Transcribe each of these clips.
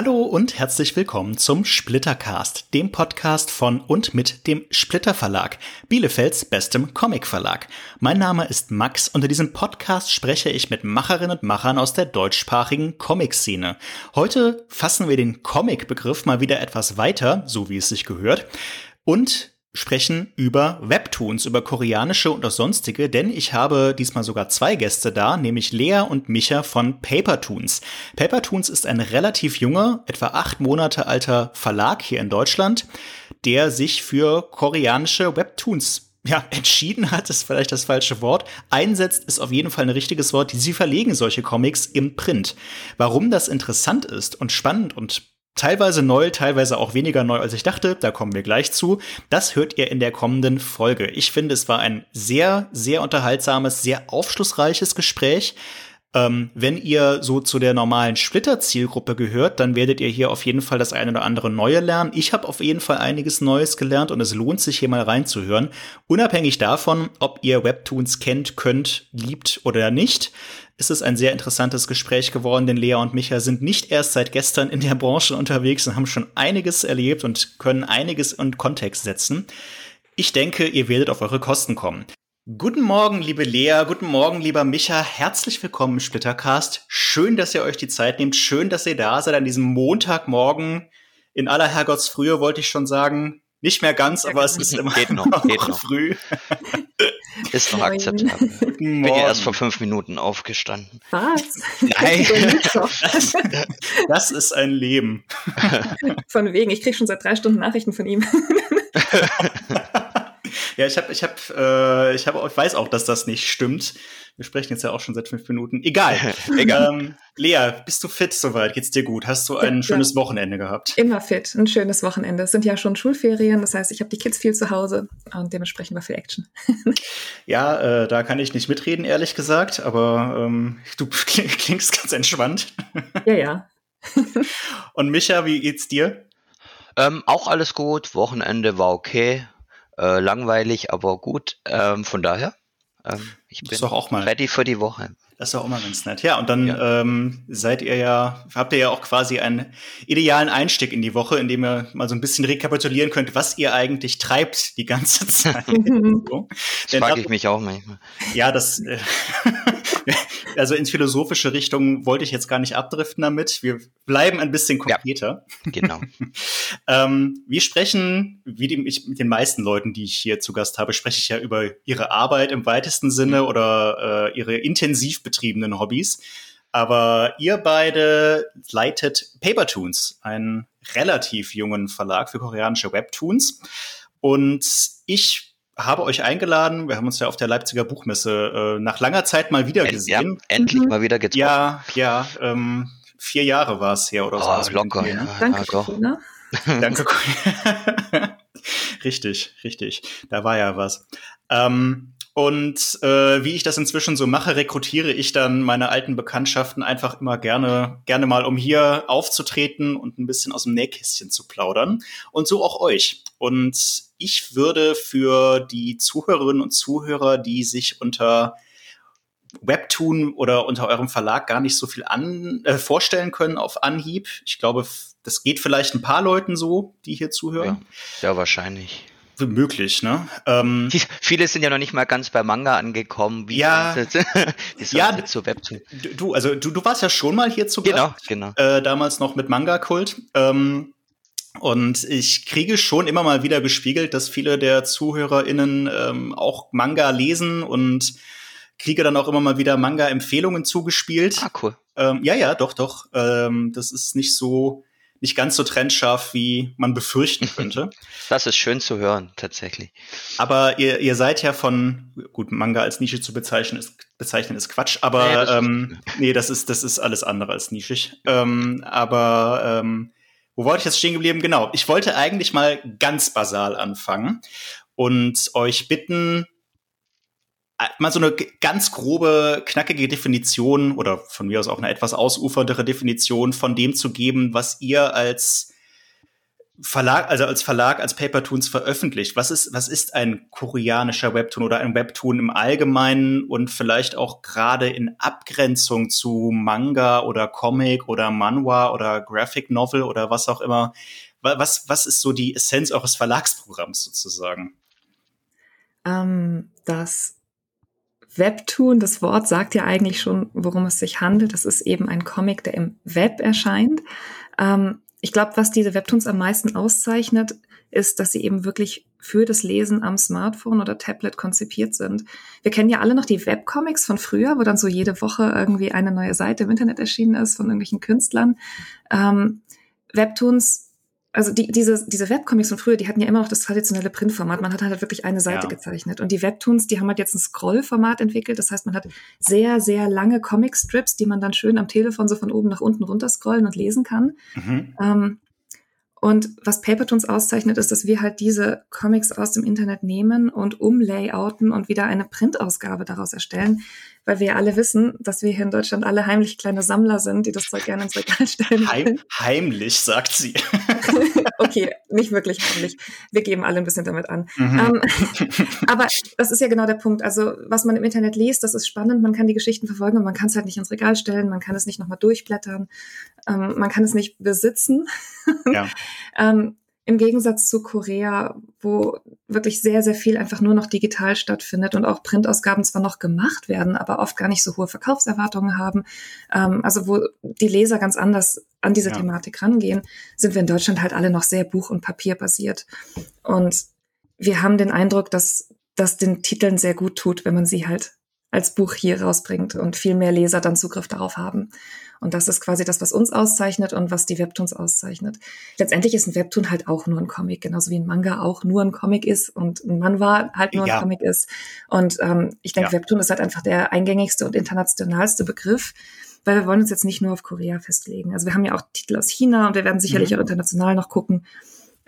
Hallo und herzlich willkommen zum Splittercast, dem Podcast von und mit dem Splitter Verlag, Bielefelds bestem Comic Verlag. Mein Name ist Max und in diesem Podcast spreche ich mit Macherinnen und Machern aus der deutschsprachigen Comic-Szene. Heute fassen wir den Comic-Begriff mal wieder etwas weiter, so wie es sich gehört, und sprechen über Webtoons, über koreanische und auch sonstige, denn ich habe diesmal sogar zwei Gäste da, nämlich Lea und Micha von Papertoons. Papertoons ist ein relativ junger, etwa acht Monate alter Verlag hier in Deutschland, der sich für koreanische Webtoons ja, entschieden hat, ist vielleicht das falsche Wort. Einsetzt ist auf jeden Fall ein richtiges Wort. Sie verlegen solche Comics im Print. Warum das interessant ist und spannend und teilweise neu, teilweise auch weniger neu, als ich dachte. Da kommen wir gleich zu. Das hört ihr in der kommenden Folge. Ich finde, es war ein sehr, sehr unterhaltsames, sehr aufschlussreiches Gespräch. Ähm, wenn ihr so zu der normalen Splitter-Zielgruppe gehört, dann werdet ihr hier auf jeden Fall das eine oder andere Neue lernen. Ich habe auf jeden Fall einiges Neues gelernt und es lohnt sich hier mal reinzuhören. Unabhängig davon, ob ihr Webtoons kennt, könnt, liebt oder nicht ist es ein sehr interessantes Gespräch geworden, denn Lea und Micha sind nicht erst seit gestern in der Branche unterwegs und haben schon einiges erlebt und können einiges in Kontext setzen. Ich denke, ihr werdet auf eure Kosten kommen. Guten Morgen, liebe Lea, guten Morgen, lieber Micha. Herzlich willkommen im Splittercast. Schön, dass ihr euch die Zeit nehmt. Schön, dass ihr da seid an diesem Montagmorgen. In aller Herrgottsfrühe wollte ich schon sagen. Nicht mehr ganz, aber es ist immer geht noch, geht noch. früh. Ist noch akzeptabel. Ich bin ja erst vor fünf Minuten aufgestanden. Was? Nein. das, das ist ein Leben. Von wegen, ich kriege schon seit drei Stunden Nachrichten von ihm. ja, ich habe, ich habe, äh, ich habe, ich weiß auch, dass das nicht stimmt. Wir sprechen jetzt ja auch schon seit fünf Minuten. Egal. Egal. Ähm, Lea, bist du fit soweit? Geht's dir gut? Hast du ein ja, schönes Wochenende gehabt? Immer fit, ein schönes Wochenende. Es sind ja schon Schulferien, das heißt, ich habe die Kids viel zu Hause und dementsprechend war viel Action. ja, äh, da kann ich nicht mitreden, ehrlich gesagt, aber ähm, du klingst ganz entspannt. ja, ja. und Micha, wie geht's dir? Ähm, auch alles gut. Wochenende war okay. Äh, langweilig, aber gut. Ähm, von daher ähm, ich bin auch mal, ready für die Woche. Das ist auch immer ganz nett. Ja, und dann ja. Ähm, seid ihr ja, habt ihr ja auch quasi einen idealen Einstieg in die Woche, in dem ihr mal so ein bisschen rekapitulieren könnt, was ihr eigentlich treibt die ganze Zeit. so. Das frage ich mich auch manchmal. Ja, das äh, also ins philosophische Richtung wollte ich jetzt gar nicht abdriften damit. Wir bleiben ein bisschen konkreter. Ja, genau. ähm, wir sprechen, wie die, ich, mit den meisten Leuten, die ich hier zu Gast habe, spreche ich ja über ihre Arbeit im weitesten Sinne mhm. oder äh, ihre intensiv betriebenen Hobbys. Aber ihr beide leitet Papertoons, einen relativ jungen Verlag für koreanische Webtoons. Und ich habe euch eingeladen. Wir haben uns ja auf der Leipziger Buchmesse äh, nach langer Zeit mal wieder gesehen. Ja, endlich mhm. mal wieder getroffen. Ja, ja, ähm, vier Jahre war es her oder oh, so. Locker, ja. Ne? Danke, ja, Danke. richtig, richtig. Da war ja was. Ähm, und äh, wie ich das inzwischen so mache, rekrutiere ich dann meine alten Bekanntschaften einfach immer gerne, gerne mal, um hier aufzutreten und ein bisschen aus dem Nähkästchen zu plaudern. Und so auch euch. Und ich würde für die Zuhörerinnen und Zuhörer, die sich unter Webtoon oder unter eurem Verlag gar nicht so viel an, äh, vorstellen können auf Anhieb. Ich glaube, das geht vielleicht ein paar Leuten so, die hier zuhören. Ja, ja wahrscheinlich möglich, ne? Ähm, Viele sind ja noch nicht mal ganz bei Manga angekommen. Wie ja, ist ja, jetzt so Webtoon? Du, also du, du warst ja schon mal hier zu Genau, Gast, genau. Äh, damals noch mit Manga Kult. Ähm, und ich kriege schon immer mal wieder gespiegelt, dass viele der ZuhörerInnen ähm, auch Manga lesen und kriege dann auch immer mal wieder Manga-Empfehlungen zugespielt. Ah, cool. Ähm, ja, ja, doch, doch. Ähm, das ist nicht so nicht ganz so trennscharf, wie man befürchten könnte. Das ist schön zu hören, tatsächlich. Aber ihr, ihr seid ja von, gut, Manga als Nische zu bezeichnen ist, bezeichnen ist Quatsch, aber nee, das, ähm, ist, nee, das ist, das ist alles andere als nischig. Ähm, aber ähm, wo wollte ich jetzt stehen geblieben? Genau, ich wollte eigentlich mal ganz basal anfangen und euch bitten, mal so eine ganz grobe, knackige Definition oder von mir aus auch eine etwas ausuferndere Definition von dem zu geben, was ihr als Verlag, also als Verlag, als Papertoons veröffentlicht, was ist, was ist ein koreanischer Webtoon oder ein Webtoon im Allgemeinen und vielleicht auch gerade in Abgrenzung zu Manga oder Comic oder Manhwa oder Graphic Novel oder was auch immer? Was, was ist so die Essenz eures Verlagsprogramms sozusagen? Ähm, das Webtoon, das Wort sagt ja eigentlich schon, worum es sich handelt. Das ist eben ein Comic, der im Web erscheint. Ähm, ich glaube, was diese Webtoons am meisten auszeichnet, ist, dass sie eben wirklich für das Lesen am Smartphone oder Tablet konzipiert sind. Wir kennen ja alle noch die Webcomics von früher, wo dann so jede Woche irgendwie eine neue Seite im Internet erschienen ist von irgendwelchen Künstlern. Ähm, Webtoons also die, diese, diese Webcomics von früher, die hatten ja immer noch das traditionelle Printformat. Man hat halt wirklich eine Seite ja. gezeichnet. Und die Webtoons, die haben halt jetzt ein Scrollformat entwickelt. Das heißt, man hat sehr, sehr lange Comicstrips, die man dann schön am Telefon so von oben nach unten runter scrollen und lesen kann. Mhm. Ähm, und was Papertoons auszeichnet, ist, dass wir halt diese Comics aus dem Internet nehmen und umlayouten und wieder eine Printausgabe daraus erstellen, weil wir ja alle wissen, dass wir hier in Deutschland alle heimlich kleine Sammler sind, die das Zeug gerne ins Regal stellen. Heim, heimlich, sagt sie. okay, nicht wirklich heimlich. Wir geben alle ein bisschen damit an. Mhm. Ähm, aber das ist ja genau der Punkt. Also, was man im Internet liest, das ist spannend. Man kann die Geschichten verfolgen und man kann es halt nicht ins Regal stellen. Man kann es nicht nochmal durchblättern. Ähm, man kann es nicht besitzen. Ja. ähm, im Gegensatz zu Korea, wo wirklich sehr, sehr viel einfach nur noch digital stattfindet und auch Printausgaben zwar noch gemacht werden, aber oft gar nicht so hohe Verkaufserwartungen haben. Ähm, also wo die Leser ganz anders an diese ja. Thematik rangehen, sind wir in Deutschland halt alle noch sehr buch- und papierbasiert. Und wir haben den Eindruck, dass das den Titeln sehr gut tut, wenn man sie halt als Buch hier rausbringt und viel mehr Leser dann Zugriff darauf haben. Und das ist quasi das, was uns auszeichnet und was die Webtoons auszeichnet. Letztendlich ist ein Webtoon halt auch nur ein Comic, genauso wie ein Manga auch nur ein Comic ist und ein Manhwa halt nur ja. ein Comic ist. Und ähm, ich denke, ja. Webtoon ist halt einfach der eingängigste und internationalste Begriff, weil wir wollen uns jetzt nicht nur auf Korea festlegen. Also wir haben ja auch Titel aus China und wir werden sicherlich mhm. auch international noch gucken.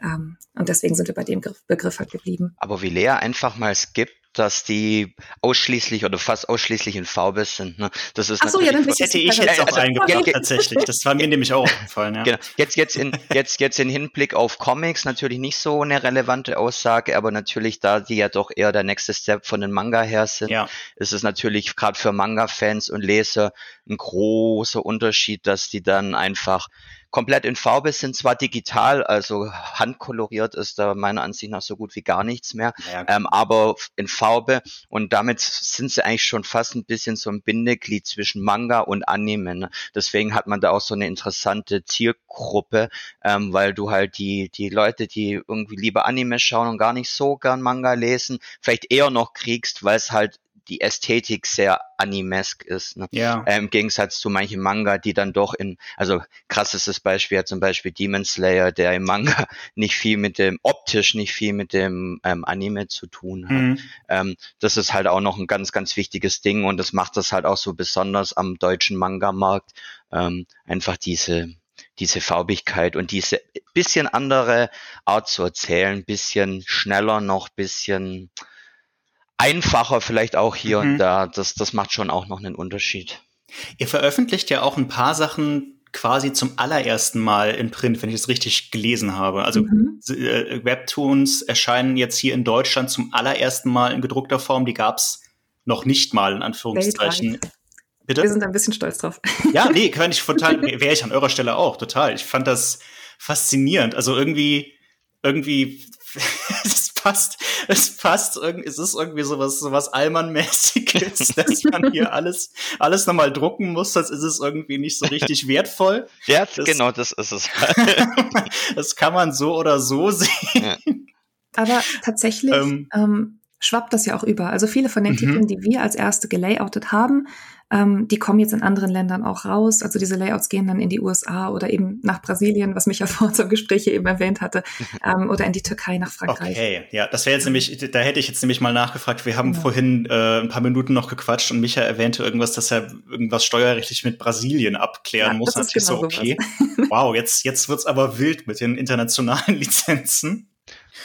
Ähm, und deswegen sind wir bei dem Begriff halt geblieben. Aber wie Lea einfach mal skippt, dass die ausschließlich oder fast ausschließlich in Farbe sind. Ne? Das ist Ach so, ja, dann hätte ich jetzt auch eingebaut, tatsächlich. Das war mir nämlich auch aufgefallen. Ja. Genau. Jetzt, jetzt, in, jetzt, jetzt in Hinblick auf Comics natürlich nicht so eine relevante Aussage, aber natürlich, da die ja doch eher der nächste Step von den Manga her sind, ja. ist es natürlich gerade für Manga-Fans und Leser ein großer Unterschied, dass die dann einfach komplett in Farbe sind, zwar digital, also handkoloriert ist da meiner Ansicht nach so gut wie gar nichts mehr, ja, ähm, aber in Farbe und damit sind sie eigentlich schon fast ein bisschen so ein Bindeglied zwischen Manga und Anime. Ne? Deswegen hat man da auch so eine interessante Zielgruppe, ähm, weil du halt die, die Leute, die irgendwie lieber Anime schauen und gar nicht so gern Manga lesen, vielleicht eher noch kriegst, weil es halt die Ästhetik sehr animesk ist. Ne? Ja. Äh, Im Gegensatz zu manchen Manga, die dann doch in, also krassestes Beispiel ja zum Beispiel Demon Slayer, der im Manga nicht viel mit dem, optisch nicht viel mit dem ähm, Anime zu tun hat. Mhm. Ähm, das ist halt auch noch ein ganz, ganz wichtiges Ding und das macht das halt auch so besonders am deutschen Manga-Markt. Ähm, einfach diese, diese Farbigkeit und diese bisschen andere Art zu erzählen, bisschen schneller noch, bisschen einfacher vielleicht auch hier mhm. und da. Das, das macht schon auch noch einen Unterschied. Ihr veröffentlicht ja auch ein paar Sachen quasi zum allerersten Mal in Print, wenn ich es richtig gelesen habe. Also mhm. Äh, Webtoons erscheinen jetzt hier in Deutschland zum allerersten Mal in gedruckter Form. Die gab es noch nicht mal, in Anführungszeichen. Weltweit. Bitte? Wir sind ein bisschen stolz drauf. Ja, nee, kann ich total, wäre ich an eurer Stelle auch, total. Ich fand das faszinierend. Also irgendwie, irgendwie, passt, es passt, es ist irgendwie sowas, sowas Allmann-mäßiges, dass man hier alles, alles nochmal drucken muss, das ist es irgendwie nicht so richtig wertvoll. Ja, das, genau, das ist es. das kann man so oder so sehen. Ja. Aber tatsächlich, ähm, ähm, schwappt das ja auch über. Also viele von den mhm. Titeln, die wir als erste gelayoutet haben, ähm, die kommen jetzt in anderen Ländern auch raus. Also diese Layouts gehen dann in die USA oder eben nach Brasilien, was mich ja vor unserem Gespräch hier eben erwähnt hatte, ähm, oder in die Türkei nach Frankreich. Okay, ja, das wäre jetzt nämlich, da hätte ich jetzt nämlich mal nachgefragt. Wir haben ja. vorhin äh, ein paar Minuten noch gequatscht und Micha erwähnte irgendwas, dass er irgendwas steuerrechtlich mit Brasilien abklären ja, muss. Das ist genau so, okay, wow, jetzt, jetzt wird's aber wild mit den internationalen Lizenzen.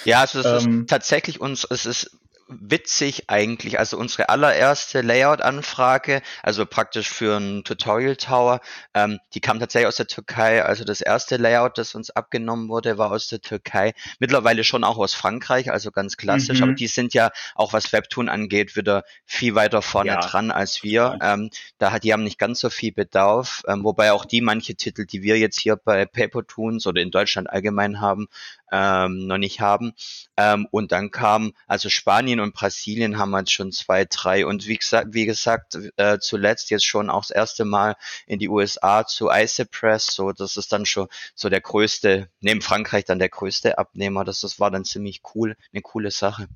Ja, also es ähm, ist tatsächlich uns, es ist witzig eigentlich. Also unsere allererste Layout-Anfrage, also praktisch für ein Tutorial Tower, ähm, die kam tatsächlich aus der Türkei. Also das erste Layout, das uns abgenommen wurde, war aus der Türkei. Mittlerweile schon auch aus Frankreich, also ganz klassisch. Mhm. Aber die sind ja auch was Webtoon angeht, wieder viel weiter vorne ja. dran als wir. Ähm, da hat, die haben nicht ganz so viel Bedarf, ähm, wobei auch die manche Titel, die wir jetzt hier bei Papertoons oder in Deutschland allgemein haben, ähm, noch nicht haben. Ähm, und dann kam, also Spanien und Brasilien haben jetzt schon zwei, drei und wie gesagt, wie gesagt, äh, zuletzt jetzt schon auch das erste Mal in die USA zu Icepress, so das ist dann schon so der größte, neben Frankreich dann der größte Abnehmer. Das, das war dann ziemlich cool, eine coole Sache.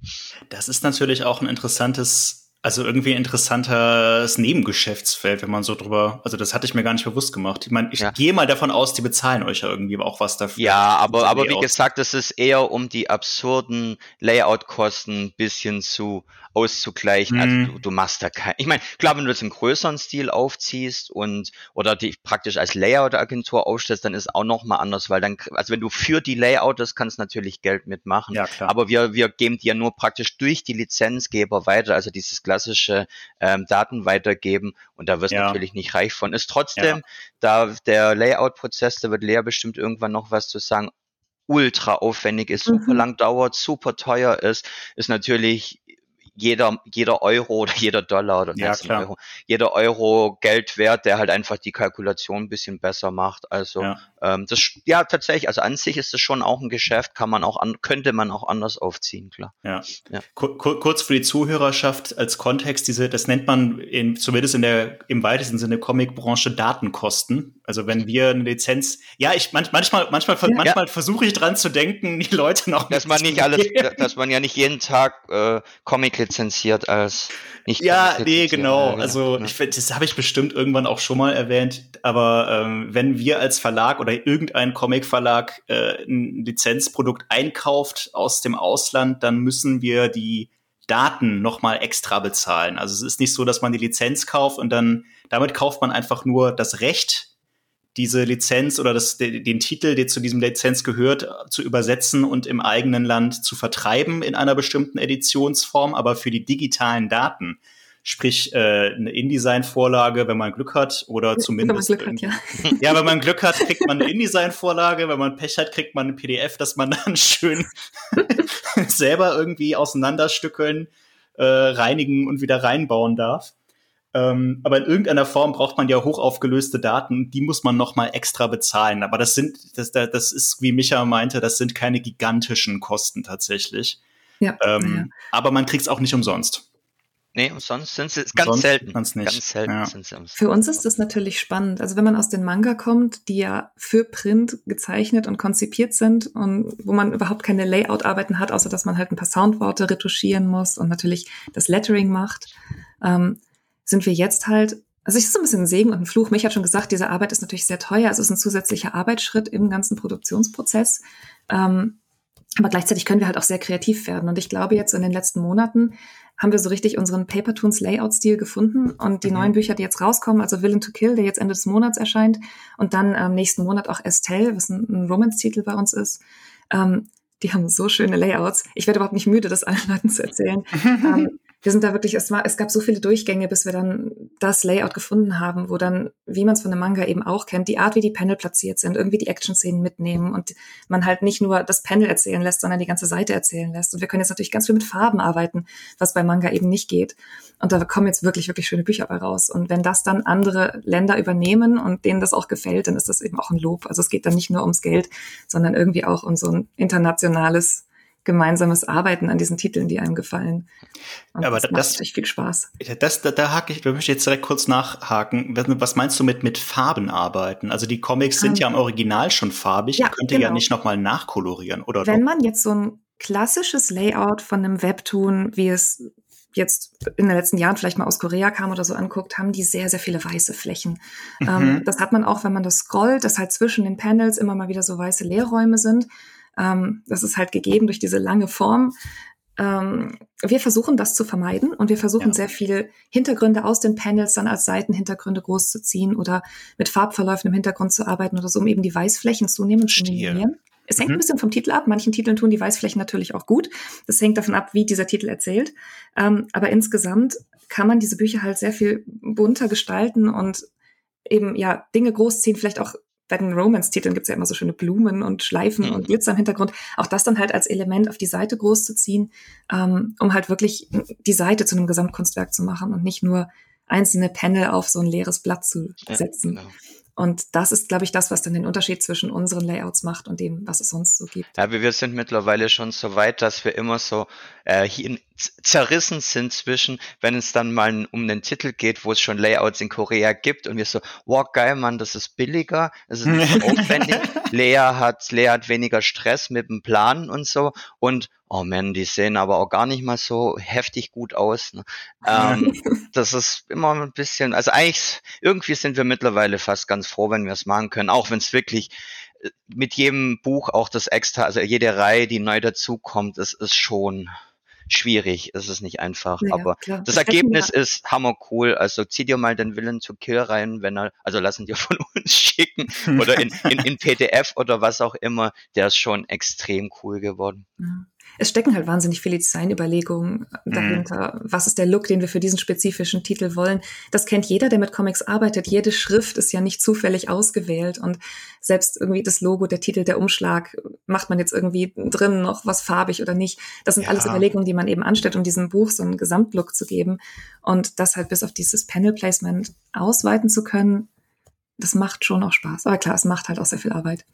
Das ist natürlich auch ein interessantes also irgendwie ein interessantes Nebengeschäftsfeld, wenn man so drüber, also das hatte ich mir gar nicht bewusst gemacht. Ich meine, ich ja. gehe mal davon aus, die bezahlen euch ja irgendwie auch was dafür. Ja, aber, aber wie gesagt, es ist eher um die absurden Layout-Kosten bisschen zu auszugleichen. Also mhm. Also du, du machst da kein, ich meine, klar, wenn du das im größeren Stil aufziehst und, oder die praktisch als Layout-Agentur aufstellst, dann ist auch nochmal anders, weil dann, also wenn du für die Layouters kannst natürlich Geld mitmachen. Ja, klar. Aber wir, wir geben dir nur praktisch durch die Lizenzgeber weiter, also dieses klassische ähm, Daten weitergeben und da wirst du ja. natürlich nicht reich von. Ist trotzdem, ja. da der Layout-Prozess, da wird Lea bestimmt irgendwann noch was zu sagen, ultra aufwendig ist, super mhm. lang dauert, super teuer ist, ist natürlich jeder, jeder Euro oder jeder Dollar oder ja, Euro, jeder Euro Geld wert, der halt einfach die Kalkulation ein bisschen besser macht. Also ja. ähm, das ja tatsächlich, also an sich ist es schon auch ein Geschäft, kann man auch an, könnte man auch anders aufziehen, klar. Ja. ja. Kur kurz für die Zuhörerschaft als Kontext, diese, das nennt man in, zumindest in der im weitesten Sinne Comicbranche Datenkosten. Also wenn wir eine Lizenz, ja, ich manchmal, manchmal, ja. manchmal versuche ich dran zu denken, die Leute noch. Dass man nicht alles, dass man ja nicht jeden Tag äh, Comic lizenziert als nicht. Ja, nee, genau. Also ja. ich finde, das habe ich bestimmt irgendwann auch schon mal erwähnt. Aber ähm, wenn wir als Verlag oder irgendein Comic-Verlag äh, ein Lizenzprodukt einkauft aus dem Ausland, dann müssen wir die Daten nochmal extra bezahlen. Also es ist nicht so, dass man die Lizenz kauft und dann damit kauft man einfach nur das Recht diese Lizenz oder das, den Titel, der zu diesem Lizenz gehört, zu übersetzen und im eigenen Land zu vertreiben in einer bestimmten Editionsform, aber für die digitalen Daten, sprich äh, eine InDesign-Vorlage, wenn man Glück hat, oder zumindest. Wenn man Glück hat, ja. ja, wenn man Glück hat, kriegt man eine InDesign-Vorlage, wenn man Pech hat, kriegt man ein PDF, das man dann schön selber irgendwie auseinanderstückeln, äh, reinigen und wieder reinbauen darf. Ähm, aber in irgendeiner Form braucht man ja hochaufgelöste Daten, die muss man noch mal extra bezahlen. Aber das sind, das, das ist, wie Micha meinte, das sind keine gigantischen Kosten tatsächlich. Ja. Ähm, ja. Aber man kriegt es auch nicht umsonst. Nee, sonst sind sie ganz sonst selten. Ganz selten ja. sind sie Für uns ist das natürlich spannend. Also wenn man aus den Manga kommt, die ja für Print gezeichnet und konzipiert sind und wo man überhaupt keine Layout-Arbeiten hat, außer dass man halt ein paar Soundworte retuschieren muss und natürlich das Lettering macht, ähm, sind wir jetzt halt, also ich ist ein bisschen ein Segen und ein Fluch. Mich hat schon gesagt, diese Arbeit ist natürlich sehr teuer. Also es ist ein zusätzlicher Arbeitsschritt im ganzen Produktionsprozess. Ähm, aber gleichzeitig können wir halt auch sehr kreativ werden. Und ich glaube, jetzt in den letzten Monaten haben wir so richtig unseren Papertoons Layout-Stil gefunden. Und die mhm. neuen Bücher, die jetzt rauskommen, also Villain to Kill, der jetzt Ende des Monats erscheint, und dann am ähm, nächsten Monat auch Estelle, was ein, ein Romance-Titel bei uns ist, ähm, die haben so schöne Layouts. Ich werde überhaupt nicht müde, das allen Leuten zu erzählen. ähm, wir sind da wirklich, es war, es gab so viele Durchgänge, bis wir dann das Layout gefunden haben, wo dann, wie man es von einem Manga eben auch kennt, die Art, wie die Panel platziert sind, irgendwie die Action-Szenen mitnehmen und man halt nicht nur das Panel erzählen lässt, sondern die ganze Seite erzählen lässt. Und wir können jetzt natürlich ganz viel mit Farben arbeiten, was bei Manga eben nicht geht. Und da kommen jetzt wirklich, wirklich schöne Bücher bei raus. Und wenn das dann andere Länder übernehmen und denen das auch gefällt, dann ist das eben auch ein Lob. Also es geht dann nicht nur ums Geld, sondern irgendwie auch um so ein internationales gemeinsames Arbeiten an diesen Titeln, die einem gefallen. Und Aber das, das macht echt viel Spaß. Das, da, da hake ich, da möchte ich jetzt direkt kurz nachhaken. Was meinst du mit, mit Farben arbeiten? Also die Comics sind um, ja im Original schon farbig. Ja, Könnt ihr genau. ja nicht nochmal nachkolorieren, oder? Wenn doch? man jetzt so ein klassisches Layout von einem Webtoon, wie es jetzt in den letzten Jahren vielleicht mal aus Korea kam oder so anguckt, haben die sehr, sehr viele weiße Flächen. Mhm. Ähm, das hat man auch, wenn man das scrollt, dass halt zwischen den Panels immer mal wieder so weiße Leerräume sind. Ähm, das ist halt gegeben durch diese lange Form. ähm, wir versuchen das zu vermeiden und wir versuchen ja. sehr viel Hintergründe aus den Panels dann als Seitenhintergründe groß zu ziehen oder mit Farbverläufen im Hintergrund zu arbeiten oder so, um eben die Weißflächen zunehmend zu minimieren. Es hängt mhm. ein bisschen vom Titel ab. Manchen Titeln tun die Weißflächen natürlich auch gut. Das hängt davon ab, wie dieser Titel erzählt. Ähm, aber insgesamt kann man diese Bücher halt sehr viel bunter gestalten und eben ja Dinge großziehen, vielleicht auch bei den Romance-Titeln gibt es ja immer so schöne Blumen und Schleifen mhm. und Glitzer im Hintergrund. Auch das dann halt als Element auf die Seite groß zu ziehen, ähm, um halt wirklich die Seite zu einem Gesamtkunstwerk zu machen und nicht nur einzelne Panel auf so ein leeres Blatt zu setzen. Ja, genau. Und das ist, glaube ich, das, was dann den Unterschied zwischen unseren Layouts macht und dem, was es sonst so gibt. Ja, wir sind mittlerweile schon so weit, dass wir immer so äh, hin, zerrissen sind zwischen, wenn es dann mal um den Titel geht, wo es schon Layouts in Korea gibt und wir so, wow, geil, Mann, das ist billiger, es ist nicht so aufwendig. Lea hat, Lea hat weniger Stress mit dem Plan und so und oh man, die sehen aber auch gar nicht mal so heftig gut aus. Ne? Ähm, das ist immer ein bisschen, also eigentlich, irgendwie sind wir mittlerweile fast ganz froh, wenn wir es machen können, auch wenn es wirklich äh, mit jedem Buch auch das extra, also jede Reihe, die neu dazukommt, es ist schon schwierig. Es ist nicht einfach. Ja, aber klar. das, das Ergebnis ist hammer cool. Also zieh dir mal den Willen to Kill rein, wenn er, also lassen dir von uns schicken oder in, in, in PDF oder was auch immer. Der ist schon extrem cool geworden. Ja es stecken halt wahnsinnig viele Designüberlegungen dahinter. Mhm. Was ist der Look, den wir für diesen spezifischen Titel wollen? Das kennt jeder, der mit Comics arbeitet. Jede Schrift ist ja nicht zufällig ausgewählt und selbst irgendwie das Logo, der Titel, der Umschlag, macht man jetzt irgendwie drin noch was farbig oder nicht? Das sind ja. alles Überlegungen, die man eben anstellt, um diesem Buch so einen Gesamtlook zu geben und das halt bis auf dieses Panel Placement ausweiten zu können, das macht schon auch Spaß. Aber klar, es macht halt auch sehr viel Arbeit.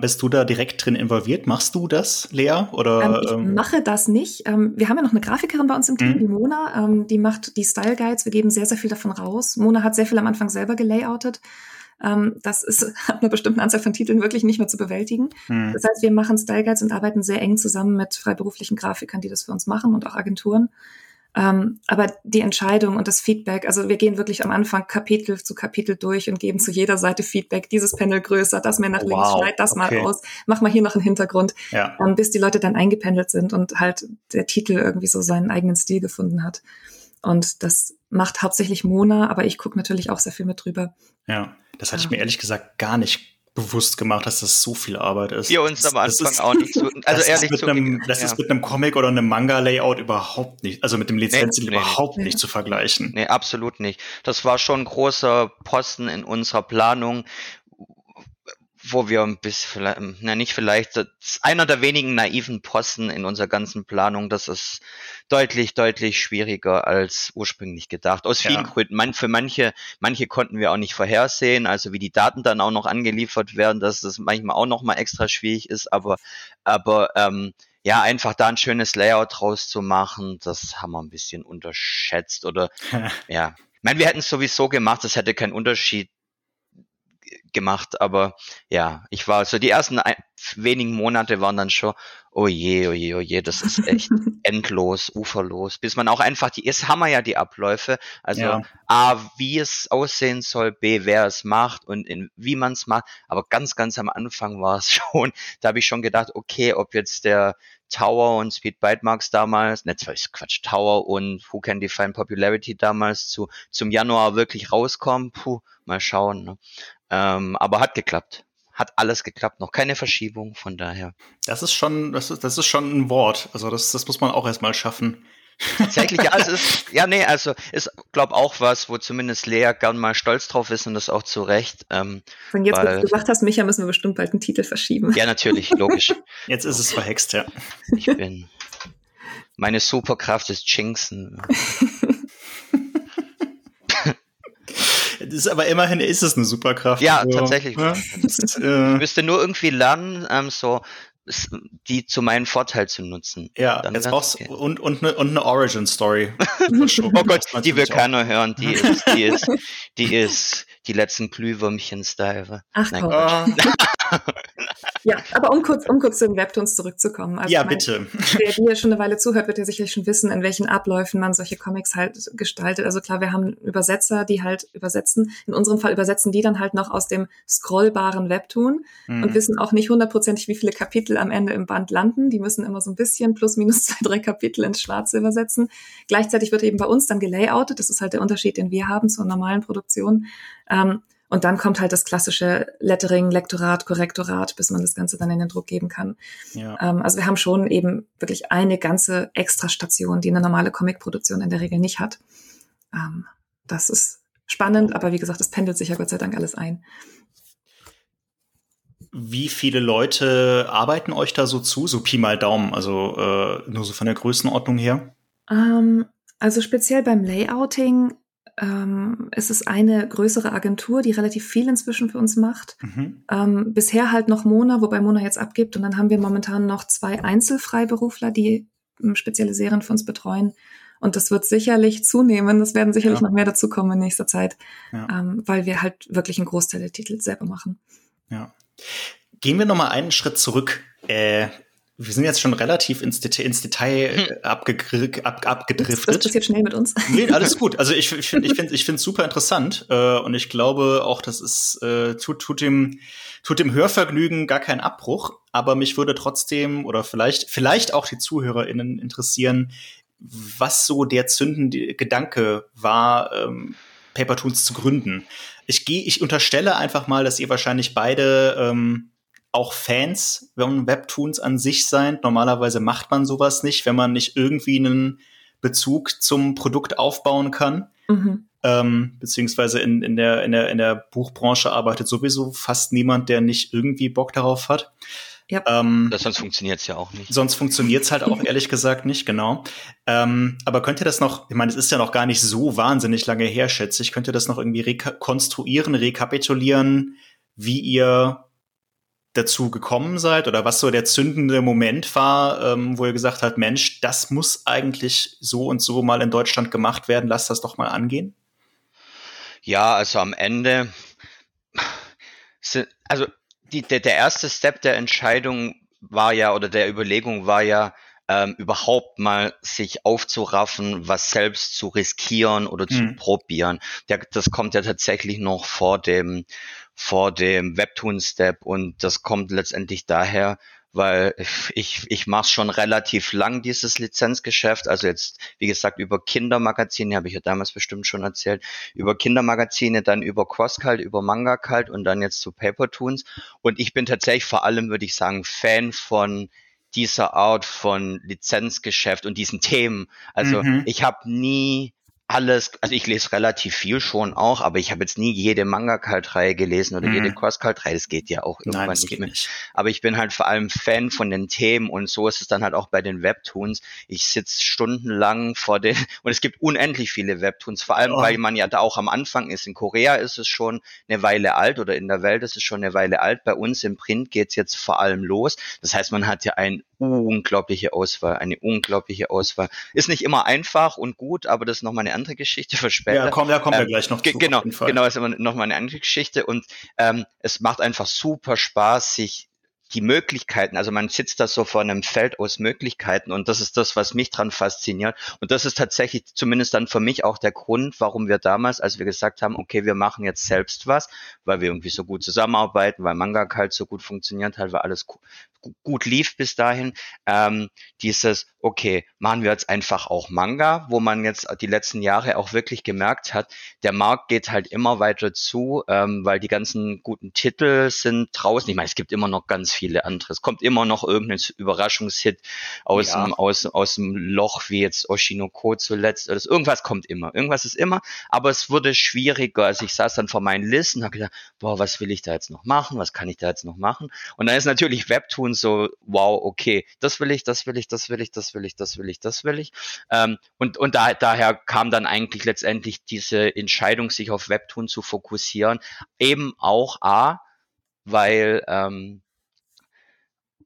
Bist du da direkt drin involviert? Machst du das, Lea? Oder, ähm, ich ähm? mache das nicht. Ähm, wir haben ja noch eine Grafikerin bei uns im Team, mhm. die Mona. Ähm, die macht die Style Guides. Wir geben sehr, sehr viel davon raus. Mona hat sehr viel am Anfang selber gelayoutet. Das ist ab einer bestimmten Anzahl von Titeln wirklich nicht mehr zu bewältigen. Mhm. Das heißt, wir machen Style Guides und arbeiten sehr eng zusammen mit freiberuflichen Grafikern, die das für uns machen und auch Agenturen. Ähm, aber die Entscheidung und das Feedback, also wir gehen wirklich am Anfang Kapitel zu Kapitel durch und geben zu jeder Seite Feedback, dieses Panel größer, das mehr nach links, wow. schneid das okay. mal aus, mach mal hier noch einen Hintergrund, ja. ähm, bis die Leute dann eingependelt sind und halt der Titel irgendwie so seinen eigenen Stil gefunden hat. Und das macht hauptsächlich Mona, aber ich gucke natürlich auch sehr viel mit drüber. Ja, das hatte ich mir ehrlich gesagt gar nicht bewusst gemacht, dass das so viel Arbeit ist. Wir uns am Anfang ist, auch nicht so, also ehrlich ist mit einem, Das ja. ist mit einem Comic oder einem Manga-Layout überhaupt nicht, also mit dem Lizenzen nee, nee, überhaupt nee. nicht zu vergleichen. Nee, absolut nicht. Das war schon ein großer Posten in unserer Planung, wo wir ein bisschen, na nicht vielleicht, das ist einer der wenigen naiven Posten in unserer ganzen Planung. Das ist deutlich, deutlich schwieriger als ursprünglich gedacht. Aus vielen ja. Gründen. Man, für manche, manche konnten wir auch nicht vorhersehen, also wie die Daten dann auch noch angeliefert werden, dass das manchmal auch noch mal extra schwierig ist, aber, aber ähm, ja, einfach da ein schönes Layout draus zu machen, das haben wir ein bisschen unterschätzt oder ja. Ich meine, wir hätten es sowieso gemacht, das hätte keinen Unterschied gemacht, aber ja, ich war so die ersten ein, wenigen Monate waren dann schon, oh je, oh je, oh je, das ist echt endlos, uferlos, bis man auch einfach die, jetzt haben wir ja die Abläufe, also ja. A, wie es aussehen soll, B, wer es macht und in, wie man es macht, aber ganz, ganz am Anfang war es schon, da habe ich schon gedacht, okay, ob jetzt der Tower und Speed Bytemarks damals, ne, Quatsch, Tower und Who Can Define Popularity damals zu, zum Januar wirklich rauskommen, puh, mal schauen. Ne? Ähm, aber hat geklappt. Hat alles geklappt, noch keine Verschiebung, von daher. Das ist schon, das ist, das ist schon ein Wort. Also das, das muss man auch erstmal schaffen. Tatsächlich, ja, es ist, ja, nee, also ist, glaube auch was, wo zumindest Lea gern mal stolz drauf ist und das auch zu Recht. Ähm, und jetzt, weil, wo du gesagt hast, Micha, müssen wir bestimmt bald einen Titel verschieben. Ja, natürlich, logisch. Jetzt ist es verhext, ja. Ich bin, meine Superkraft ist Jinxen. Das ist aber immerhin ist es eine Superkraft. Ja, also, tatsächlich. Ja, das, äh, ich müsste nur irgendwie lernen, ähm, so die zu meinem Vorteil zu nutzen. Ja, Dann jetzt brauchst okay. und, und, eine, und eine Origin Story. oh Gott, die will keiner hören. Die ist, die ist, die ist die letzten Glühwürmchen-Style. Ach Nein, ja, aber um kurz, um kurz zu den Webtoons zurückzukommen. Also ja, bitte. Wer dir schon eine Weile zuhört, wird ja sicherlich schon wissen, in welchen Abläufen man solche Comics halt gestaltet. Also klar, wir haben Übersetzer, die halt übersetzen. In unserem Fall übersetzen die dann halt noch aus dem scrollbaren Webtoon mhm. und wissen auch nicht hundertprozentig, wie viele Kapitel am Ende im Band landen. Die müssen immer so ein bisschen plus minus zwei, drei Kapitel ins Schwarze übersetzen. Gleichzeitig wird eben bei uns dann gelayoutet. Das ist halt der Unterschied, den wir haben zur normalen Produktion. Ähm, und dann kommt halt das klassische Lettering, Lektorat, Korrektorat, bis man das Ganze dann in den Druck geben kann. Ja. Ähm, also wir haben schon eben wirklich eine ganze Extrastation, die eine normale Comicproduktion in der Regel nicht hat. Ähm, das ist spannend, aber wie gesagt, es pendelt sich ja Gott sei Dank alles ein. Wie viele Leute arbeiten euch da so zu? So Pi mal Daumen, also äh, nur so von der Größenordnung her? Ähm, also speziell beim Layouting ähm, es ist eine größere Agentur, die relativ viel inzwischen für uns macht. Mhm. Ähm, bisher halt noch Mona, wobei Mona jetzt abgibt. Und dann haben wir momentan noch zwei Einzelfreiberufler, die ähm, spezialisieren für uns betreuen. Und das wird sicherlich zunehmen. Das werden sicherlich ja. noch mehr dazu kommen in nächster Zeit, ja. ähm, weil wir halt wirklich einen Großteil der Titel selber machen. Ja. Gehen wir noch mal einen Schritt zurück. Äh, wir sind jetzt schon relativ ins Detail, ins Detail hm. Äh, abge, ab, abgedriftet. Das passiert schnell mit uns. Nee, alles gut. Also ich, ich finde ich finde ich finde super interessant äh, und ich glaube auch, das ist äh, tut tut dem tut dem Hörvergnügen gar keinen Abbruch, aber mich würde trotzdem oder vielleicht vielleicht auch die ZuhörerInnen interessieren, was so der zündende Gedanke war, ähm, Papertoons zu gründen. Ich gehe, ich unterstelle einfach mal, dass ihr wahrscheinlich beide ähm, auch Fans von Webtoons an sich sein. Normalerweise macht man sowas nicht, wenn man nicht irgendwie einen Bezug zum Produkt aufbauen kann. Mhm. Ähm, beziehungsweise in, in, der, in, der, in der Buchbranche arbeitet sowieso fast niemand, der nicht irgendwie Bock darauf hat. Ja. Ähm, das, sonst funktioniert es ja auch nicht. Sonst funktioniert es halt auch ehrlich gesagt nicht, genau. Ähm, aber könnt ihr das noch, ich meine, es ist ja noch gar nicht so wahnsinnig lange her, schätze ich, könnt ihr das noch irgendwie rekonstruieren, rekapitulieren, wie ihr dazu gekommen seid oder was so der zündende Moment war, ähm, wo ihr gesagt habt, Mensch, das muss eigentlich so und so mal in Deutschland gemacht werden, lasst das doch mal angehen? Ja, also am Ende, also die, der, der erste Step der Entscheidung war ja oder der Überlegung war ja, ähm, überhaupt mal sich aufzuraffen, was selbst zu riskieren oder zu mhm. probieren. Der, das kommt ja tatsächlich noch vor dem vor dem Webtoon-Step und das kommt letztendlich daher, weil ich, ich mache schon relativ lang, dieses Lizenzgeschäft. Also jetzt, wie gesagt, über Kindermagazine, habe ich ja damals bestimmt schon erzählt, über Kindermagazine, dann über Crosscult, über Manga Cult und dann jetzt zu Papertoons. Und ich bin tatsächlich vor allem, würde ich sagen, Fan von dieser Art von Lizenzgeschäft und diesen Themen. Also mhm. ich habe nie alles, also ich lese relativ viel schon auch, aber ich habe jetzt nie jede Manga-Kalt-Reihe gelesen oder mhm. jede Cross-Kalt-Reihe, das geht ja auch irgendwann Nein, nicht mehr. Nicht. Aber ich bin halt vor allem Fan von den Themen und so ist es dann halt auch bei den Webtoons. Ich sitze stundenlang vor den, und es gibt unendlich viele Webtoons, vor allem, oh. weil man ja da auch am Anfang ist. In Korea ist es schon eine Weile alt oder in der Welt ist es schon eine Weile alt. Bei uns im Print geht's jetzt vor allem los. Das heißt, man hat ja ein unglaubliche Auswahl, eine unglaubliche Auswahl. Ist nicht immer einfach und gut, aber das ist nochmal eine andere Geschichte für später. Ja, komm, da kommen wir ähm, gleich noch zu. Genau, genau, ist immer nochmal eine andere Geschichte und ähm, es macht einfach super Spaß, sich die Möglichkeiten, also man sitzt da so vor einem Feld aus Möglichkeiten und das ist das, was mich dran fasziniert. Und das ist tatsächlich zumindest dann für mich auch der Grund, warum wir damals, als wir gesagt haben, okay, wir machen jetzt selbst was, weil wir irgendwie so gut zusammenarbeiten, weil Manga halt so gut funktioniert hat, weil alles gut lief bis dahin, ähm, dieses, okay, machen wir jetzt einfach auch Manga, wo man jetzt die letzten Jahre auch wirklich gemerkt hat, der Markt geht halt immer weiter zu, ähm, weil die ganzen guten Titel sind draußen. Ich meine, es gibt immer noch ganz viele andere. Es kommt immer noch irgendein Überraschungshit aus, ja. dem, aus, aus dem Loch, wie jetzt Oshinoko zuletzt. Oder irgendwas kommt immer. Irgendwas ist immer, aber es wurde schwieriger. Also ich saß dann vor meinen Listen und habe gedacht, boah, was will ich da jetzt noch machen? Was kann ich da jetzt noch machen? Und dann ist natürlich Webtoon so, wow, okay, das will ich, das will ich, das will ich, das will ich, das will ich, das will ich. Ähm, und und da, daher kam dann eigentlich letztendlich diese Entscheidung, sich auf Webtoon zu fokussieren, eben auch A, weil ähm,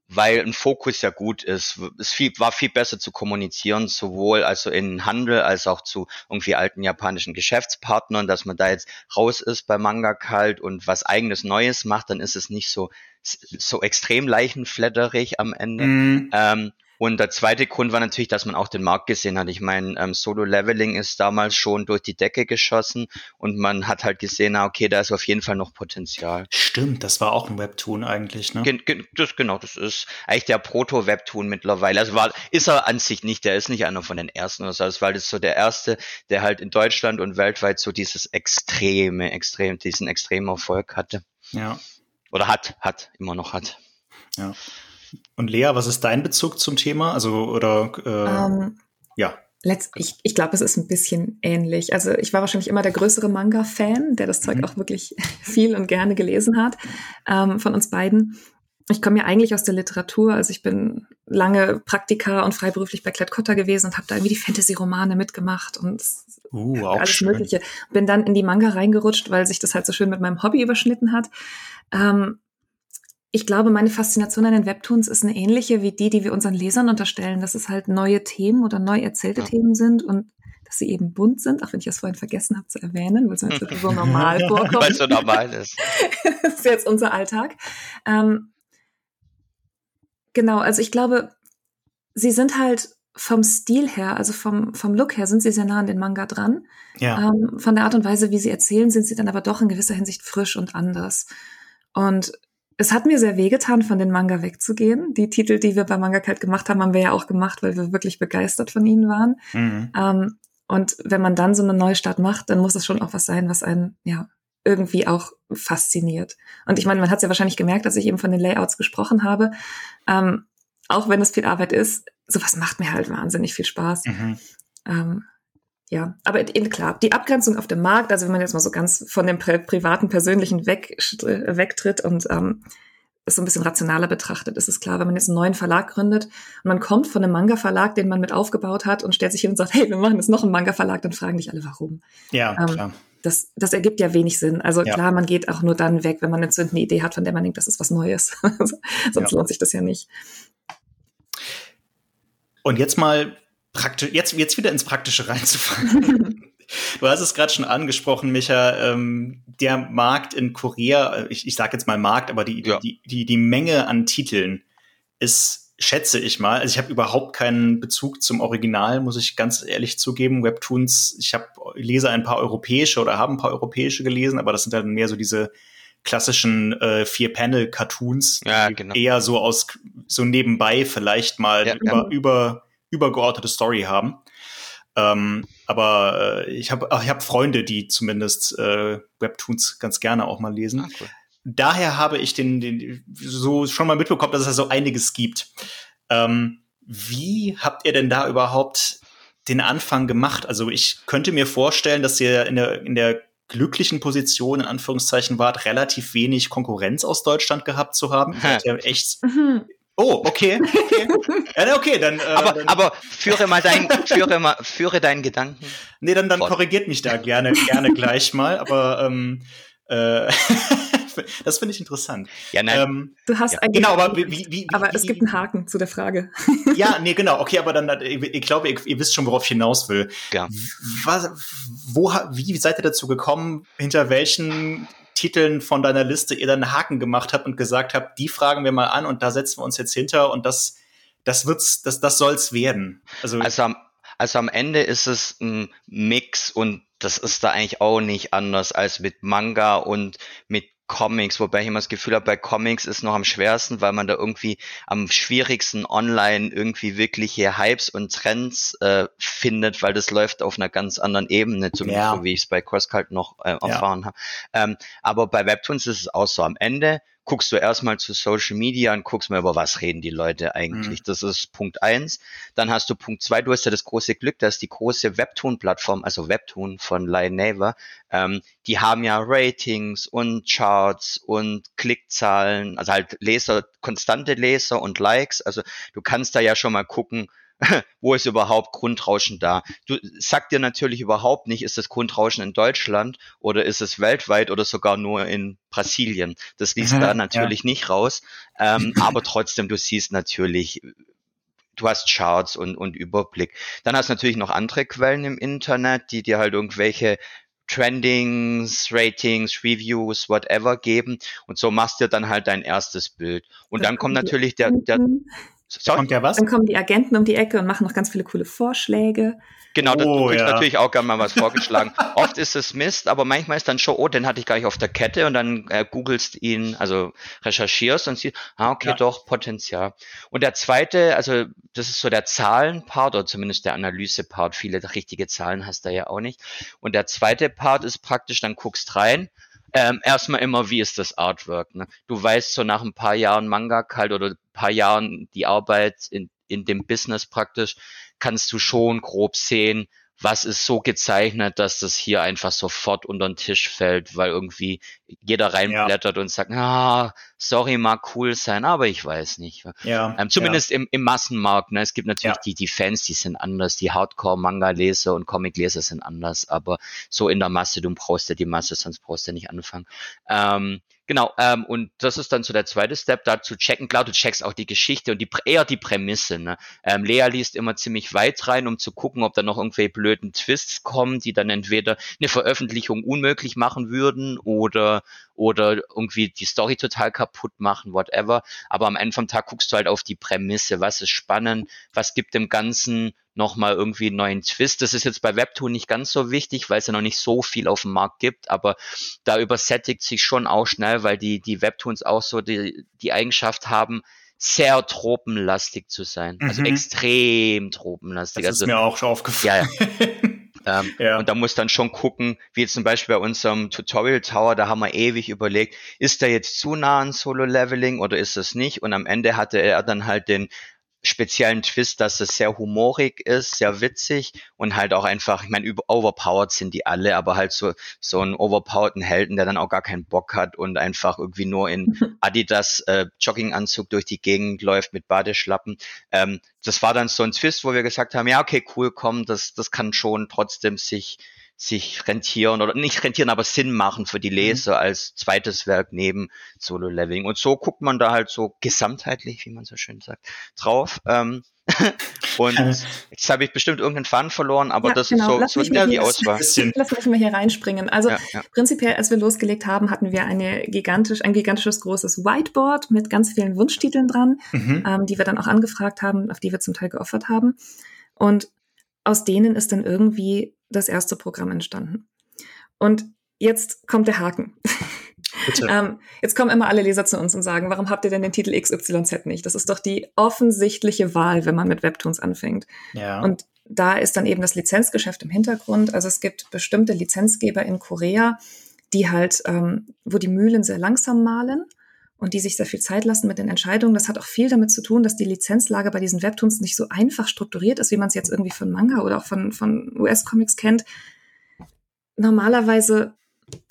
weil ein Fokus ja gut ist. Es viel, war viel besser zu kommunizieren, sowohl also in Handel als auch zu irgendwie alten japanischen Geschäftspartnern, dass man da jetzt raus ist bei Manga kalt und was eigenes Neues macht, dann ist es nicht so so extrem leichenflatterig am Ende. Mm. Ähm, und der zweite Grund war natürlich, dass man auch den Markt gesehen hat. Ich meine, ähm, Solo-Leveling ist damals schon durch die Decke geschossen und man hat halt gesehen, na, okay, da ist auf jeden Fall noch Potenzial. Stimmt, das war auch ein Webtoon eigentlich, ne? Gen gen das, genau, das ist eigentlich der Proto-Webtoon mittlerweile. Also war, ist er an sich nicht, der ist nicht einer von den ersten oder so, weil das ist so der erste, der halt in Deutschland und weltweit so dieses extreme, extrem, diesen extremen Erfolg hatte. Ja. Oder hat, hat, immer noch hat. Ja. Und Lea, was ist dein Bezug zum Thema? Also, oder äh, um, ähm, ja. Letzt, ich, ich glaube, es ist ein bisschen ähnlich. Also ich war wahrscheinlich immer der größere Manga-Fan, der das Zeug mhm. auch wirklich viel und gerne gelesen hat, ähm, von uns beiden. Ich komme ja eigentlich aus der Literatur, also ich bin lange Praktika und freiberuflich bei Klett-Cotta gewesen und habe da irgendwie die Fantasy-Romane mitgemacht und uh, alles schön. Mögliche. Bin dann in die Manga reingerutscht, weil sich das halt so schön mit meinem Hobby überschnitten hat. Ähm, ich glaube, meine Faszination an den Webtoons ist eine ähnliche wie die, die wir unseren Lesern unterstellen, dass es halt neue Themen oder neu erzählte ja. Themen sind und dass sie eben bunt sind, auch wenn ich das vorhin vergessen habe zu erwähnen, weil es mir so normal vorkommt. Weil es so normal ist. das ist jetzt unser Alltag. Ähm, genau, also ich glaube, sie sind halt vom Stil her, also vom, vom Look her, sind sie sehr nah an den Manga dran. Ja. Ähm, von der Art und Weise, wie sie erzählen, sind sie dann aber doch in gewisser Hinsicht frisch und anders. Und es hat mir sehr wehgetan, von den Manga wegzugehen. Die Titel, die wir bei Manga Kalt gemacht haben, haben wir ja auch gemacht, weil wir wirklich begeistert von ihnen waren. Mhm. Ähm, und wenn man dann so eine Neustart macht, dann muss es schon auch was sein, was einen, ja, irgendwie auch fasziniert. Und ich meine, man hat es ja wahrscheinlich gemerkt, dass ich eben von den Layouts gesprochen habe. Ähm, auch wenn es viel Arbeit ist, sowas macht mir halt wahnsinnig viel Spaß. Mhm. Ähm, ja, aber klar, die Abgrenzung auf dem Markt, also wenn man jetzt mal so ganz von dem pri privaten, persönlichen weg, wegtritt und ähm, es so ein bisschen rationaler betrachtet, ist es klar, wenn man jetzt einen neuen Verlag gründet und man kommt von einem Manga-Verlag, den man mit aufgebaut hat und stellt sich hin und sagt, hey, wir machen jetzt noch einen Manga-Verlag, dann fragen dich alle, warum. Ja, ähm, klar. Das, das ergibt ja wenig Sinn. Also ja. klar, man geht auch nur dann weg, wenn man eine zündende Idee hat, von der man denkt, das ist was Neues. Sonst ja. lohnt sich das ja nicht. Und jetzt mal praktisch, jetzt, jetzt wieder ins Praktische reinzufangen. du hast es gerade schon angesprochen, Micha, ähm, der Markt in Korea, äh, ich, ich sage jetzt mal Markt, aber die, ja. die, die, die Menge an Titeln ist, schätze ich mal, also ich habe überhaupt keinen Bezug zum Original, muss ich ganz ehrlich zugeben. Webtoons, ich habe lese ein paar europäische oder habe ein paar europäische gelesen, aber das sind dann mehr so diese klassischen äh, Vier-Panel-Cartoons, ja, genau. eher so aus so nebenbei vielleicht mal ja, über, ja. über übergeordnete Story haben. Ähm, aber äh, ich habe ich hab Freunde, die zumindest äh, Webtoons ganz gerne auch mal lesen. Ah, cool. Daher habe ich den, den so schon mal mitbekommen, dass es da so einiges gibt. Ähm, wie habt ihr denn da überhaupt den Anfang gemacht? Also ich könnte mir vorstellen, dass ihr in der, in der glücklichen Position, in Anführungszeichen, wart, relativ wenig Konkurrenz aus Deutschland gehabt zu haben. Ihr habt ja echt mhm. Oh, okay. Okay, ja, okay dann, äh, aber, dann. aber führe mal deinen, führe mal, führe deinen Gedanken. Nee, dann, dann korrigiert mich da gerne, gerne gleich mal. Aber ähm, äh, das finde ich interessant. Ja, nein. Ähm, du hast ja. genau, aber wie, wie, wie, aber es gibt einen Haken zu der Frage. ja, nee, genau. Okay, aber dann, ich glaube, ihr, ihr wisst schon, worauf ich hinaus will. Ja. Was, wo, wie seid ihr dazu gekommen? Hinter welchen Titeln von deiner Liste ihr dann einen Haken gemacht habt und gesagt habt, die fragen wir mal an und da setzen wir uns jetzt hinter und das, das wird's, das, das soll's werden. Also, also am, also am Ende ist es ein Mix und das ist da eigentlich auch nicht anders als mit Manga und mit Comics, wobei ich immer das Gefühl habe, bei Comics ist noch am schwersten, weil man da irgendwie am schwierigsten online irgendwie wirkliche Hypes und Trends äh, findet, weil das läuft auf einer ganz anderen Ebene, zumindest ja. so wie ich es bei CrossCult noch äh, erfahren ja. habe. Ähm, aber bei Webtoons ist es auch so am Ende guckst du erstmal zu Social Media und guckst mal, über was reden die Leute eigentlich. Mhm. Das ist Punkt eins. Dann hast du Punkt zwei, du hast ja das große Glück, dass die große Webtoon-Plattform, also Webtoon von Lion Naver, ähm, die haben ja Ratings und Charts und Klickzahlen, also halt Leser, konstante Leser und Likes. Also du kannst da ja schon mal gucken, wo ist überhaupt Grundrauschen da? Du sagt dir natürlich überhaupt nicht, ist das Grundrauschen in Deutschland oder ist es weltweit oder sogar nur in Brasilien. Das liest da natürlich ja. nicht raus. Ähm, aber trotzdem, du siehst natürlich, du hast Charts und, und Überblick. Dann hast du natürlich noch andere Quellen im Internet, die dir halt irgendwelche Trendings, Ratings, Reviews, whatever geben. Und so machst du dann halt dein erstes Bild. Und dann kommt natürlich der, der, Sorry? Kommt ja was? Dann kommen die Agenten um die Ecke und machen noch ganz viele coole Vorschläge. Genau, oh, du kriegst ja. natürlich auch gerne mal was vorgeschlagen. Oft ist es Mist, aber manchmal ist dann schon, oh, den hatte ich gar nicht auf der Kette und dann äh, googelst ihn, also recherchierst und siehst, ah, okay, ja. doch, Potenzial. Und der zweite, also das ist so der Zahlenpart oder zumindest der Analysepart. Viele richtige Zahlen hast du ja auch nicht. Und der zweite Part ist praktisch, dann guckst rein ähm, erstmal immer, wie ist das Artwork? Ne? Du weißt so nach ein paar Jahren Manga halt oder ein paar Jahren die Arbeit in, in dem Business praktisch, kannst du schon grob sehen, was ist so gezeichnet, dass das hier einfach sofort unter den Tisch fällt, weil irgendwie jeder reinblättert ja. und sagt, ah, sorry, mag cool sein, aber ich weiß nicht. Ja, ähm, zumindest ja. im, im Massenmarkt. Ne? Es gibt natürlich ja. die, die Fans, die sind anders, die Hardcore-Manga-Leser und Comic-Leser sind anders, aber so in der Masse, du brauchst ja die Masse, sonst brauchst du nicht anfangen. Ähm, Genau, ähm, und das ist dann so der zweite Step, da zu checken. Klar, du checkst auch die Geschichte und die, eher die Prämisse. Ne? Ähm, Lea liest immer ziemlich weit rein, um zu gucken, ob da noch irgendwelche blöden Twists kommen, die dann entweder eine Veröffentlichung unmöglich machen würden oder, oder irgendwie die Story total kaputt machen, whatever. Aber am Ende vom Tag guckst du halt auf die Prämisse. Was ist spannend? Was gibt dem Ganzen nochmal irgendwie einen neuen Twist. Das ist jetzt bei Webtoon nicht ganz so wichtig, weil es ja noch nicht so viel auf dem Markt gibt, aber da übersättigt sich schon auch schnell, weil die, die Webtoons auch so die, die Eigenschaft haben, sehr tropenlastig zu sein. Also mhm. extrem tropenlastig. Das ist also, mir auch schon aufgefallen. Ja, ja. ähm, ja. Und da muss dann schon gucken, wie zum Beispiel bei unserem Tutorial Tower, da haben wir ewig überlegt, ist der jetzt zu nah an Solo-Leveling oder ist es nicht? Und am Ende hatte er dann halt den speziellen Twist, dass es sehr humorig ist, sehr witzig und halt auch einfach, ich meine, overpowered sind die alle, aber halt so, so einen overpowerten Helden, der dann auch gar keinen Bock hat und einfach irgendwie nur in Adidas äh, Jogginganzug durch die Gegend läuft mit Badeschlappen. Ähm, das war dann so ein Twist, wo wir gesagt haben, ja, okay, cool, komm, das, das kann schon trotzdem sich sich rentieren oder nicht rentieren, aber Sinn machen für die mhm. Leser mhm. als zweites Werk neben Solo Leveling. Und so guckt man da halt so gesamtheitlich, wie man so schön sagt, drauf. Ähm, und jetzt habe ich bestimmt irgendeinen Faden verloren, aber ja, das genau. ist so, Lass so schnell die Auswahl. Lass mich mal hier reinspringen. Also ja, ja. prinzipiell, als wir losgelegt haben, hatten wir eine gigantisch, ein gigantisches großes Whiteboard mit ganz vielen Wunschtiteln dran, mhm. ähm, die wir dann auch angefragt haben, auf die wir zum Teil geoffert haben. Und aus denen ist dann irgendwie das erste Programm entstanden. Und jetzt kommt der Haken. ähm, jetzt kommen immer alle Leser zu uns und sagen, warum habt ihr denn den Titel XYZ nicht? Das ist doch die offensichtliche Wahl, wenn man mit Webtoons anfängt. Ja. Und da ist dann eben das Lizenzgeschäft im Hintergrund. Also es gibt bestimmte Lizenzgeber in Korea, die halt, ähm, wo die Mühlen sehr langsam malen und die sich sehr viel Zeit lassen mit den Entscheidungen. Das hat auch viel damit zu tun, dass die Lizenzlage bei diesen Webtoons nicht so einfach strukturiert ist, wie man es jetzt irgendwie von Manga oder auch von, von US-Comics kennt. Normalerweise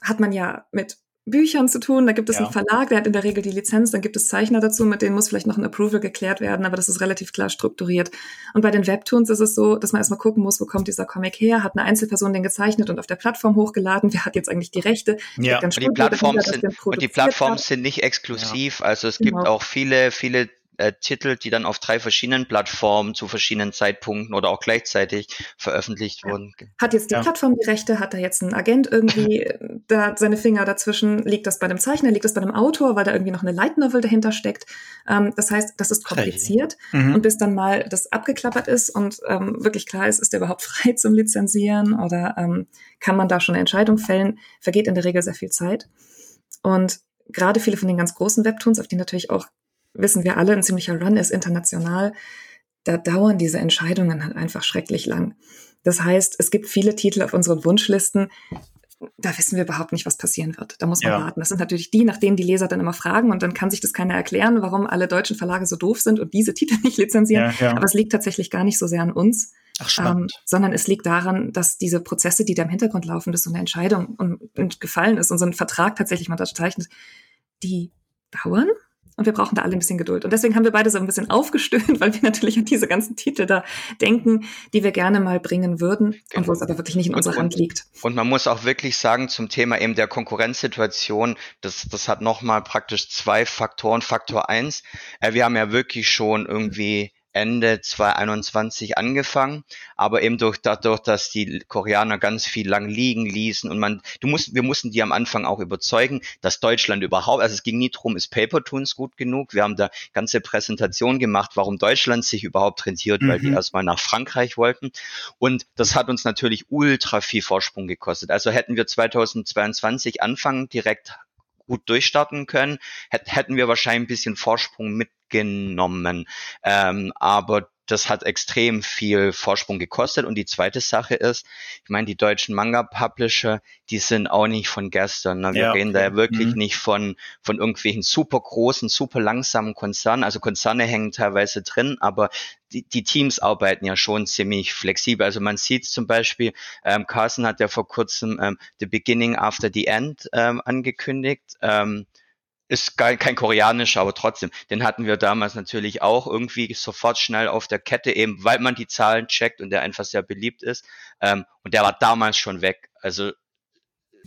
hat man ja mit Büchern zu tun. Da gibt es ja. einen Verlag, der hat in der Regel die Lizenz, dann gibt es Zeichner dazu, mit denen muss vielleicht noch ein Approval geklärt werden, aber das ist relativ klar strukturiert. Und bei den Webtoons ist es so, dass man erstmal gucken muss, wo kommt dieser Comic her, hat eine Einzelperson den gezeichnet und auf der Plattform hochgeladen, wer hat jetzt eigentlich die Rechte? Ja, und die, Plattformen sind, und die Plattformen sind nicht exklusiv, ja. also es genau. gibt auch viele, viele äh, Titel, die dann auf drei verschiedenen Plattformen zu verschiedenen Zeitpunkten oder auch gleichzeitig veröffentlicht ja. wurden. Hat jetzt die ja. Plattform die Rechte? Hat da jetzt ein Agent irgendwie da seine Finger dazwischen? Liegt das bei dem Zeichner? Liegt das bei dem Autor, weil da irgendwie noch eine Light Novel dahinter steckt? Ähm, das heißt, das ist kompliziert. Mhm. Und bis dann mal das abgeklappert ist und ähm, wirklich klar ist, ist der überhaupt frei zum Lizenzieren oder ähm, kann man da schon eine Entscheidung fällen, vergeht in der Regel sehr viel Zeit. Und gerade viele von den ganz großen Webtoons, auf die natürlich auch wissen wir alle, ein ziemlicher Run ist international. Da dauern diese Entscheidungen halt einfach schrecklich lang. Das heißt, es gibt viele Titel auf unseren Wunschlisten, da wissen wir überhaupt nicht, was passieren wird. Da muss man ja. warten. Das sind natürlich die, nach denen die Leser dann immer fragen und dann kann sich das keiner erklären, warum alle deutschen Verlage so doof sind und diese Titel nicht lizenzieren. Ja, ja. Aber es liegt tatsächlich gar nicht so sehr an uns, Ach, ähm, sondern es liegt daran, dass diese Prozesse, die da im Hintergrund laufen, dass so eine Entscheidung und, und gefallen ist und so ein Vertrag tatsächlich mal unterzeichnet, die dauern und wir brauchen da alle ein bisschen Geduld. Und deswegen haben wir beide so ein bisschen aufgestöhnt, weil wir natürlich an diese ganzen Titel da denken, die wir gerne mal bringen würden genau. und wo es aber wirklich nicht in unserer Hand liegt. Und man muss auch wirklich sagen, zum Thema eben der Konkurrenzsituation, das, das hat nochmal praktisch zwei Faktoren. Faktor eins, äh, wir haben ja wirklich schon irgendwie Ende 2021 angefangen, aber eben durch, dadurch, dass die Koreaner ganz viel lang liegen ließen und man, du musst, wir mussten die am Anfang auch überzeugen, dass Deutschland überhaupt, also es ging nie drum, ist Papertoons gut genug. Wir haben da ganze Präsentation gemacht, warum Deutschland sich überhaupt rentiert, mhm. weil die mhm. erstmal nach Frankreich wollten. Und das hat uns natürlich ultra viel Vorsprung gekostet. Also hätten wir 2022 anfangen direkt gut durchstarten können, hätten wir wahrscheinlich ein bisschen Vorsprung mitgenommen. Ähm, aber das hat extrem viel Vorsprung gekostet. Und die zweite Sache ist, ich meine, die deutschen Manga-Publisher, die sind auch nicht von gestern. Ne? Wir ja, reden okay. da ja wirklich mhm. nicht von, von irgendwelchen super großen, super langsamen Konzernen. Also Konzerne hängen teilweise drin, aber die, die Teams arbeiten ja schon ziemlich flexibel. Also man sieht zum Beispiel, ähm, Carson hat ja vor kurzem ähm, The Beginning After the End ähm, angekündigt. Ähm, ist kein, kein koreanisch, aber trotzdem, den hatten wir damals natürlich auch irgendwie sofort schnell auf der Kette, eben weil man die Zahlen checkt und der einfach sehr beliebt ist. Ähm, und der war damals schon weg. Also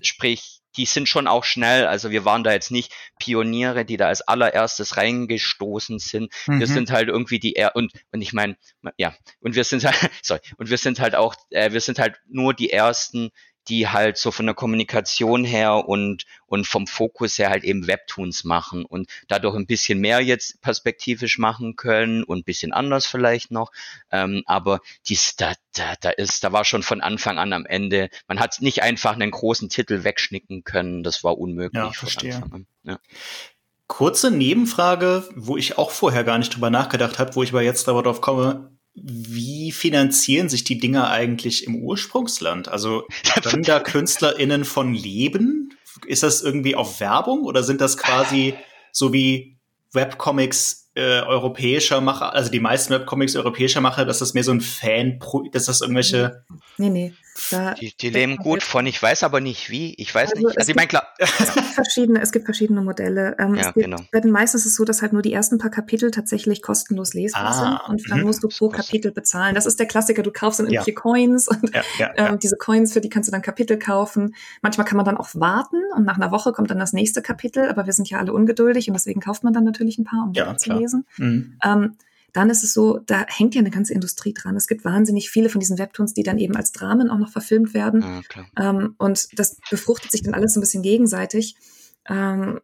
sprich, die sind schon auch schnell. Also wir waren da jetzt nicht Pioniere, die da als allererstes reingestoßen sind. Mhm. Wir sind halt irgendwie die er und und ich meine, ja, und wir sind halt, sorry, und wir sind halt auch, äh, wir sind halt nur die ersten, die halt so von der Kommunikation her und, und vom Fokus her halt eben Webtoons machen und dadurch ein bisschen mehr jetzt perspektivisch machen können und ein bisschen anders vielleicht noch. Ähm, aber dies, da, da, da ist, da war schon von Anfang an am Ende, man hat nicht einfach einen großen Titel wegschnicken können, das war unmöglich. Ja, verstehe. Ja. Kurze Nebenfrage, wo ich auch vorher gar nicht drüber nachgedacht habe, wo ich aber jetzt darauf komme wie finanzieren sich die Dinger eigentlich im Ursprungsland? Also können da KünstlerInnen von leben? Ist das irgendwie auf Werbung oder sind das quasi so wie Webcomics äh, europäischer Macher, also die meisten Webcomics europäischer Macher, dass das mehr so ein Fan, dass das irgendwelche. Nee, nee. Da, die, die leben gut von, ich weiß aber nicht wie. Ich weiß also nicht. Also ich meine, klar. Es gibt verschiedene, es gibt verschiedene Modelle. Ähm, ja, gibt, genau. Bei den meisten ist es so, dass halt nur die ersten paar Kapitel tatsächlich kostenlos lesbar ah, sind und dann mh. musst du pro Kapitel bezahlen. Das ist der Klassiker, du kaufst dann irgendwelche ja. Coins und ja, ähm, diese Coins, für die kannst du dann Kapitel kaufen. Manchmal kann man dann auch warten und nach einer Woche kommt dann das nächste Kapitel, aber wir sind ja alle ungeduldig und deswegen kauft man dann natürlich ein paar, um ja, zu lesen. Mhm. Ähm, dann ist es so, da hängt ja eine ganze Industrie dran. Es gibt wahnsinnig viele von diesen Webtoons, die dann eben als Dramen auch noch verfilmt werden. Ja, ähm, und das befruchtet sich dann alles so ein bisschen gegenseitig. Ähm,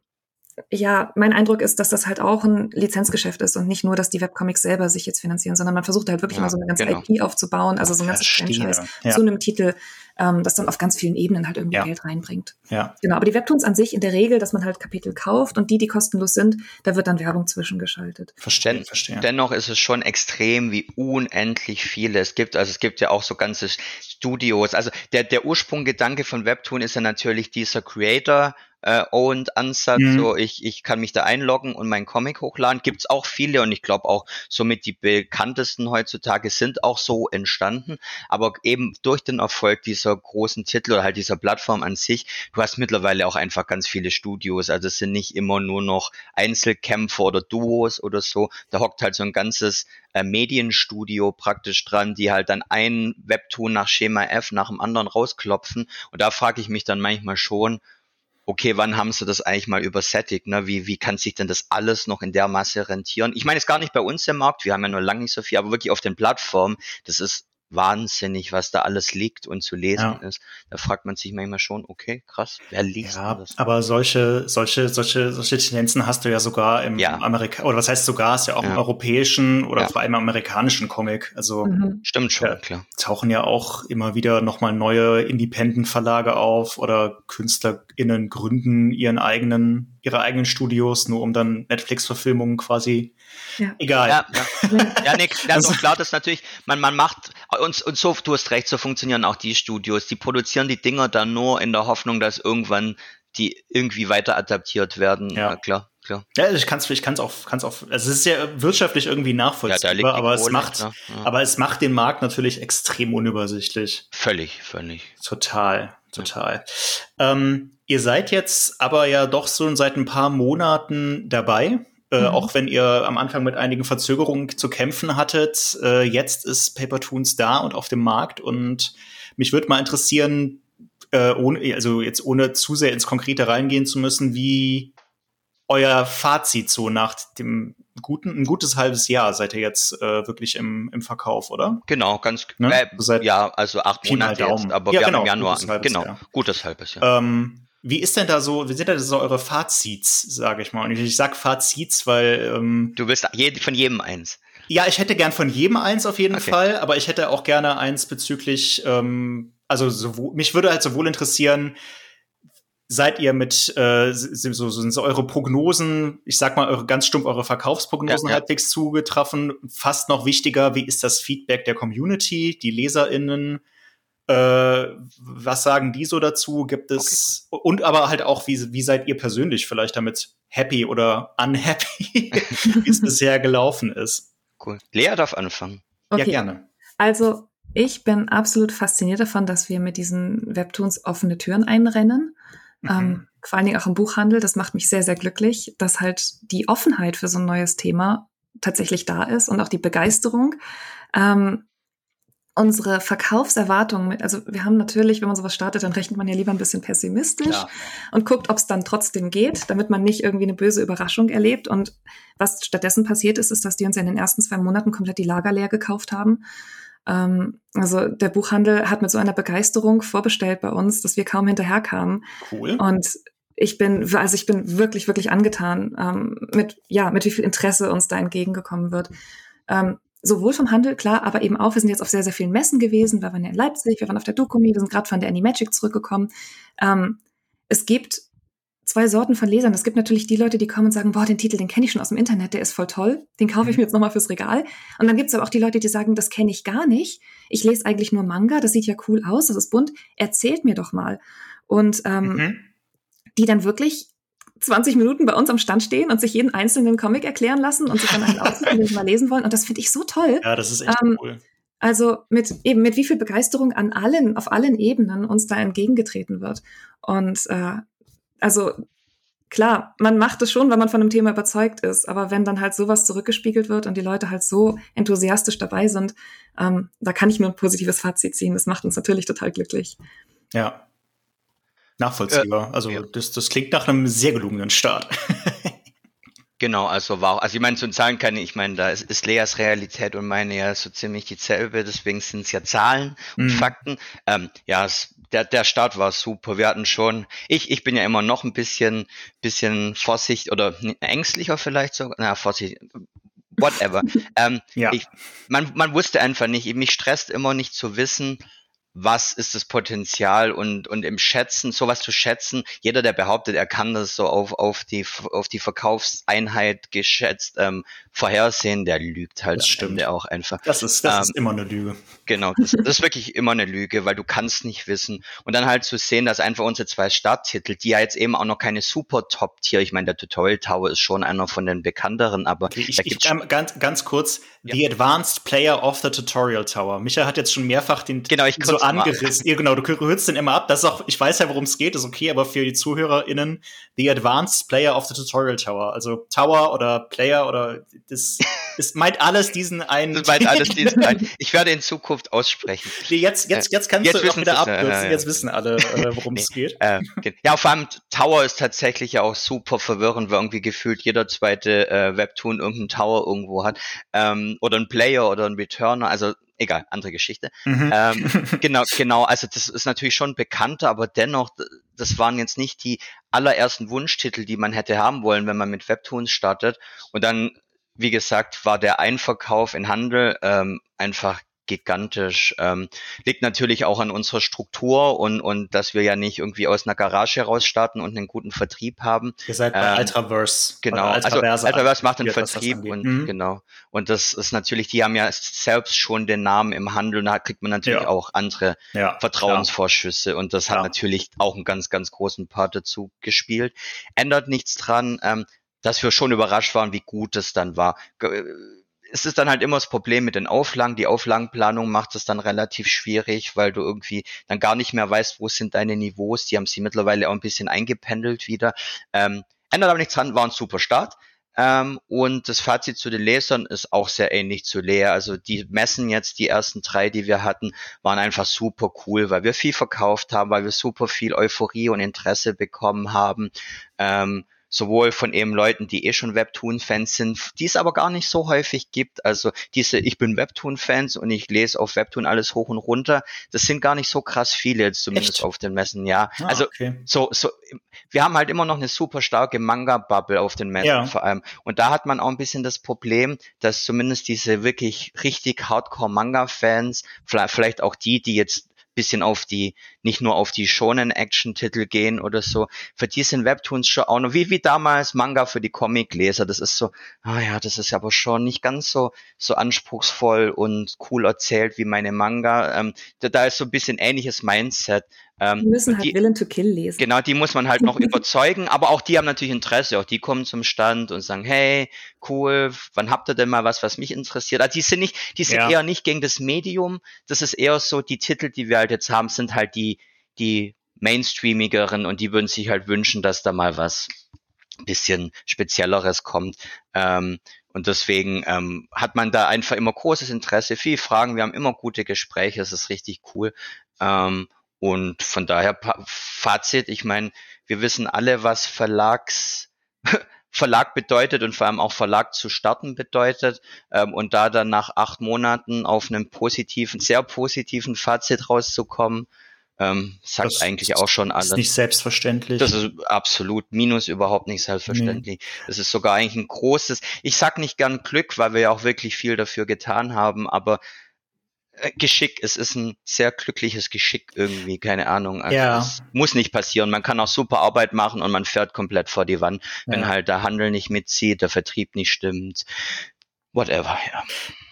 ja, mein Eindruck ist, dass das halt auch ein Lizenzgeschäft ist und nicht nur, dass die Webcomics selber sich jetzt finanzieren, sondern man versucht halt wirklich ja, mal so eine ganze genau. IP aufzubauen, also so ein ganzes Franchise ja. zu einem Titel, ähm, das dann auf ganz vielen Ebenen halt irgendwie ja. Geld reinbringt. Ja. Genau, aber die Webtoons an sich in der Regel, dass man halt Kapitel kauft und die, die kostenlos sind, da wird dann Werbung zwischengeschaltet. Verstehen, verstehen. Dennoch ist es schon extrem, wie unendlich viele es gibt. Also es gibt ja auch so ganze Studios. Also der, der Ursprunggedanke von Webtoon ist ja natürlich dieser Creator äh, owned Ansatz. Mhm. So, ich, ich kann mich da einloggen und meinen Comic hochladen. Gibt's auch viele und ich glaube auch somit die bekanntesten heutzutage sind auch so entstanden. Aber eben durch den Erfolg dieser großen Titel oder halt dieser Plattform an sich, du hast mittlerweile auch einfach ganz viele Studios. Also es sind nicht immer nur noch Einzelkämpfer oder Duos oder so. Da hockt halt so ein ganzes äh, Medienstudio praktisch dran, die halt dann ein Webtoon nach Schema F nach dem anderen rausklopfen. Und da frage ich mich dann manchmal schon, okay, wann haben sie das eigentlich mal übersättigt? Ne? Wie, wie kann sich denn das alles noch in der Masse rentieren? Ich meine, es gar nicht bei uns im Markt, wir haben ja nur lange nicht so viel, aber wirklich auf den Plattformen, das ist wahnsinnig, was da alles liegt und zu lesen ja. ist. Da fragt man sich manchmal schon, okay, krass, wer liest ja, das? Aber solche, solche, solche, solche Tendenzen hast du ja sogar im ja. Amerika oder was heißt sogar, ist ja auch ja. im europäischen oder vor allem im amerikanischen Comic. Also mhm. stimmt schon, klar. Tauchen ja auch immer wieder nochmal neue Independent-Verlage auf oder KünstlerInnen gründen ihren eigenen, ihre eigenen Studios, nur um dann Netflix-Verfilmungen quasi ja. Egal. Ja, ja. ja nee, also klar, das ist natürlich, man, man macht, und, und so, du hast recht, so funktionieren auch die Studios. Die produzieren die Dinger dann nur in der Hoffnung, dass irgendwann die irgendwie weiter adaptiert werden. Ja, ja klar. Klar. Ja, ich kann es ich kann's auch, kann's auch, also es ist ja wirtschaftlich irgendwie nachvollziehbar, ja, aber es macht, ja. aber es macht den Markt natürlich extrem unübersichtlich. Völlig, völlig. Total, total. Ja. Ähm, ihr seid jetzt aber ja doch so seit ein paar Monaten dabei Äh, mhm. Auch wenn ihr am Anfang mit einigen Verzögerungen zu kämpfen hattet, äh, jetzt ist Paper Toons da und auf dem Markt. Und mich würde mal interessieren, äh, ohne, also jetzt ohne zu sehr ins Konkrete reingehen zu müssen, wie euer Fazit so nach dem guten, ein gutes halbes Jahr seid ihr jetzt äh, wirklich im, im Verkauf, oder? Genau, ganz ne? äh, ja, also acht Monate jetzt, aber ja, wir genau, haben im Januar, gutes genau, Jahr. gutes halbes Jahr. Ähm, wie ist denn da so, wie sind denn da so eure Fazits, sage ich mal? Und ich sag Fazits, weil ähm, Du willst von jedem eins. Ja, ich hätte gern von jedem eins auf jeden okay. Fall, aber ich hätte auch gerne eins bezüglich, ähm, also sowohl, mich würde halt sowohl interessieren, seid ihr mit äh, so, so sind so eure Prognosen, ich sag mal eure ganz stumpf eure Verkaufsprognosen ja, ja. halbwegs zugetroffen. Fast noch wichtiger, wie ist das Feedback der Community, die LeserInnen? Äh, was sagen die so dazu? Gibt es okay. und aber halt auch, wie, wie seid ihr persönlich vielleicht damit happy oder unhappy, wie es bisher gelaufen ist? Cool. Lea darf anfangen. Okay. Ja, gerne. Also ich bin absolut fasziniert davon, dass wir mit diesen Webtoons offene Türen einrennen. Mhm. Ähm, vor allen Dingen auch im Buchhandel. Das macht mich sehr, sehr glücklich, dass halt die Offenheit für so ein neues Thema tatsächlich da ist und auch die Begeisterung. Ähm, unsere Verkaufserwartungen mit, also wir haben natürlich, wenn man sowas startet, dann rechnet man ja lieber ein bisschen pessimistisch Klar. und guckt, ob es dann trotzdem geht, damit man nicht irgendwie eine böse Überraschung erlebt. Und was stattdessen passiert ist, ist, dass die uns in den ersten zwei Monaten komplett die Lager leer gekauft haben. Ähm, also der Buchhandel hat mit so einer Begeisterung vorbestellt bei uns, dass wir kaum hinterherkamen. Cool. Und ich bin, also ich bin wirklich, wirklich angetan ähm, mit, ja, mit wie viel Interesse uns da entgegengekommen wird. Ähm, sowohl vom Handel, klar, aber eben auch, wir sind jetzt auf sehr, sehr vielen Messen gewesen, wir waren ja in Leipzig, wir waren auf der Dokumi, wir sind gerade von der Animagic zurückgekommen. Ähm, es gibt zwei Sorten von Lesern. Es gibt natürlich die Leute, die kommen und sagen, boah, den Titel, den kenne ich schon aus dem Internet, der ist voll toll, den kaufe ich mhm. mir jetzt nochmal fürs Regal. Und dann gibt es aber auch die Leute, die sagen, das kenne ich gar nicht. Ich lese eigentlich nur Manga, das sieht ja cool aus, das ist bunt, erzählt mir doch mal. Und ähm, mhm. die dann wirklich 20 Minuten bei uns am Stand stehen und sich jeden einzelnen Comic erklären lassen und sich dann einen sie mal lesen wollen. Und das finde ich so toll. Ja, das ist echt ähm, cool. Also mit eben mit wie viel Begeisterung an allen, auf allen Ebenen uns da entgegengetreten wird. Und äh, also klar, man macht es schon, wenn man von einem Thema überzeugt ist, aber wenn dann halt sowas zurückgespiegelt wird und die Leute halt so enthusiastisch dabei sind, ähm, da kann ich nur ein positives Fazit ziehen. Das macht uns natürlich total glücklich. Ja, Nachvollziehbar. Äh, also ja. das, das klingt nach einem sehr gelungenen Start. Genau, also war, also ich meine, zu Zahlen kann ich, ich meine, da ist, ist Leas Realität und meine ja so ziemlich dieselbe, deswegen sind es ja Zahlen und mhm. Fakten. Ähm, ja, es, der, der Start war super. Wir hatten schon, ich, ich bin ja immer noch ein bisschen, bisschen vorsichtig oder ängstlicher vielleicht sogar, na, vorsichtig, whatever. ähm, ja. ich, man, man wusste einfach nicht, mich stresst immer nicht zu wissen, was ist das Potenzial und, und im Schätzen, sowas zu schätzen, jeder, der behauptet, er kann das so auf, auf, die, auf die Verkaufseinheit geschätzt ähm, vorhersehen, der lügt halt das am Ende auch einfach. Das ist, das ähm, ist immer eine Lüge. Genau, das, das, ist wirklich immer eine Lüge, weil du kannst nicht wissen. Und dann halt zu sehen, dass einfach unsere zwei Starttitel, die ja jetzt eben auch noch keine super Top-Tier, ich meine, der Tutorial Tower ist schon einer von den bekannteren, aber ich, ich, ganz, ganz kurz, ja. The Advanced Player of the Tutorial Tower. Micha hat jetzt schon mehrfach den genau, ich so angerissen. Ja, genau, du hörst den immer ab. Das ist auch, ich weiß ja, worum es geht, ist okay, aber für die ZuhörerInnen, The Advanced Player of the Tutorial Tower. Also Tower oder Player oder das, das meint alles diesen einen. Das meint alles diesen einen. Ich werde in Zukunft aussprechen. Nee, jetzt, jetzt, jetzt kannst jetzt du auch wieder abkürzen. Jetzt wissen alle, äh, worum es geht. Äh, ja, vor allem Tower ist tatsächlich ja auch super verwirrend, weil irgendwie gefühlt jeder zweite äh, Webtoon irgendeinen Tower irgendwo hat. Ähm, oder ein Player oder ein Returner. Also egal, andere Geschichte. Mhm. Ähm, genau, genau, also das ist natürlich schon bekannter, aber dennoch, das waren jetzt nicht die allerersten Wunschtitel, die man hätte haben wollen, wenn man mit Webtoons startet. Und dann, wie gesagt, war der Einverkauf in Handel ähm, einfach gigantisch. Ähm, liegt natürlich auch an unserer Struktur und, und dass wir ja nicht irgendwie aus einer Garage heraus starten und einen guten Vertrieb haben. Ihr seid bei ähm, Altraverse. Genau, also Altraverse macht den Vertrieb und mhm. genau. Und das ist natürlich, die haben ja selbst schon den Namen im Handel und da kriegt man natürlich ja. auch andere ja, Vertrauensvorschüsse klar. und das hat natürlich auch einen ganz, ganz großen Part dazu gespielt. Ändert nichts dran, ähm, dass wir schon überrascht waren, wie gut es dann war es ist dann halt immer das Problem mit den Auflagen. Die Auflagenplanung macht es dann relativ schwierig, weil du irgendwie dann gar nicht mehr weißt, wo sind deine Niveaus. Die haben sie mittlerweile auch ein bisschen eingependelt wieder. Ähm, ändert aber nichts dran, war ein super Start. Ähm, und das Fazit zu den Lesern ist auch sehr ähnlich zu Lea. Also die Messen jetzt, die ersten drei, die wir hatten, waren einfach super cool, weil wir viel verkauft haben, weil wir super viel Euphorie und Interesse bekommen haben. Ähm, sowohl von eben Leuten, die eh schon Webtoon-Fans sind, die es aber gar nicht so häufig gibt. Also diese, ich bin Webtoon-Fans und ich lese auf Webtoon alles hoch und runter. Das sind gar nicht so krass viele jetzt zumindest Echt? auf den Messen, ja. Ah, also okay. so, so, wir haben halt immer noch eine super starke Manga-Bubble auf den Messen ja. vor allem. Und da hat man auch ein bisschen das Problem, dass zumindest diese wirklich richtig Hardcore-Manga-Fans, vielleicht auch die, die jetzt bisschen auf die, nicht nur auf die schonen Action-Titel gehen oder so. Für die sind Webtoons schon auch noch, wie, wie damals Manga für die Comic-Leser. Das ist so, ah ja, das ist aber schon nicht ganz so, so anspruchsvoll und cool erzählt wie meine Manga. Ähm, da, da ist so ein bisschen ähnliches Mindset. Ähm, die müssen halt die, Willen to Kill lesen. Genau, die muss man halt noch überzeugen, aber auch die haben natürlich Interesse. Auch die kommen zum Stand und sagen, hey, cool, wann habt ihr denn mal was, was mich interessiert? Also die sind nicht, die sind ja. eher nicht gegen das Medium. Das ist eher so, die Titel, die wir halt jetzt haben, sind halt die, die mainstreamigeren und die würden sich halt wünschen, dass da mal was bisschen spezielleres kommt. Ähm, und deswegen ähm, hat man da einfach immer großes Interesse, viel Fragen. Wir haben immer gute Gespräche, es ist richtig cool. Ähm, und von daher Fazit, ich meine, wir wissen alle, was Verlags Verlag bedeutet und vor allem auch Verlag zu starten bedeutet. Ähm, und da dann nach acht Monaten auf einem positiven, sehr positiven Fazit rauszukommen, ähm, sagt das eigentlich auch schon alles. Das ist nicht selbstverständlich. Das ist absolut minus überhaupt nicht selbstverständlich. Nee. Das ist sogar eigentlich ein großes, ich sag nicht gern Glück, weil wir ja auch wirklich viel dafür getan haben, aber äh, Geschick. Es ist ein sehr glückliches Geschick irgendwie, keine Ahnung. Also ja. Es muss nicht passieren. Man kann auch super Arbeit machen und man fährt komplett vor die Wand, wenn ja. halt der Handel nicht mitzieht, der Vertrieb nicht stimmt. Whatever, ja.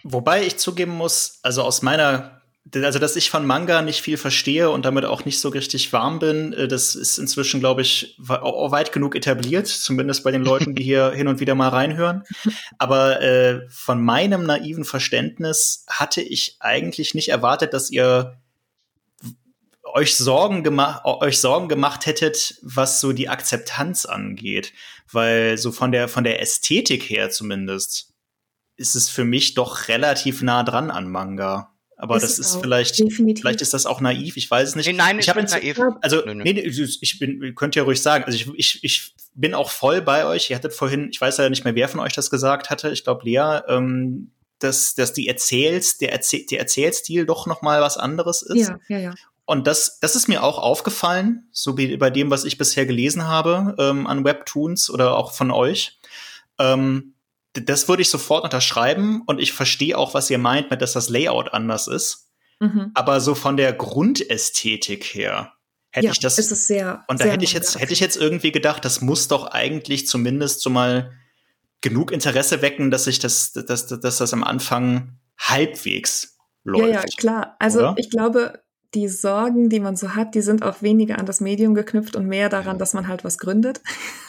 Wobei ich zugeben muss, also aus meiner also dass ich von Manga nicht viel verstehe und damit auch nicht so richtig warm bin, äh, das ist inzwischen, glaube ich, weit genug etabliert, zumindest bei den Leuten, die hier hin und wieder mal reinhören. Aber äh, von meinem naiven Verständnis hatte ich eigentlich nicht erwartet, dass ihr euch Sorgen gemacht, euch Sorgen gemacht hättet, was so die Akzeptanz angeht, weil so von der von der Ästhetik her zumindest ist es für mich doch relativ nah dran an Manga. Aber ist das ist vielleicht, definitiv. vielleicht ist das auch naiv, ich weiß es nicht. Nee, nein, ich habe naiv. Also, nö, nö. nee, ich bin, könnt ihr ruhig sagen. Also ich, ich, ich bin auch voll bei euch. Ihr hattet vorhin, ich weiß ja nicht mehr, wer von euch das gesagt hatte. Ich glaube, Lea, ähm, dass, dass die Erzähls, der, Erzähl, der Erzählstil doch noch mal was anderes ist. Ja, ja, ja. Und das, das ist mir auch aufgefallen, so wie bei dem, was ich bisher gelesen habe ähm, an Webtoons oder auch von euch. Ähm, das würde ich sofort unterschreiben und ich verstehe auch, was ihr meint, mit dass das Layout anders ist. Mhm. Aber so von der Grundästhetik her hätte ja, ich das. Ist es sehr, und da hätte ich jetzt, hätte ich jetzt irgendwie gedacht, das muss doch eigentlich zumindest so mal genug Interesse wecken, dass ich das, dass, dass das am Anfang halbwegs läuft. Ja, ja, klar. Also oder? ich glaube, die Sorgen, die man so hat, die sind auch weniger an das Medium geknüpft und mehr daran, dass man halt was gründet.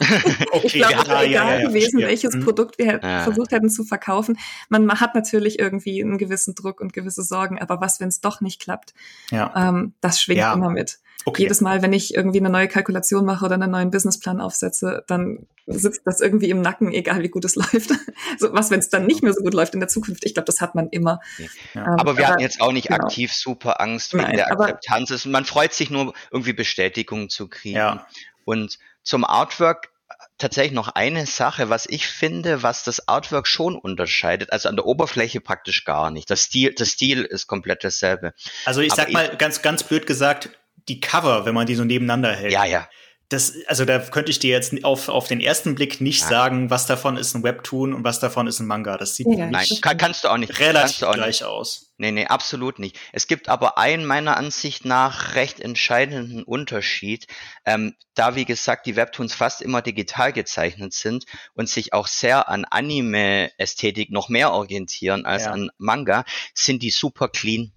okay, ich glaube, ja, egal ja, ja, gewesen, welches mhm. Produkt wir versucht hätten zu verkaufen. Man hat natürlich irgendwie einen gewissen Druck und gewisse Sorgen, aber was, wenn es doch nicht klappt? Ja. Ähm, das schwingt immer mit. Okay. Jedes Mal, wenn ich irgendwie eine neue Kalkulation mache oder einen neuen Businessplan aufsetze, dann sitzt das irgendwie im Nacken, egal wie gut es läuft. so, was, wenn es dann nicht mehr so gut läuft in der Zukunft? Ich glaube, das hat man immer. Ja. Ähm, aber wir aber, hatten jetzt auch nicht genau. aktiv super Angst wegen Nein, der Akzeptanz. man freut sich nur, irgendwie Bestätigung zu kriegen. Ja. Und zum Artwork tatsächlich noch eine Sache, was ich finde, was das Artwork schon unterscheidet. Also an der Oberfläche praktisch gar nicht. Das Stil, das Stil ist komplett dasselbe. Also ich Aber sag mal ganz, ganz blöd gesagt, die Cover, wenn man die so nebeneinander hält. Ja, ja. Das, also da könnte ich dir jetzt auf, auf den ersten Blick nicht Nein. sagen, was davon ist ein Webtoon und was davon ist ein Manga. Das sieht ja, Nein, kann, kannst du auch nicht. Relativ auch gleich nicht. aus. Nee, nee, absolut nicht. Es gibt aber einen meiner Ansicht nach recht entscheidenden Unterschied. Ähm, da, wie gesagt, die Webtoons fast immer digital gezeichnet sind und sich auch sehr an Anime-Ästhetik noch mehr orientieren als ja. an Manga, sind die super clean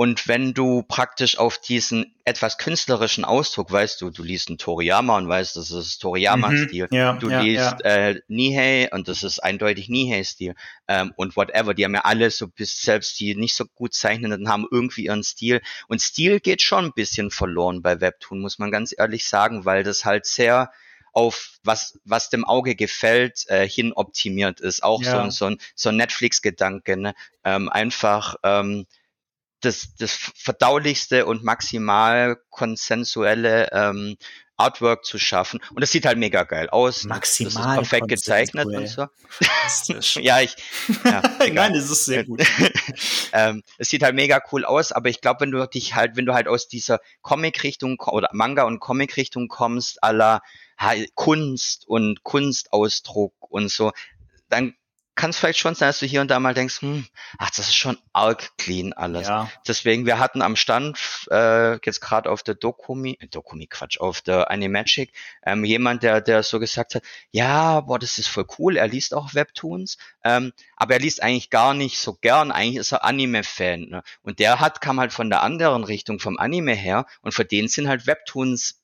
und wenn du praktisch auf diesen etwas künstlerischen Ausdruck weißt, du, du liest einen Toriyama und weißt, das ist Toriyama-Stil. Mhm, ja, du ja, liest ja. Äh, Nihei und das ist eindeutig Nihei-Stil. Ähm, und whatever, die haben ja alle so bis selbst die nicht so gut zeichnenden haben irgendwie ihren Stil. Und Stil geht schon ein bisschen verloren bei Webtoon, muss man ganz ehrlich sagen, weil das halt sehr auf was, was dem Auge gefällt, äh, hin optimiert ist. Auch ja. so, so ein, so ein Netflix-Gedanke, ne? ähm, einfach ähm, das, das verdaulichste und maximal konsensuelle ähm, Artwork zu schaffen. Und es sieht halt mega geil aus. Maximal. Das ist perfekt gezeichnet und so. ja, ich. Ja, Nein, das ist sehr gut. ähm, es sieht halt mega cool aus, aber ich glaube, wenn du dich halt, wenn du halt aus dieser Comic-Richtung oder Manga- und Comic-Richtung kommst, aller Kunst und Kunstausdruck und so, dann kann es vielleicht schon sein, dass du hier und da mal denkst, hm, ach, das ist schon arg clean alles. Ja. Deswegen, wir hatten am Stand äh, jetzt gerade auf der Dokumi, äh, Dokumi Quatsch, auf der Animagic, ähm, jemand, der, der so gesagt hat, ja, boah, das ist voll cool, er liest auch Webtoons, ähm, aber er liest eigentlich gar nicht so gern, eigentlich ist er Anime-Fan. Ne? Und der hat, kam halt von der anderen Richtung, vom Anime her, und für den sind halt Webtoons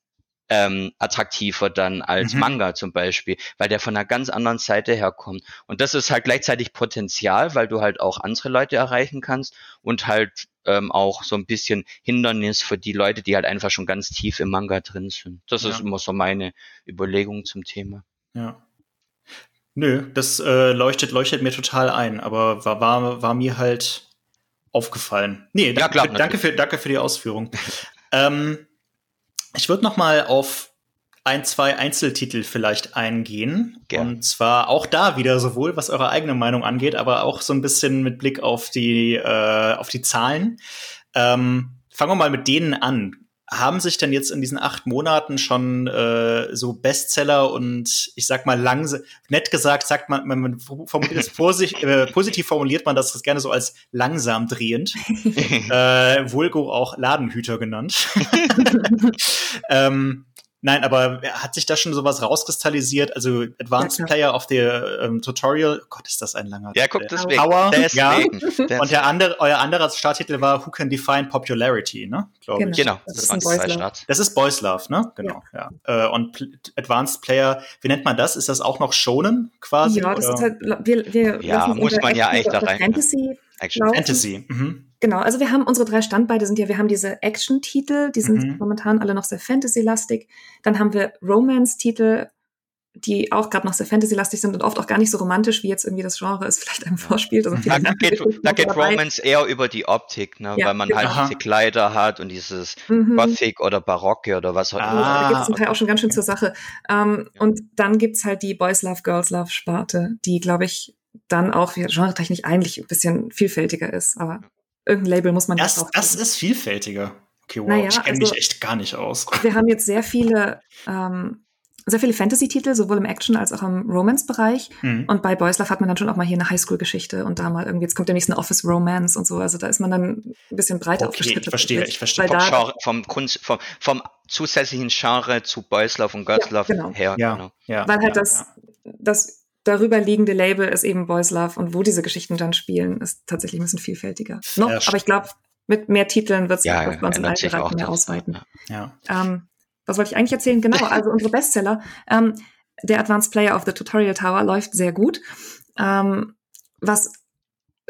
ähm, attraktiver dann als mhm. Manga zum Beispiel, weil der von einer ganz anderen Seite herkommt. Und das ist halt gleichzeitig Potenzial, weil du halt auch andere Leute erreichen kannst und halt ähm, auch so ein bisschen Hindernis für die Leute, die halt einfach schon ganz tief im Manga drin sind. Das ja. ist immer so meine Überlegung zum Thema. Ja. Nö, das äh, leuchtet, leuchtet mir total ein, aber war, war, war mir halt aufgefallen. Nee, ja, klar, danke, für, danke für die Ausführung. ähm, ich würde noch mal auf ein, zwei Einzeltitel vielleicht eingehen. Gerne. Und zwar auch da wieder sowohl, was eure eigene Meinung angeht, aber auch so ein bisschen mit Blick auf die, äh, auf die Zahlen. Ähm, fangen wir mal mit denen an. Haben sich denn jetzt in diesen acht Monaten schon äh, so Bestseller und ich sag mal langsam, nett gesagt, sagt man, man formuliert das positiv, äh, positiv formuliert man das gerne so als langsam drehend, äh, vulgo auch Ladenhüter genannt. ähm, Nein, aber hat sich da schon sowas rauskristallisiert? Also Advanced ja, Player of the ähm, Tutorial, oh Gott, ist das ein langer Ja, guck, deswegen. Power, deswegen. ja. Und der andere, euer anderer Starttitel war Who Can Define Popularity, ne? Glaube genau. ich. Genau, das, das ist ein Boys Love. Das ist Boys Love, ne? Genau, ja. ja. Äh, und P Advanced Player, wie nennt man das? Ist das auch noch Schonen quasi? Ja, das oder? ist halt, wir, wir ja, muss man ja eigentlich da rein. Fantasy. Action Fantasy. Mhm. Genau, also wir haben unsere drei Standbeine sind ja, wir haben diese Action-Titel, die sind mhm. momentan alle noch sehr Fantasy-lastig. Dann haben wir Romance-Titel, die auch gerade noch sehr Fantasy-lastig sind und oft auch gar nicht so romantisch, wie jetzt irgendwie das Genre es vielleicht einem vorspielt. Also da, da geht, da geht Romance eher über die Optik, ne? Ja, weil man halt aha. diese Kleider hat und dieses mhm. Gothic oder Barocke oder was auch immer. Ah, da geht es zum Teil auch schon ganz schön zur Sache. Ähm, ja. Und dann gibt's halt die Boys Love, Girls Love Sparte, die, glaube ich, dann auch genre-technisch eigentlich ein bisschen vielfältiger ist. Aber irgendein Label muss man das, das Das ist vielfältiger. Okay, wow, naja, ich kenne also, mich echt gar nicht aus. Wir haben jetzt sehr viele, ähm, sehr viele Fantasy-Titel, sowohl im Action- als auch im Romance-Bereich. Mhm. Und bei Boys Love hat man dann schon auch mal hier eine Highschool-Geschichte und da mal irgendwie, jetzt kommt demnächst eine Office-Romance und so. Also da ist man dann ein bisschen breiter okay, aufgestellt. Ich verstehe, ich verstehe. Vom, Genre, vom, Kunst, vom, vom zusätzlichen Genre zu Boys Love und Girls ja, Love genau. her. Ja, genau. ja, Weil halt ja, das, das darüber liegende Label ist eben Boys Love und wo diese Geschichten dann spielen, ist tatsächlich ein bisschen vielfältiger. Noch, aber ich glaube, mit mehr Titeln wird es ja, bei uns in allen Bereichen mehr ausweiten. Ja. Ähm, was wollte ich eigentlich erzählen? Genau, also unsere Bestseller. Ähm, der Advanced Player of the Tutorial Tower läuft sehr gut. Ähm, was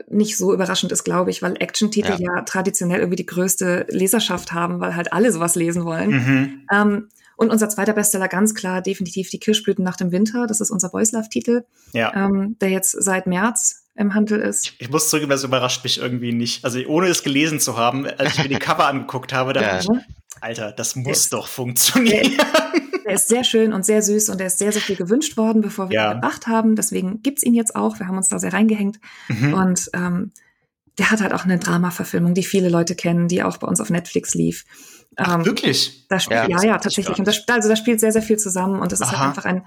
nicht so überraschend ist, glaube ich, weil Action-Titel ja. ja. traditionell irgendwie die größte Leserschaft haben, weil halt alle sowas lesen wollen. Mhm. Ähm, und unser zweiter Bestseller ganz klar definitiv die Kirschblüten nach dem Winter. Das ist unser Boys Love Titel, ja. ähm, der jetzt seit März im Handel ist. Ich, ich muss zugeben, das überrascht mich irgendwie nicht. Also ohne es gelesen zu haben, als ich mir die Cover angeguckt habe, dachte ja. ich, Alter, das muss der doch funktionieren. Der, der, ist sehr schön und sehr süß und der ist sehr, sehr viel gewünscht worden, bevor wir ja. ihn gebracht haben. Deswegen gibt's ihn jetzt auch. Wir haben uns da sehr reingehängt. Mhm. Und ähm, der hat halt auch eine Drama-Verfilmung, die viele Leute kennen, die auch bei uns auf Netflix lief. Ach, ähm, wirklich? Da spielt, ja, ja, ja tatsächlich. Und das, also da spielt sehr, sehr viel zusammen und das ist halt einfach ein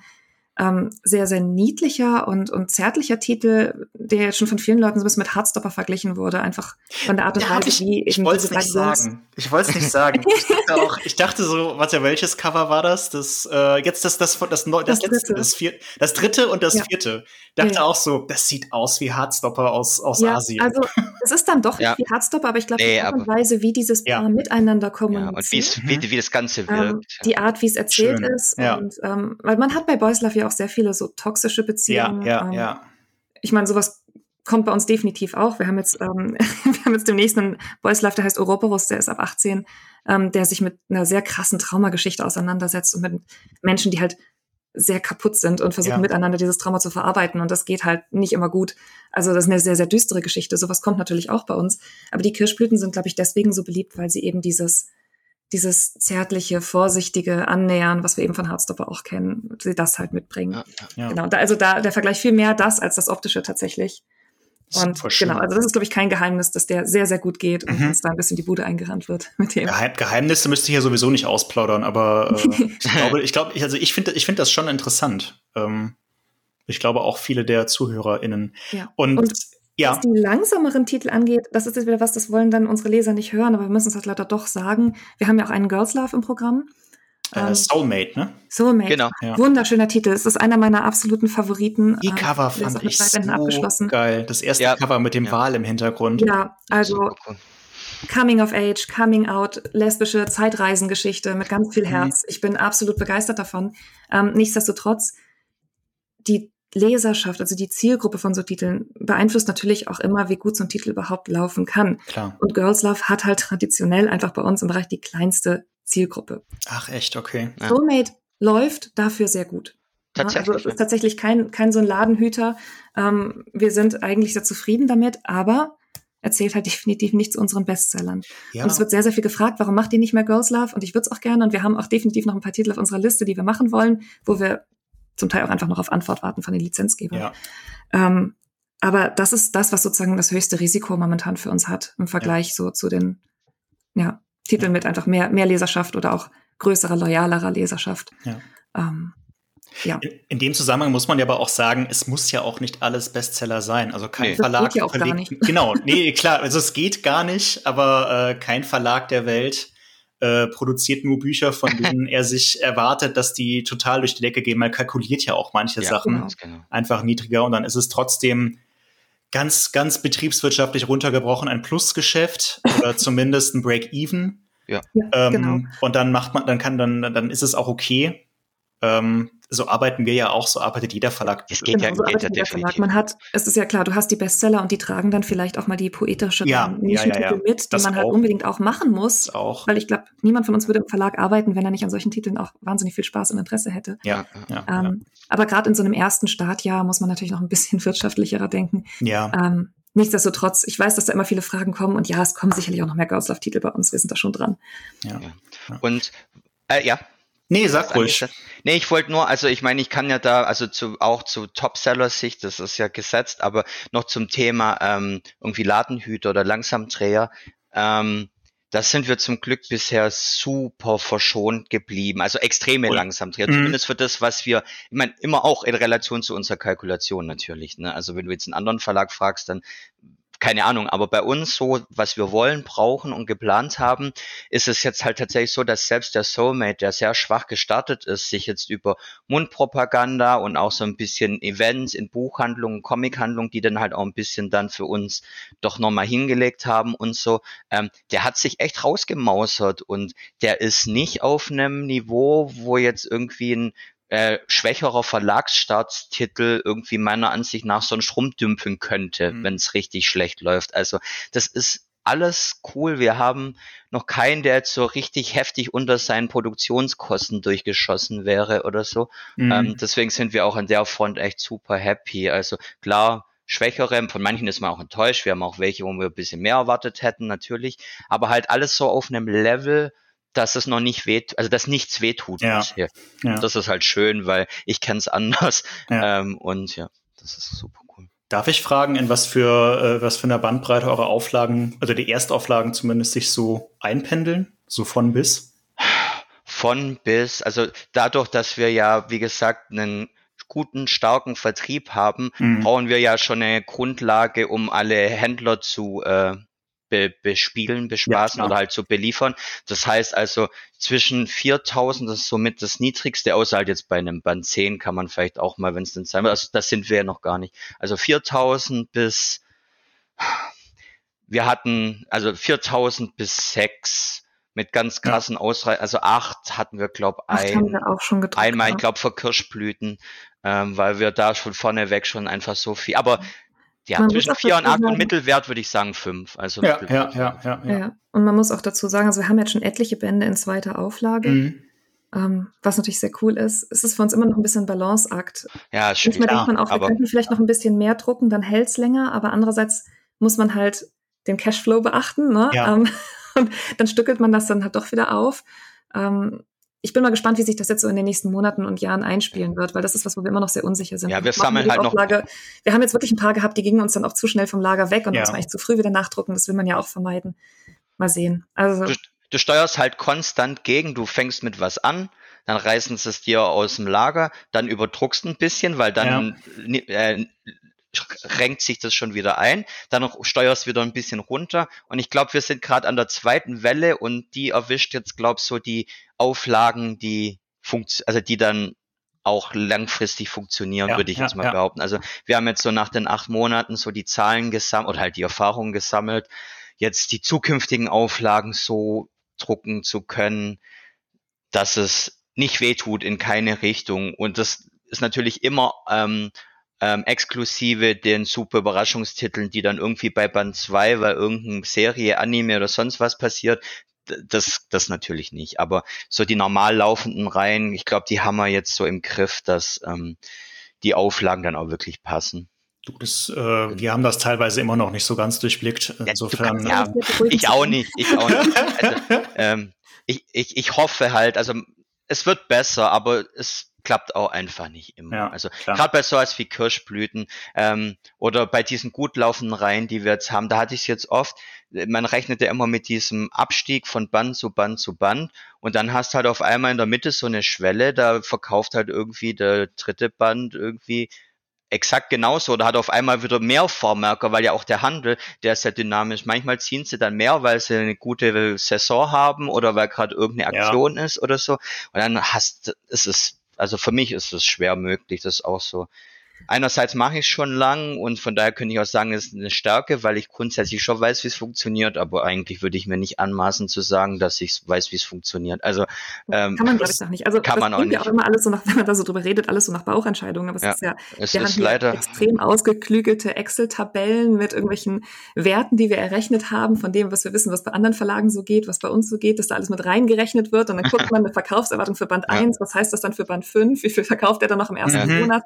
ähm, sehr, sehr niedlicher und, und zärtlicher Titel, der jetzt schon von vielen Leuten so ein bisschen mit Hardstopper verglichen wurde, einfach von der Art und Weise, ich, wie ich wollte es nicht sagen. Ich wollte es nicht sagen. ich, dachte auch, ich dachte so, warte, welches Cover war das? Das äh, jetzt das das das, das, das, das letzte, das, vier, das dritte und das ja. vierte. Dachte ja. auch so, das sieht aus wie Hardstopper aus aus ja, Asien. Also es ist dann doch nicht wie Hardstopper, aber ich glaube nee, die Art und Weise, wie dieses Paar miteinander kommuniziert. und wie, wie das Ganze ähm, wirkt. Ähm, die Art, wie es erzählt Schön. ist. Und ähm, weil man hat bei Boys Love ja auch sehr viele so toxische Beziehungen. Ja, ja, ähm, ja. Ich meine, sowas kommt bei uns definitiv auch. Wir haben jetzt, ähm, wir haben jetzt demnächst einen Boys Love, der heißt Ouroboros, der ist ab 18, ähm, der sich mit einer sehr krassen Traumageschichte auseinandersetzt und mit Menschen, die halt sehr kaputt sind und versuchen ja. miteinander dieses Trauma zu verarbeiten. Und das geht halt nicht immer gut. Also das ist eine sehr, sehr düstere Geschichte. Sowas kommt natürlich auch bei uns. Aber die Kirschblüten sind, glaube ich, deswegen so beliebt, weil sie eben dieses, dieses zärtliche, vorsichtige Annähern, was wir eben von Hardstopper auch kennen, sie das halt mitbringen. Ja, ja. Genau. Da, also da der Vergleich viel mehr das als das optische tatsächlich. Und genau, also das ist, glaube ich, kein Geheimnis, dass der sehr, sehr gut geht und mhm. uns da ein bisschen die Bude eingerannt wird mit dem. Geheim Geheimnisse müsste ich ja sowieso nicht ausplaudern, aber äh, ich glaube, ich glaube, also ich finde, ich finde das schon interessant. Ähm, ich glaube auch viele der ZuhörerInnen. Ja. Und, und ja. was die langsameren Titel angeht, das ist jetzt wieder was, das wollen dann unsere Leser nicht hören, aber wir müssen es halt leider doch sagen. Wir haben ja auch einen Girls Love im Programm. Äh, ähm, Soulmate, ne? Soulmate. Genau. Ja. Wunderschöner Titel. Es ist einer meiner absoluten Favoriten. Die ähm, Cover fand ich so abgeschlossen. geil. Das erste ja. Cover mit dem ja. Wal im Hintergrund. Ja, also Coming of Age, Coming Out, lesbische Zeitreisengeschichte mit ganz viel mhm. Herz. Mhm. Ich bin absolut begeistert davon. Ähm, nichtsdestotrotz, die Leserschaft, also die Zielgruppe von so Titeln, beeinflusst natürlich auch immer, wie gut so ein Titel überhaupt laufen kann. Klar. Und Girls Love hat halt traditionell einfach bei uns im Bereich die kleinste Zielgruppe. Ach echt, okay. Ja. Soulmate läuft dafür sehr gut. Tatsächlich. Also es ist tatsächlich kein, kein so ein Ladenhüter. Ähm, wir sind eigentlich sehr zufrieden damit, aber erzählt halt definitiv nicht zu unseren Bestsellern. Ja. Und es wird sehr, sehr viel gefragt, warum macht ihr nicht mehr Girls Love? Und ich würde es auch gerne. Und wir haben auch definitiv noch ein paar Titel auf unserer Liste, die wir machen wollen, wo wir zum Teil auch einfach noch auf Antwort warten von den Lizenzgebern. Ja. Ähm, aber das ist das, was sozusagen das höchste Risiko momentan für uns hat im Vergleich ja. so zu den ja, Titel mit einfach mehr, mehr Leserschaft oder auch größerer, loyalerer Leserschaft. Ja. Ähm, ja. In, in, dem Zusammenhang muss man ja aber auch sagen, es muss ja auch nicht alles Bestseller sein. Also kein nee. Verlag ja verlegt. Genau, nee, klar, also es geht gar nicht, aber äh, kein Verlag der Welt äh, produziert nur Bücher, von denen er sich erwartet, dass die total durch die Decke gehen. Man kalkuliert ja auch manche ja, Sachen genau. genau. einfach niedriger und dann ist es trotzdem ganz, ganz betriebswirtschaftlich runtergebrochen ein Plusgeschäft oder zumindest ein Break-Even. Ja. ähm, genau. Und dann macht man, dann kann dann, dann ist es auch okay. Ähm, so arbeiten wir ja auch, so arbeitet jeder Verlag. Es geht genau, ja, so geht ja definitiv. Man hat, es ist ja klar, du hast die Bestseller und die tragen dann vielleicht auch mal die poetische ja, Nischentitel ja, ja, mit, die das man halt auch. unbedingt auch machen muss. Auch. Weil ich glaube, niemand von uns würde im Verlag arbeiten, wenn er nicht an solchen Titeln auch wahnsinnig viel Spaß und Interesse hätte. Ja. ja, ähm, Aber gerade in so einem ersten Startjahr muss man natürlich noch ein bisschen wirtschaftlicherer denken. Ja. Ähm, Nichtsdestotrotz, ich weiß, dass da immer viele Fragen kommen und ja, es kommen sicherlich auch noch mehr Girls Love Titel bei uns. Wir sind da schon dran. Ja. Und äh, ja, Nee, sag ruhig. Nee, ich wollte nur, also ich meine, ich kann ja da, also zu, auch zu Topseller-Sicht, das ist ja gesetzt, aber noch zum Thema ähm, irgendwie Ladenhüter oder Langsamdreher, ähm, da sind wir zum Glück bisher super verschont geblieben. Also extreme cool. Langsamdreher, mhm. zumindest für das, was wir, ich meine, immer auch in Relation zu unserer Kalkulation natürlich. Ne? Also wenn du jetzt einen anderen Verlag fragst, dann keine Ahnung, aber bei uns so, was wir wollen, brauchen und geplant haben, ist es jetzt halt tatsächlich so, dass selbst der Soulmate, der sehr schwach gestartet ist, sich jetzt über Mundpropaganda und auch so ein bisschen Events in Buchhandlungen, Comichandlungen, die dann halt auch ein bisschen dann für uns doch nochmal hingelegt haben und so, ähm, der hat sich echt rausgemausert und der ist nicht auf einem Niveau, wo jetzt irgendwie ein äh, schwächerer Verlagsstartstitel irgendwie meiner Ansicht nach sonst rumdümpeln könnte, mhm. wenn es richtig schlecht läuft. Also das ist alles cool. Wir haben noch keinen, der jetzt so richtig heftig unter seinen Produktionskosten durchgeschossen wäre oder so. Mhm. Ähm, deswegen sind wir auch an der Front echt super happy. Also klar, schwächere, von manchen ist man auch enttäuscht. Wir haben auch welche, wo wir ein bisschen mehr erwartet hätten, natürlich. Aber halt alles so auf einem Level, dass es noch nicht weht, also dass nichts wehtut ja. Ja. Das ist halt schön, weil ich kenne es anders. Ja. Ähm, und ja, das ist super cool. Darf ich fragen, in was für äh, was für einer Bandbreite eure Auflagen, also die Erstauflagen zumindest, sich so einpendeln? So von bis? Von bis, also dadurch, dass wir ja, wie gesagt, einen guten, starken Vertrieb haben, mhm. brauchen wir ja schon eine Grundlage, um alle Händler zu äh, be, bespielen, bespaßen ja, oder halt so beliefern. Das heißt also zwischen 4000, das ist somit das niedrigste, außer halt jetzt bei einem Band 10 kann man vielleicht auch mal, wenn es denn sein wird, also das sind wir ja noch gar nicht. Also 4000 bis, wir hatten also 4000 bis 6 mit ganz krassen ja. Ausreichern, also 8 hatten wir, glaube ich, ein, einmal, ich glaube, für Kirschblüten, ähm, weil wir da schon vorneweg schon einfach so viel, aber ja, man zwischen 4 und 8 und Mittelwert würde ich sagen 5. Also ja, ja, ja, ja, ja, Und man muss auch dazu sagen, also wir haben jetzt schon etliche Bände in zweiter Auflage. Mhm. ähm, was natürlich sehr cool ist. Es ist für uns immer noch ein bisschen Balanceakt. Ja, schön. Manchmal denkt man auch, wir könnten vielleicht noch ein bisschen mehr drucken, dann hält es länger, aber andererseits muss man halt den Cashflow beachten. Ne? Ja. Ähm, und dann stückelt man das dann halt doch wieder auf. Ähm, ich bin mal gespannt, wie sich das jetzt so in den nächsten Monaten und Jahren einspielen wird, weil das ist was, wo wir immer noch sehr unsicher sind. Ja, wir sammeln halt noch. Wir haben jetzt wirklich ein paar gehabt, die gingen uns dann auch zu schnell vom Lager weg und ja. man eigentlich zu früh wieder nachdrucken. Das will man ja auch vermeiden. Mal sehen. Also. Du, du steuerst halt konstant gegen. Du fängst mit was an, dann reißen sie es dir aus dem Lager, dann überdruckst ein bisschen, weil dann ja. äh, renkt sich das schon wieder ein, dann steuerst wieder ein bisschen runter und ich glaube, wir sind gerade an der zweiten Welle und die erwischt jetzt, glaube so die Auflagen, die funkt also die dann auch langfristig funktionieren, ja, würde ich ja, jetzt mal ja. behaupten. Also wir haben jetzt so nach den acht Monaten so die Zahlen gesammelt oder halt die Erfahrungen gesammelt, jetzt die zukünftigen Auflagen so drucken zu können, dass es nicht wehtut in keine Richtung. Und das ist natürlich immer ähm, ähm, exklusive den super Überraschungstiteln, die dann irgendwie bei Band 2, weil irgendeine Serie, Anime oder sonst was passiert, das, das natürlich nicht. Aber so die normal laufenden Reihen, ich glaube, die haben wir jetzt so im Griff, dass ähm, die Auflagen dann auch wirklich passen. Du, das, äh, wir haben das teilweise immer noch nicht so ganz durchblickt. Insofern. Ja, ja ich auch nicht. Ich auch nicht. Also, ähm, ich, ich, ich hoffe halt, also es wird besser, aber es klappt auch einfach nicht immer. Ja, also gerade bei so als wie Kirschblüten ähm, oder bei diesen gut laufenden Reihen, die wir jetzt haben, da hatte ich es jetzt oft, man rechnet ja immer mit diesem Abstieg von Band zu Band zu Band und dann hast halt auf einmal in der Mitte so eine Schwelle, da verkauft halt irgendwie der dritte Band irgendwie exakt genauso oder hat auf einmal wieder mehr Vormerker, weil ja auch der Handel, der ist ja dynamisch. Manchmal ziehen sie dann mehr, weil sie eine gute Saison haben oder weil gerade irgendeine Aktion ja. ist oder so. Und dann hast, ist es also für mich ist es schwer möglich, das auch so einerseits mache ich schon lang und von daher könnte ich auch sagen, es ist eine Stärke, weil ich grundsätzlich schon weiß, wie es funktioniert, aber eigentlich würde ich mir nicht anmaßen zu sagen, dass ich weiß, wie es funktioniert. Also ähm, kann man glaube ich noch nicht. Also kann man auch nicht. Ja auch immer alles so nach, wenn man da so drüber redet, alles so nach Bauchentscheidungen. Aber es ja, ist ja, es wir ist haben leider extrem ausgeklügelte Excel-Tabellen mit irgendwelchen Werten, die wir errechnet haben, von dem, was wir wissen, was bei anderen Verlagen so geht, was bei uns so geht, dass da alles mit reingerechnet wird und dann guckt man eine Verkaufserwartung für Band ja. 1, was heißt das dann für Band 5, wie viel verkauft er dann noch im ersten mhm. Monat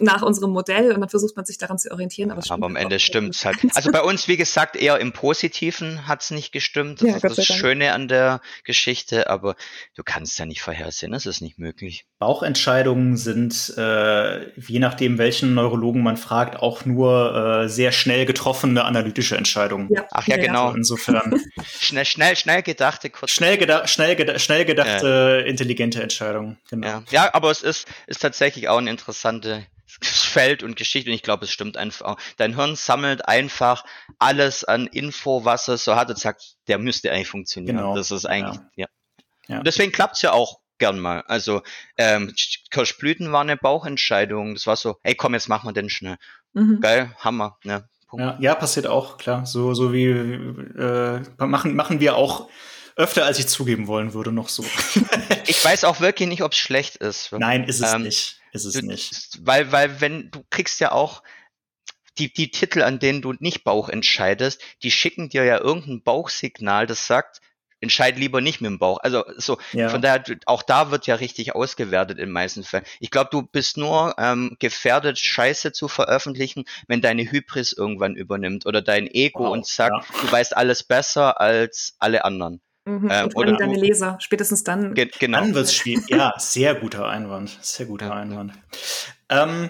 nach unserem Modell und dann versucht man sich daran zu orientieren. Aber, aber am Ende stimmt es halt. Also bei uns, wie gesagt, eher im Positiven hat es nicht gestimmt. Das ja, ist das Schöne an der Geschichte, aber du kannst ja nicht vorhersehen, das ist nicht möglich. Bauchentscheidungen sind, äh, je nachdem, welchen Neurologen man fragt, auch nur äh, sehr schnell getroffene analytische Entscheidungen. Ja. Ach ja, ja genau. Also insofern. schnell, schnell, schnell gedachte, kurz. Schnell, geda schnell, geda schnell gedachte, intelligente Entscheidungen. Genau. Ja. ja, aber es ist, ist tatsächlich auch eine interessante Feld und Geschichte und ich glaube, es stimmt einfach. Dein Hirn sammelt einfach alles an Info, was es so hat und sagt, der müsste eigentlich funktionieren. Genau. Das ist eigentlich, ja. ja. ja. Und deswegen klappt's ja auch gern mal. Also ähm, Kirschblüten war eine Bauchentscheidung. Das war so, ey komm, jetzt machen wir den schnell. Mhm. Geil, Hammer. Ne? Ja, ja, passiert auch, klar. So, so wie äh, machen, machen wir auch öfter, als ich zugeben wollen würde, noch so. ich weiß auch wirklich nicht, ob es schlecht ist. Nein, ist es ähm, nicht. Ist es du, nicht. Weil, weil, wenn, du kriegst ja auch die, die Titel, an denen du nicht Bauch entscheidest, die schicken dir ja irgendein Bauchsignal, das sagt, entscheid lieber nicht mit dem Bauch. Also so ja. von daher, auch da wird ja richtig ausgewertet in meisten Fällen. Ich glaube, du bist nur ähm, gefährdet, Scheiße zu veröffentlichen, wenn deine Hybris irgendwann übernimmt oder dein Ego wow, und sagt, ja. du weißt alles besser als alle anderen. Mhm. Ähm, oder deine Leser, spätestens dann. Ge genau. Dann wird es schwierig. Ja, sehr guter Einwand. Sehr guter ja. Einwand. Ähm,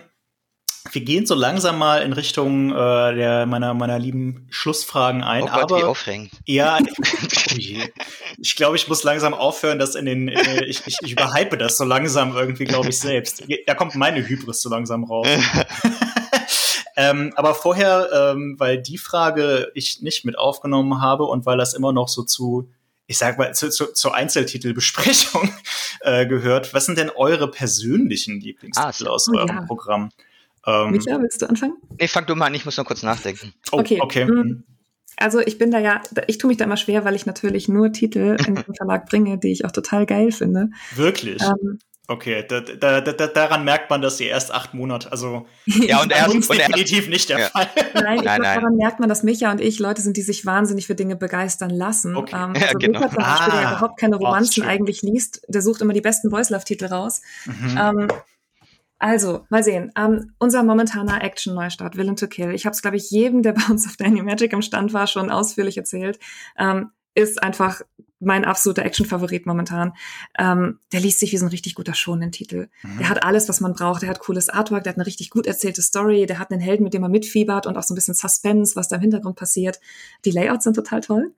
wir gehen so langsam mal in Richtung äh, der meiner meiner lieben Schlussfragen ein. Oh Gott, aber wie aufregend. Ja, ich glaube, ich muss langsam aufhören, dass in den äh, ich, ich, ich überhype das so langsam irgendwie, glaube ich selbst. Da kommt meine Hybris so langsam raus. ähm, aber vorher, ähm, weil die Frage ich nicht mit aufgenommen habe und weil das immer noch so zu ich sag mal, zu, zu, zur Einzeltitelbesprechung äh, gehört. Was sind denn eure persönlichen Lieblingstitel ah, aus eurem ja. Programm? Ähm, Micha, willst du anfangen? Nee, fang du mal an, ich muss noch kurz nachdenken. Oh, okay. okay. Mhm. Also ich bin da ja, ich tue mich da immer schwer, weil ich natürlich nur Titel in den Verlag bringe, die ich auch total geil finde. Wirklich? Ähm, Okay, da, da, da, daran merkt man, dass sie erst acht Monate, also ja und erst und definitiv erst, nicht der ja. Fall. Nein, ich nein, nein. daran merkt man, dass Micha und ich Leute sind, die sich wahnsinnig für Dinge begeistern lassen. Okay. Ähm, also ja, genau. Micha zum Beispiel, ah, der überhaupt keine Romanzen eigentlich liest, der sucht immer die besten Voice Love Titel raus. Mhm. Ähm, also, mal sehen. Ähm, unser momentaner Action-Neustart, Villain to Kill. Ich habe es, glaube ich, jedem, der bei uns auf Danny Magic im Stand war, schon ausführlich erzählt. Ähm, ist einfach mein absoluter Action-Favorit momentan. Ähm, der liest sich wie so ein richtig guter Shonen-Titel. Mhm. Der hat alles, was man braucht. Der hat cooles Artwork, der hat eine richtig gut erzählte Story, der hat einen Helden, mit dem man mitfiebert und auch so ein bisschen Suspense, was da im Hintergrund passiert. Die Layouts sind total toll.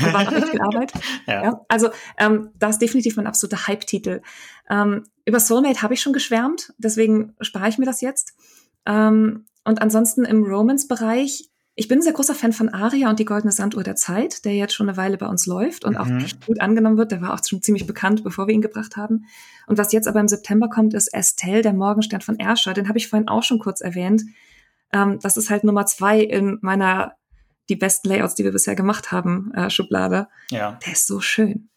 Da war noch echt viel Arbeit. ja. ja. Also ähm, das ist definitiv mein absoluter Hype-Titel. Ähm, über Soulmate habe ich schon geschwärmt, deswegen spare ich mir das jetzt. Ähm, und ansonsten im Romance-Bereich ich bin ein sehr großer Fan von Aria und die Goldene Sanduhr der Zeit, der jetzt schon eine Weile bei uns läuft und mhm. auch echt gut angenommen wird. Der war auch schon ziemlich bekannt, bevor wir ihn gebracht haben. Und was jetzt aber im September kommt, ist Estelle, der Morgenstern von Erscher. Den habe ich vorhin auch schon kurz erwähnt. Ähm, das ist halt Nummer zwei in meiner die besten Layouts, die wir bisher gemacht haben, äh, Schublade. Ja. Der ist so schön.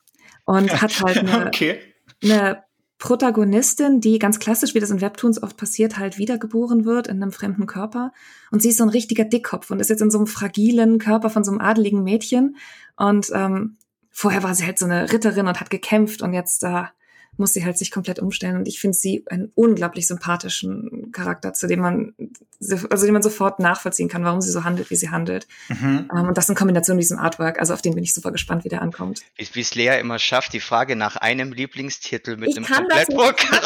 Und hat halt eine, okay. eine Protagonistin, die ganz klassisch, wie das in Webtoons oft passiert, halt wiedergeboren wird in einem fremden Körper. Und sie ist so ein richtiger Dickkopf und ist jetzt in so einem fragilen Körper von so einem adeligen Mädchen. Und ähm, vorher war sie halt so eine Ritterin und hat gekämpft und jetzt da äh, muss sie halt sich komplett umstellen. Und ich finde sie einen unglaublich sympathischen Charakter, zu dem man, also den man sofort nachvollziehen kann, warum sie so handelt, wie sie handelt. Mhm. Um, ähm, und das in Kombination mit diesem Artwork. Also auf den bin ich super gespannt, wie der ankommt. Wie es Lea immer schafft, die Frage nach einem Lieblingstitel mit ich einem Komplettprogramm.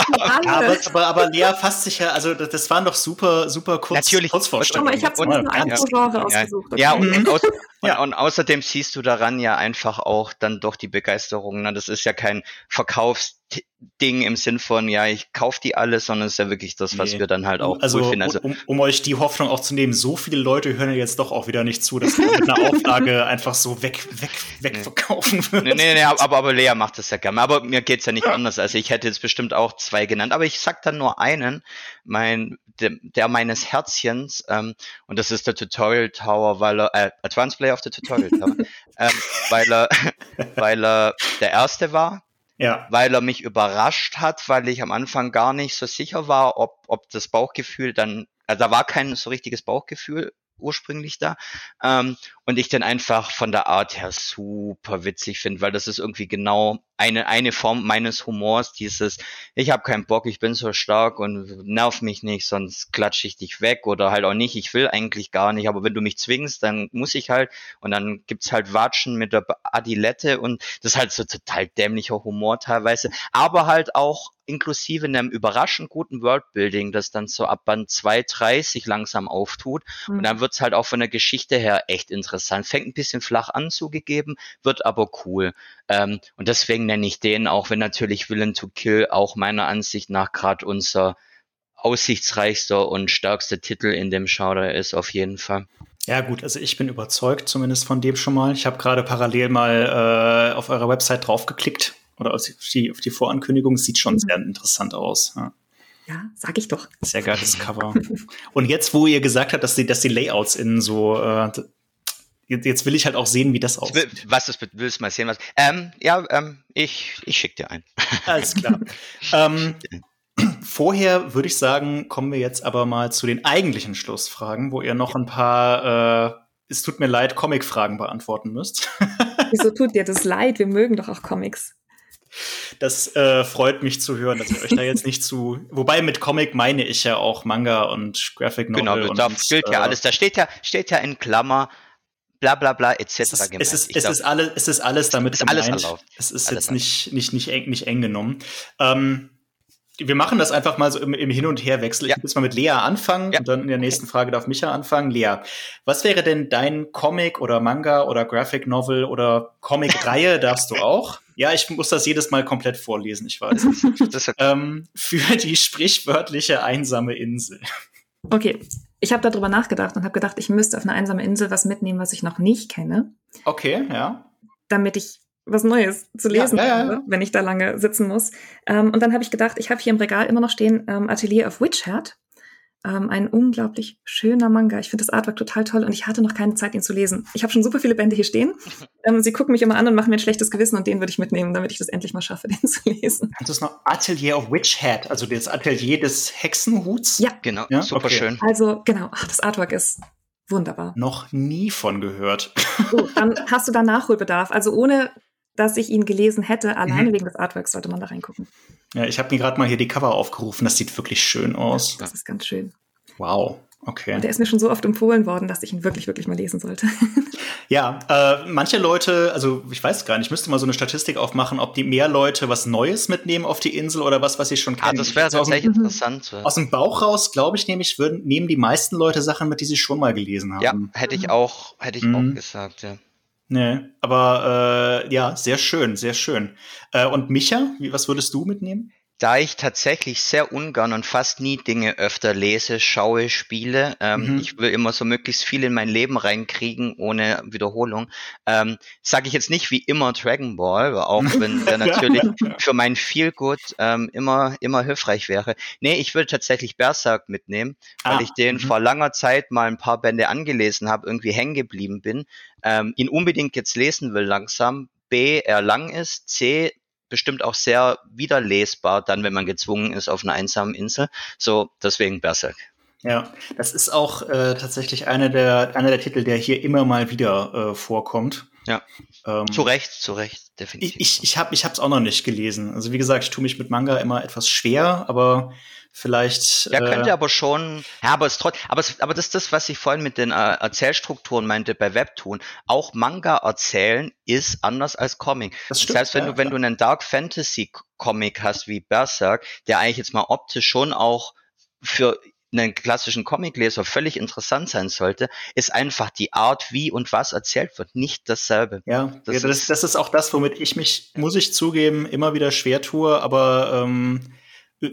aber, aber, aber Lea fasst sich ja, also das waren doch super, super kurz, Natürlich. Kurzvorstellungen. Ich habe nur ein Genre ausgesucht. Okay. Ja, und, und, aus, ja. Und, und, außerdem siehst du daran ja einfach auch dann doch die Begeisterung. Ne? Das ist ja kein Verkaufs Ding im Sinn von, ja, ich kaufe die alle, sondern es ist ja wirklich das, was nee. wir dann halt auch also, cool finden. Also, um, um, euch die Hoffnung auch zu nehmen, so viele Leute hören jetzt doch auch wieder nicht zu, dass man mit einer Auflage einfach so weg, weg, wegverkaufen nee. wird. Nee, nee, nee, aber, aber Lea macht das ja gerne. Aber mir geht's ja nicht ja. anders. Also ich hätte jetzt bestimmt auch zwei genannt, aber ich sag dann nur einen, mein, der, der meines Herzchens, ähm, und das ist der Tutorial Tower, weil er, äh, Advanced Play of the Tutorial Tower, ähm, weil er, weil er der erste war, ja. weil er mich überrascht hat, weil ich am Anfang gar nicht so sicher war, ob, ob das Bauchgefühl dann, also da war kein so richtiges Bauchgefühl ursprünglich da. Ähm, und ich den einfach von der Art her super witzig finde, weil das ist irgendwie genau eine, eine Form meines Humors, dieses, ich habe keinen Bock, ich bin so stark und nerv mich nicht, sonst klatsche ich dich weg oder halt auch nicht, ich will eigentlich gar nicht, aber wenn du mich zwingst, dann muss ich halt und dann gibt's halt Watschen mit der Adilette und das ist halt so total dämlicher Humor teilweise, aber halt auch inklusive einem überraschend guten Worldbuilding, das dann so ab Band 2, 3 sich langsam auftut mhm. und dann wird's halt auch von der Geschichte her echt interessant. Fängt ein bisschen flach an zugegeben, wird aber cool. Ähm, und deswegen nenne ich den, auch wenn natürlich Villain to Kill auch meiner Ansicht nach gerade unser aussichtsreichster und stärkster Titel in dem Genre ist, auf jeden Fall. Ja gut, also ich bin überzeugt zumindest von dem schon mal. Ich habe gerade parallel mal äh, auf eurer Website draufgeklickt oder auf die, auf die Vorankündigung. Sieht schon mhm. sehr interessant aus. Ja. Ja, sag ich doch. Sehr geiles Cover. Und jetzt, wo ihr gesagt habt, dass die, dass die Layouts in so äh, jetzt will ich halt auch sehen, wie das aussieht. Was das willst du mal sehen? Was? Ähm, ja, ähm, ich, ich schicke dir ein. Alles klar. ähm, vorher würde ich sagen, kommen wir jetzt aber mal zu den eigentlichen Schlussfragen, wo ihr noch ein paar, äh, es tut mir leid, Comic-Fragen beantworten müsst. Wieso tut dir das leid? Wir mögen doch auch Comics. Das äh, freut mich zu hören, dass ihr euch da jetzt nicht zu. Wobei mit Comic meine ich ja auch Manga und Graphic Novel. Genau, da gilt ja äh, alles. Da steht ja, steht ja in Klammer bla bla bla etc. Es ist, es ist, es, ist alles, es ist alles damit ist gemeint. Alles erlaubt. Es ist alles jetzt nicht, nicht, nicht, eng, nicht eng genommen. Ähm, wir machen das einfach mal so im, im Hin- und Herwechsel. Ja. Ich muss mal mit Lea anfangen ja. und dann in der nächsten Frage darf Micha anfangen. Lea, was wäre denn dein Comic oder Manga oder Graphic Novel oder Comic-Reihe, darfst du auch? Ja, ich muss das jedes Mal komplett vorlesen, ich weiß. ähm, für die sprichwörtliche einsame Insel. Okay, ich habe darüber nachgedacht und habe gedacht, ich müsste auf eine einsame Insel was mitnehmen, was ich noch nicht kenne. Okay, ja. Damit ich was Neues zu lesen ja, ja, ja. habe, wenn ich da lange sitzen muss. Ähm, und dann habe ich gedacht, ich habe hier im Regal immer noch stehen ähm, Atelier of Witchheart. Ähm, ein unglaublich schöner Manga. Ich finde das Artwork total toll und ich hatte noch keine Zeit, ihn zu lesen. Ich habe schon super viele Bände hier stehen. Ähm, sie gucken mich immer an und machen mir ein schlechtes Gewissen und den würde ich mitnehmen, damit ich das endlich mal schaffe, den zu lesen. Hast du es noch Atelier of Witch Hat, also das Atelier des Hexenhuts? Ja, genau. Ja? Super okay. schön. Also genau, ach, das Artwork ist wunderbar. Noch nie von gehört. So, dann hast du da Nachholbedarf. Also ohne dass ich ihn gelesen hätte, alleine mhm. wegen des Artworks sollte man da reingucken. Ja, ich habe mir gerade mal hier die Cover aufgerufen. Das sieht wirklich schön aus. Das ist ganz schön. Wow. Okay. Und der ist mir schon so oft empfohlen worden, dass ich ihn wirklich, wirklich mal lesen sollte. ja, äh, manche Leute, also ich weiß gar nicht, ich müsste mal so eine Statistik aufmachen, ob die mehr Leute was Neues mitnehmen auf die Insel oder was, was sie schon ah, kennen. Ah, das wäre tatsächlich aus dem, interessant. Aus dem Bauch raus, glaube ich, nämlich würden, nehmen die meisten Leute Sachen mit, die sie schon mal gelesen haben. Ja, hätte ich auch, hätte ich mhm. auch gesagt, ja. Nee, aber äh, ja, sehr schön, sehr schön. Äh, und Micha, wie, was würdest du mitnehmen? Da ich tatsächlich sehr ungern und fast nie Dinge öfter lese, schaue, spiele, ähm, mhm. ich will immer so möglichst viel in mein Leben reinkriegen, ohne Wiederholung, ähm, sage ich jetzt nicht wie immer Dragon Ball, auch wenn der natürlich für mein Feelgood ähm, immer, immer hilfreich wäre. Nee, ich würde tatsächlich Berserk mitnehmen, weil ah, ich den mhm. vor langer Zeit mal ein paar Bände angelesen habe, irgendwie hängen geblieben bin, ähm, ihn unbedingt jetzt lesen will langsam, B, er lang ist, C, bestimmt auch sehr wiederlesbar, dann, wenn man gezwungen ist auf einer einsamen Insel. So, deswegen Berserk. Ja, das ist auch äh, tatsächlich einer der, einer der Titel, der hier immer mal wieder äh, vorkommt. Ja. Ähm, zu Recht, zu Recht, definitiv. Ich, ich, ich habe es auch noch nicht gelesen. Also wie gesagt, ich tue mich mit Manga immer etwas schwer, aber vielleicht. Ja, könnte äh, aber schon. Ja, aber es trotzdem. Aber, es, aber das ist das, was ich vorhin mit den äh, Erzählstrukturen meinte bei Webtoon. Auch Manga erzählen ist anders als Comic. Das, stimmt, das heißt, wenn ja, du wenn du einen Dark Fantasy Comic hast wie Berserk, der eigentlich jetzt mal optisch schon auch für einen klassischen Comicleser völlig interessant sein sollte, ist einfach die Art, wie und was erzählt wird, nicht dasselbe. Ja, das, ja, das, ist, das ist auch das, womit ich mich, muss ich zugeben, immer wieder schwer tue, aber ähm,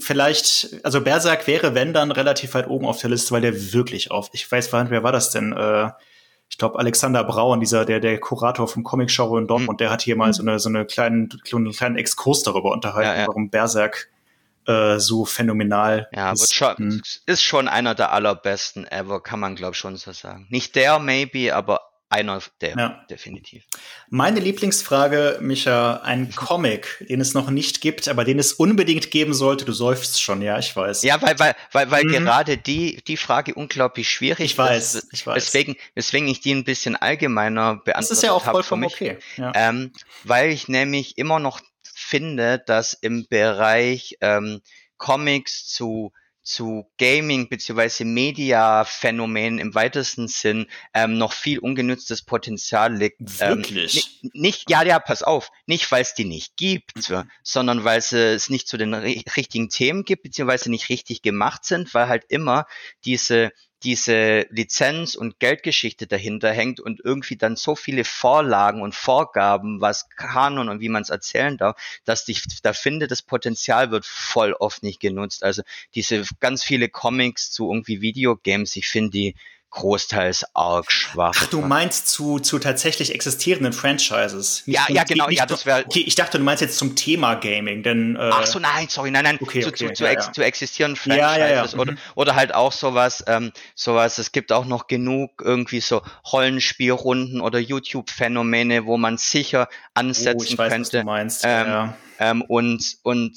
vielleicht, also Berserk wäre, wenn dann, relativ weit oben auf der Liste, weil der wirklich auf, ich weiß, wer war das denn? Äh, ich glaube, Alexander Braun, dieser, der, der Kurator vom Comic Show in Dortmund, mhm. der hat hier mal so eine, so eine kleinen, einen kleinen Exkurs darüber unterhalten, ja, ja. warum Berserk äh, so phänomenal ja, ist. Schon, hm. ist schon einer der allerbesten ever, kann man glaube schon so sagen. Nicht der, maybe, aber einer der, ja. definitiv. Meine Lieblingsfrage, Micha, ein Comic, den es noch nicht gibt, aber den es unbedingt geben sollte. Du seufzt schon, ja, ich weiß. Ja, weil, weil, weil, weil mhm. gerade die, die Frage unglaublich schwierig ich weiß, ist. Ich weiß. Weswegen, weswegen ich die ein bisschen allgemeiner beantwortet habe. Das ist ja auch vollkommen okay. Ja. Ähm, weil ich nämlich immer noch finde, dass im Bereich ähm, Comics zu zu Gaming bzw. Media-Phänomenen im weitesten Sinn ähm, noch viel ungenütztes Potenzial liegt. Ähm, Wirklich? Ähm, nicht, ja, ja, pass auf, nicht weil es die nicht gibt, mhm. sondern weil es nicht zu den richtigen Themen gibt, beziehungsweise nicht richtig gemacht sind, weil halt immer diese diese Lizenz- und Geldgeschichte dahinter hängt und irgendwie dann so viele Vorlagen und Vorgaben, was Kanon und wie man es erzählen darf, dass ich da finde, das Potenzial wird voll oft nicht genutzt. Also diese ganz viele Comics zu irgendwie Videogames, ich finde die großteils arg schwach. Ach, du meinst zu, zu tatsächlich existierenden Franchises? Nicht, ja, ja, genau. Nicht, ja, das wäre. Okay, ich dachte, du meinst jetzt zum Thema Gaming, denn. Äh, Ach so, nein, sorry, nein, nein. Okay, zu, okay, zu, zu, ja, ex, ja. zu existierenden Franchises ja, ja, oder, mhm. oder halt auch sowas, ähm, sowas. Es gibt auch noch genug irgendwie so Rollenspielrunden oder YouTube-Phänomene, wo man sicher ansetzen oh, ich weiß, könnte. Was du meinst. Ähm, ja. ähm, und und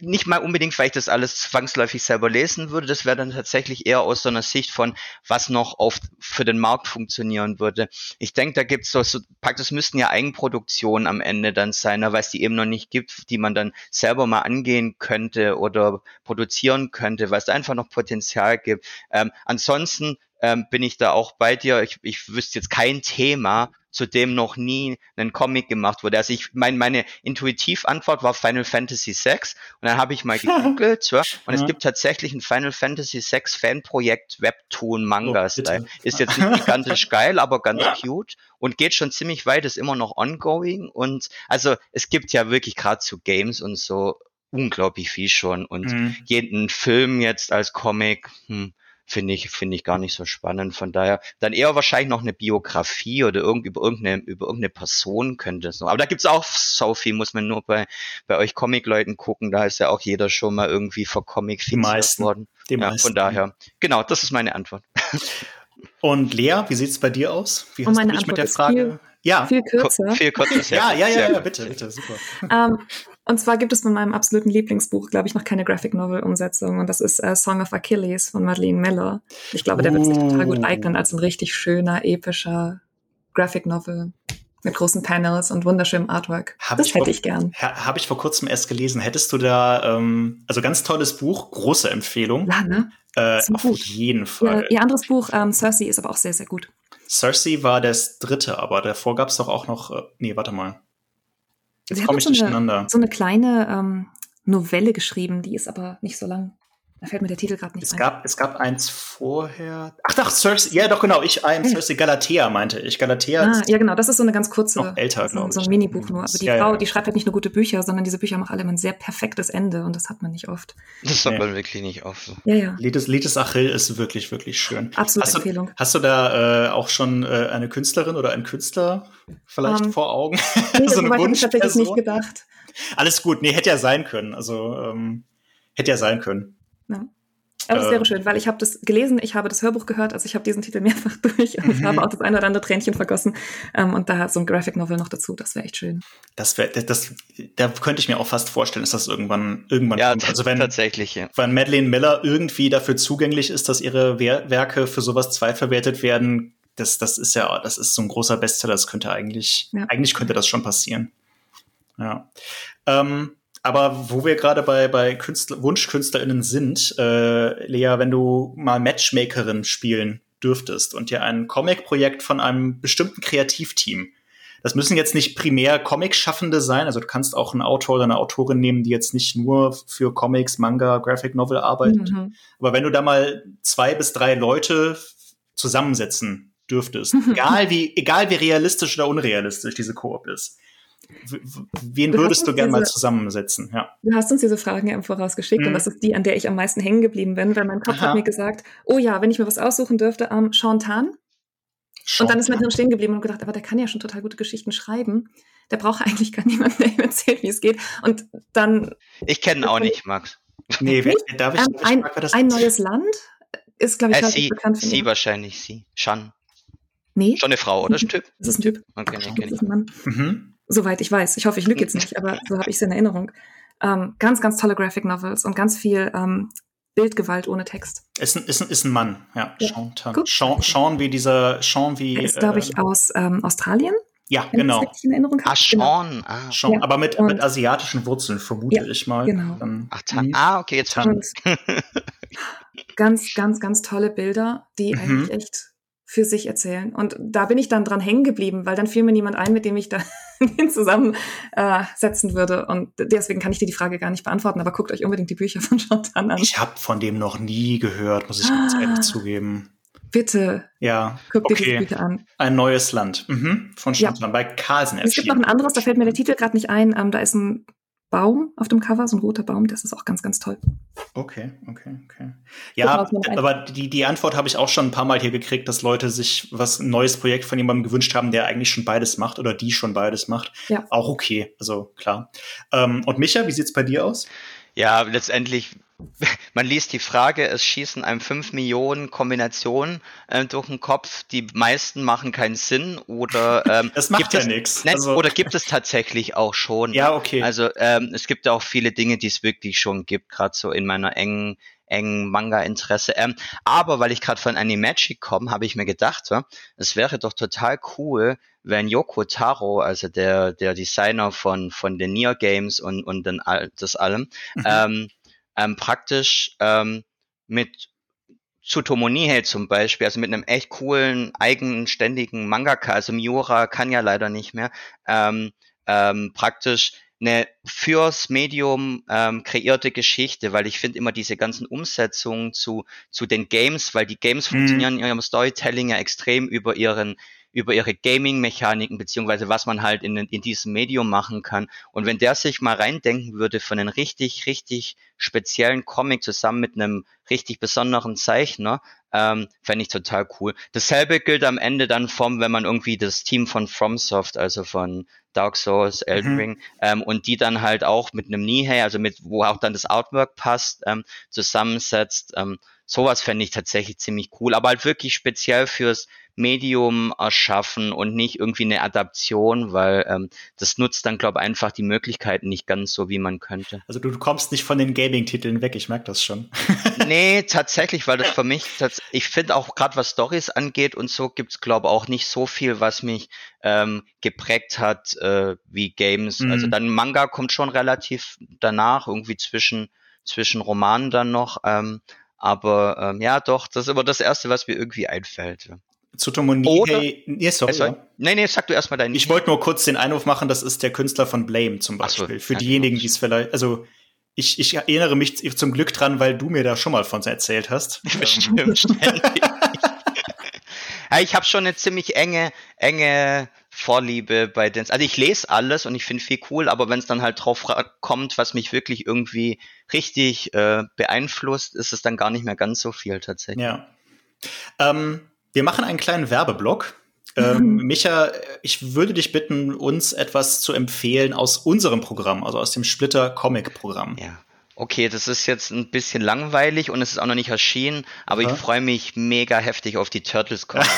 nicht mal unbedingt, weil ich das alles zwangsläufig selber lesen würde. Das wäre dann tatsächlich eher aus so einer Sicht von, was noch auf, für den Markt funktionieren würde. Ich denke, da gibt's so, so, praktisch müssten ja Eigenproduktionen am Ende dann sein, weil es die eben noch nicht gibt, die man dann selber mal angehen könnte oder produzieren könnte, weil es einfach noch Potenzial gibt. Ähm, ansonsten ähm, bin ich da auch bei dir. Ich, ich wüsste jetzt kein Thema, zu dem noch nie ein Comic gemacht wurde. Also ich mein, meine Intuitivantwort war Final Fantasy VI und dann habe ich mal gegoogelt ja, und ja. es gibt tatsächlich ein Final Fantasy VI Fanprojekt Webtoon Manga Style. Oh, ist jetzt nicht gigantisch geil, aber ganz cute und geht schon ziemlich weit, ist immer noch ongoing und also es gibt ja wirklich gerade zu Games und so unglaublich viel schon und mhm. jeden Film jetzt als Comic, hm, finde ich, finde ich gar nicht so spannend. Von daher dann eher wahrscheinlich noch eine Biografie oder irgend, über irgendeine, über irgendeine Person könnte es noch. Aber da gibt's auch so viel, muss man nur bei, bei euch Comic-Leuten gucken. Da ist ja auch jeder schon mal irgendwie vor Comic fixiert worden. Die ja, meisten. Von daher, genau, das ist meine Antwort. Und Lea, wie sieht's bei dir aus? Wie hast Und meine du dich Antwort mit der Frage? Ja. Viel kürzer. Viel kürzer. ja, ja, ja, ja, bitte, bitte, super. Um, und zwar gibt es von meinem absoluten Lieblingsbuch, glaube ich, noch keine Graphic Novel Umsetzung. Und das ist uh, Song of Achilles von Madeleine Miller. Ich glaube, der wird sich total gut eignen als ein richtig schöner, epischer Graphic Novel mit großen Panels und wunderschönem Artwork. Hab das ich hätte vor, ich gern. Ha, Habe ich vor kurzem erst gelesen. Hättest du da, ähm, also ganz tolles Buch, große Empfehlung. Ja, ne? Äh, auf gut. jeden Fall. Ja, ihr anderes Buch, ähm, Cersei, ist aber auch sehr, sehr gut. Cersei war das dritte, aber davor gab es doch auch noch, äh, nee, warte mal. Jetzt komme ich so durcheinander. Eine, so eine kleine ähm, Novelle geschrieben, die ist aber nicht so lang. Da fällt mir der Titel gerade nicht es ein. Gab, es gab eins vorher. Ach doch, Cersei. Ja, doch, genau. Ich, I am Cersei Galatea, meinte ich. Galatea ah, Ja, genau. Das ist so eine ganz kurze. Noch älter, glaube ich. So ein Minibuch nur. Aber die ja, Frau, ja. die schreibt halt nicht nur gute Bücher, sondern diese Bücher haben auch alle ein sehr perfektes Ende und das hat man nicht oft. Das hat ja. man wirklich nicht oft. Ja, ja. Lides, Lides Achill ist wirklich, wirklich schön. Absolute hast Empfehlung. Du, hast du da äh, auch schon äh, eine Künstlerin oder einen Künstler vielleicht um, vor Augen? Nee, so eine habe ich tatsächlich nicht gedacht. Alles gut. Nee, hätte ja sein können. Also, ähm, hätte ja sein können. Ja. Aber es wäre schön, weil ich habe das gelesen, ich habe das Hörbuch gehört, also ich habe diesen Titel mehrfach durch und ich habe mhm. auch das eine oder andere Tränchen vergossen. Ähm, und da so ein Graphic Novel noch dazu, das wäre echt schön. Das wäre, das, da könnte ich mir auch fast vorstellen, dass das irgendwann, irgendwann ja, kommt. Also wenn, tatsächlich, ja. wenn Madeleine Miller irgendwie dafür zugänglich ist, dass ihre Werke für sowas zweitverwertet werden, das, das ist ja, das ist so ein großer Bestseller, das könnte eigentlich, ja. eigentlich könnte das schon passieren. Ja. Ähm, aber wo wir gerade bei, bei Künstler, WunschkünstlerInnen sind, äh, Lea, wenn du mal Matchmakerin spielen dürftest und dir ein Comic-Projekt von einem bestimmten Kreativteam, das müssen jetzt nicht primär Comic-Schaffende sein, also du kannst auch einen Autor oder eine Autorin nehmen, die jetzt nicht nur für Comics, Manga, Graphic Novel arbeitet. Mhm. Aber wenn du da mal zwei bis drei Leute zusammensetzen dürftest, egal wie, egal wie realistisch oder unrealistisch diese Koop ist, Wen du würdest du gerne mal zusammensetzen? Ja. Du hast uns diese Fragen ja im Voraus geschickt mhm. und das ist die, an der ich am meisten hängen geblieben bin, weil mein Kopf Aha. hat mir gesagt, oh ja, wenn ich mir was aussuchen dürfte, ähm, Sean Tan. Und dann ist mein Hirn stehen geblieben und gedacht, aber der kann ja schon total gute Geschichten schreiben. Der braucht eigentlich gar niemanden, der ihm erzählt, wie es geht. Und dann. Ich kenne ihn auch nicht, Max. Nee, wer, darf ich, ähm, ein, ich ein neues Land ist, glaube ich, äh, sie, bekannt Sie wahrscheinlich, sie. Shan. Nee. Schon eine Frau, oder? Ist ein Typ? Das ist ein Typ. Okay, nee, das ist ein Mann. Mhm. Soweit ich weiß. Ich hoffe, ich lüge jetzt nicht, aber so habe ich es in Erinnerung. Ähm, ganz, ganz tolle Graphic Novels und ganz viel ähm, Bildgewalt ohne Text. Ist ein, ist ein, ist ein Mann, ja. ja. Sean, Sean, Sean wie dieser, Sean wie. Er ist, glaube ich, äh, aus ähm, Australien. Ja, genau. In Erinnerung ah, Sean. Genau. Ah. Sean, ja. aber mit, mit asiatischen Wurzeln, vermute ja, ich mal. Genau. Dann, Ach, mhm. ah, okay, jetzt und Ganz, ganz, ganz tolle Bilder, die mhm. eigentlich echt für sich erzählen. Und da bin ich dann dran hängen geblieben, weil dann fiel mir niemand ein, mit dem ich da zusammensetzen äh, würde. Und deswegen kann ich dir die Frage gar nicht beantworten, aber guckt euch unbedingt die Bücher von Chantal an. Ich habe von dem noch nie gehört, muss ich ganz ah, ehrlich zugeben. Bitte. Ja. Guckt okay. dir die Bücher an. Ein neues Land. Mhm. Von Chantal ja. bei Carlsen. Es gibt noch ein anderes, da fällt mir der Titel gerade nicht ein. Ähm, da ist ein Baum auf dem Cover, so ein roter Baum, das ist auch ganz, ganz toll. Okay, okay, okay. Ja, aber die, die Antwort habe ich auch schon ein paar Mal hier gekriegt, dass Leute sich was ein neues Projekt von jemandem gewünscht haben, der eigentlich schon beides macht oder die schon beides macht. Ja. Auch okay, also klar. Ähm, und Micha, wie sieht's bei dir aus? Ja, letztendlich man liest die Frage, es schießen einem fünf Millionen Kombinationen äh, durch den Kopf. Die meisten machen keinen Sinn oder ähm, das macht ja nichts. Also, oder gibt es tatsächlich auch schon? Ja, okay. Also ähm, es gibt auch viele Dinge, die es wirklich schon gibt, gerade so in meiner engen engen Manga-Interesse. Ähm, aber weil ich gerade von Animagic komme, habe ich mir gedacht, ja, es wäre doch total cool, wenn Yoko Taro, also der, der Designer von, von den Nier Games und, und den, das allem, mhm. ähm, ähm, praktisch ähm, mit Tsutomu Nihei zum Beispiel, also mit einem echt coolen, eigenständigen Mangaka, also Miura kann ja leider nicht mehr, ähm, ähm, praktisch eine fürs Medium ähm, kreierte Geschichte, weil ich finde immer diese ganzen Umsetzungen zu, zu den Games, weil die Games mhm. funktionieren in ihrem Storytelling ja extrem über ihren über ihre Gaming-Mechaniken, beziehungsweise was man halt in, in diesem Medium machen kann. Und wenn der sich mal reindenken würde für einen richtig, richtig speziellen Comic zusammen mit einem richtig besonderen Zeichner, ähm, fände ich total cool. Dasselbe gilt am Ende dann vom, wenn man irgendwie das Team von FromSoft, also von Dark Souls, Elden mhm. Ring, ähm, und die dann halt auch mit einem Nihei, also mit, wo auch dann das Artwork passt, ähm, zusammensetzt. Ähm, sowas fände ich tatsächlich ziemlich cool, aber halt wirklich speziell fürs Medium erschaffen und nicht irgendwie eine Adaption, weil ähm, das nutzt dann, glaube ich, einfach die Möglichkeiten nicht ganz so, wie man könnte. Also du, du kommst nicht von den Gaming-Titeln weg, ich merke das schon. nee, tatsächlich, weil das für mich, ich finde auch gerade was Stories angeht und so gibt's glaube auch nicht so viel, was mich ähm, geprägt hat äh, wie Games. Mhm. Also dann Manga kommt schon relativ danach, irgendwie zwischen, zwischen Romanen dann noch. Ähm, aber ähm, ja, doch, das ist immer das Erste, was mir irgendwie einfällt. Tsutomu nee, sorry. sorry. Nee, nee, sag du erstmal deinen. Ich wollte nur kurz den Einwurf machen, das ist der Künstler von Blame zum Beispiel. So, Für diejenigen, die es vielleicht, also ich, ich erinnere mich zum Glück dran, weil du mir da schon mal von erzählt hast. Bestimmt, ständig. ja, ich habe schon eine ziemlich enge, enge Vorliebe bei den. Also ich lese alles und ich finde viel cool, aber wenn es dann halt drauf kommt, was mich wirklich irgendwie richtig äh, beeinflusst, ist es dann gar nicht mehr ganz so viel tatsächlich. Ja. Ähm, wir machen einen kleinen Werbeblock. Ähm. Micha, ich würde dich bitten, uns etwas zu empfehlen aus unserem Programm, also aus dem Splitter Comic Programm. Ja. Okay, das ist jetzt ein bisschen langweilig und es ist auch noch nicht erschienen, aber ja. ich freue mich mega heftig auf die Turtles Comics.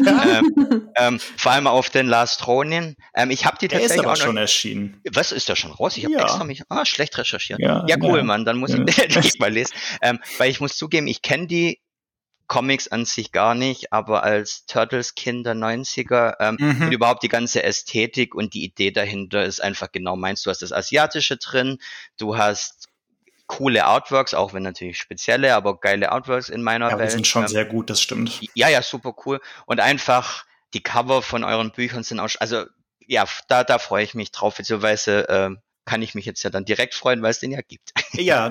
ähm, ähm, vor allem auf den Last Ronin. Ähm, ich habe die Der tatsächlich ist aber auch schon erschienen. Was ist da schon raus? Ich habe ja. extra mich ah, schlecht recherchiert. Ja, ja cool, Mann, dann muss ich die mal lesen. Ähm, weil ich muss zugeben, ich kenne die Comics an sich gar nicht, aber als Turtles-Kind der 90er ähm, mhm. und überhaupt die ganze Ästhetik und die Idee dahinter ist einfach genau meins. Du hast das Asiatische drin, du hast coole Artworks, auch wenn natürlich spezielle, aber geile Artworks in meiner ja, Welt. Die sind schon ähm, sehr gut, das stimmt. Ja, ja, super cool. Und einfach die Cover von euren Büchern sind auch, also ja, da, da freue ich mich drauf, beziehungsweise äh, kann ich mich jetzt ja dann direkt freuen, weil es den ja gibt. Ja,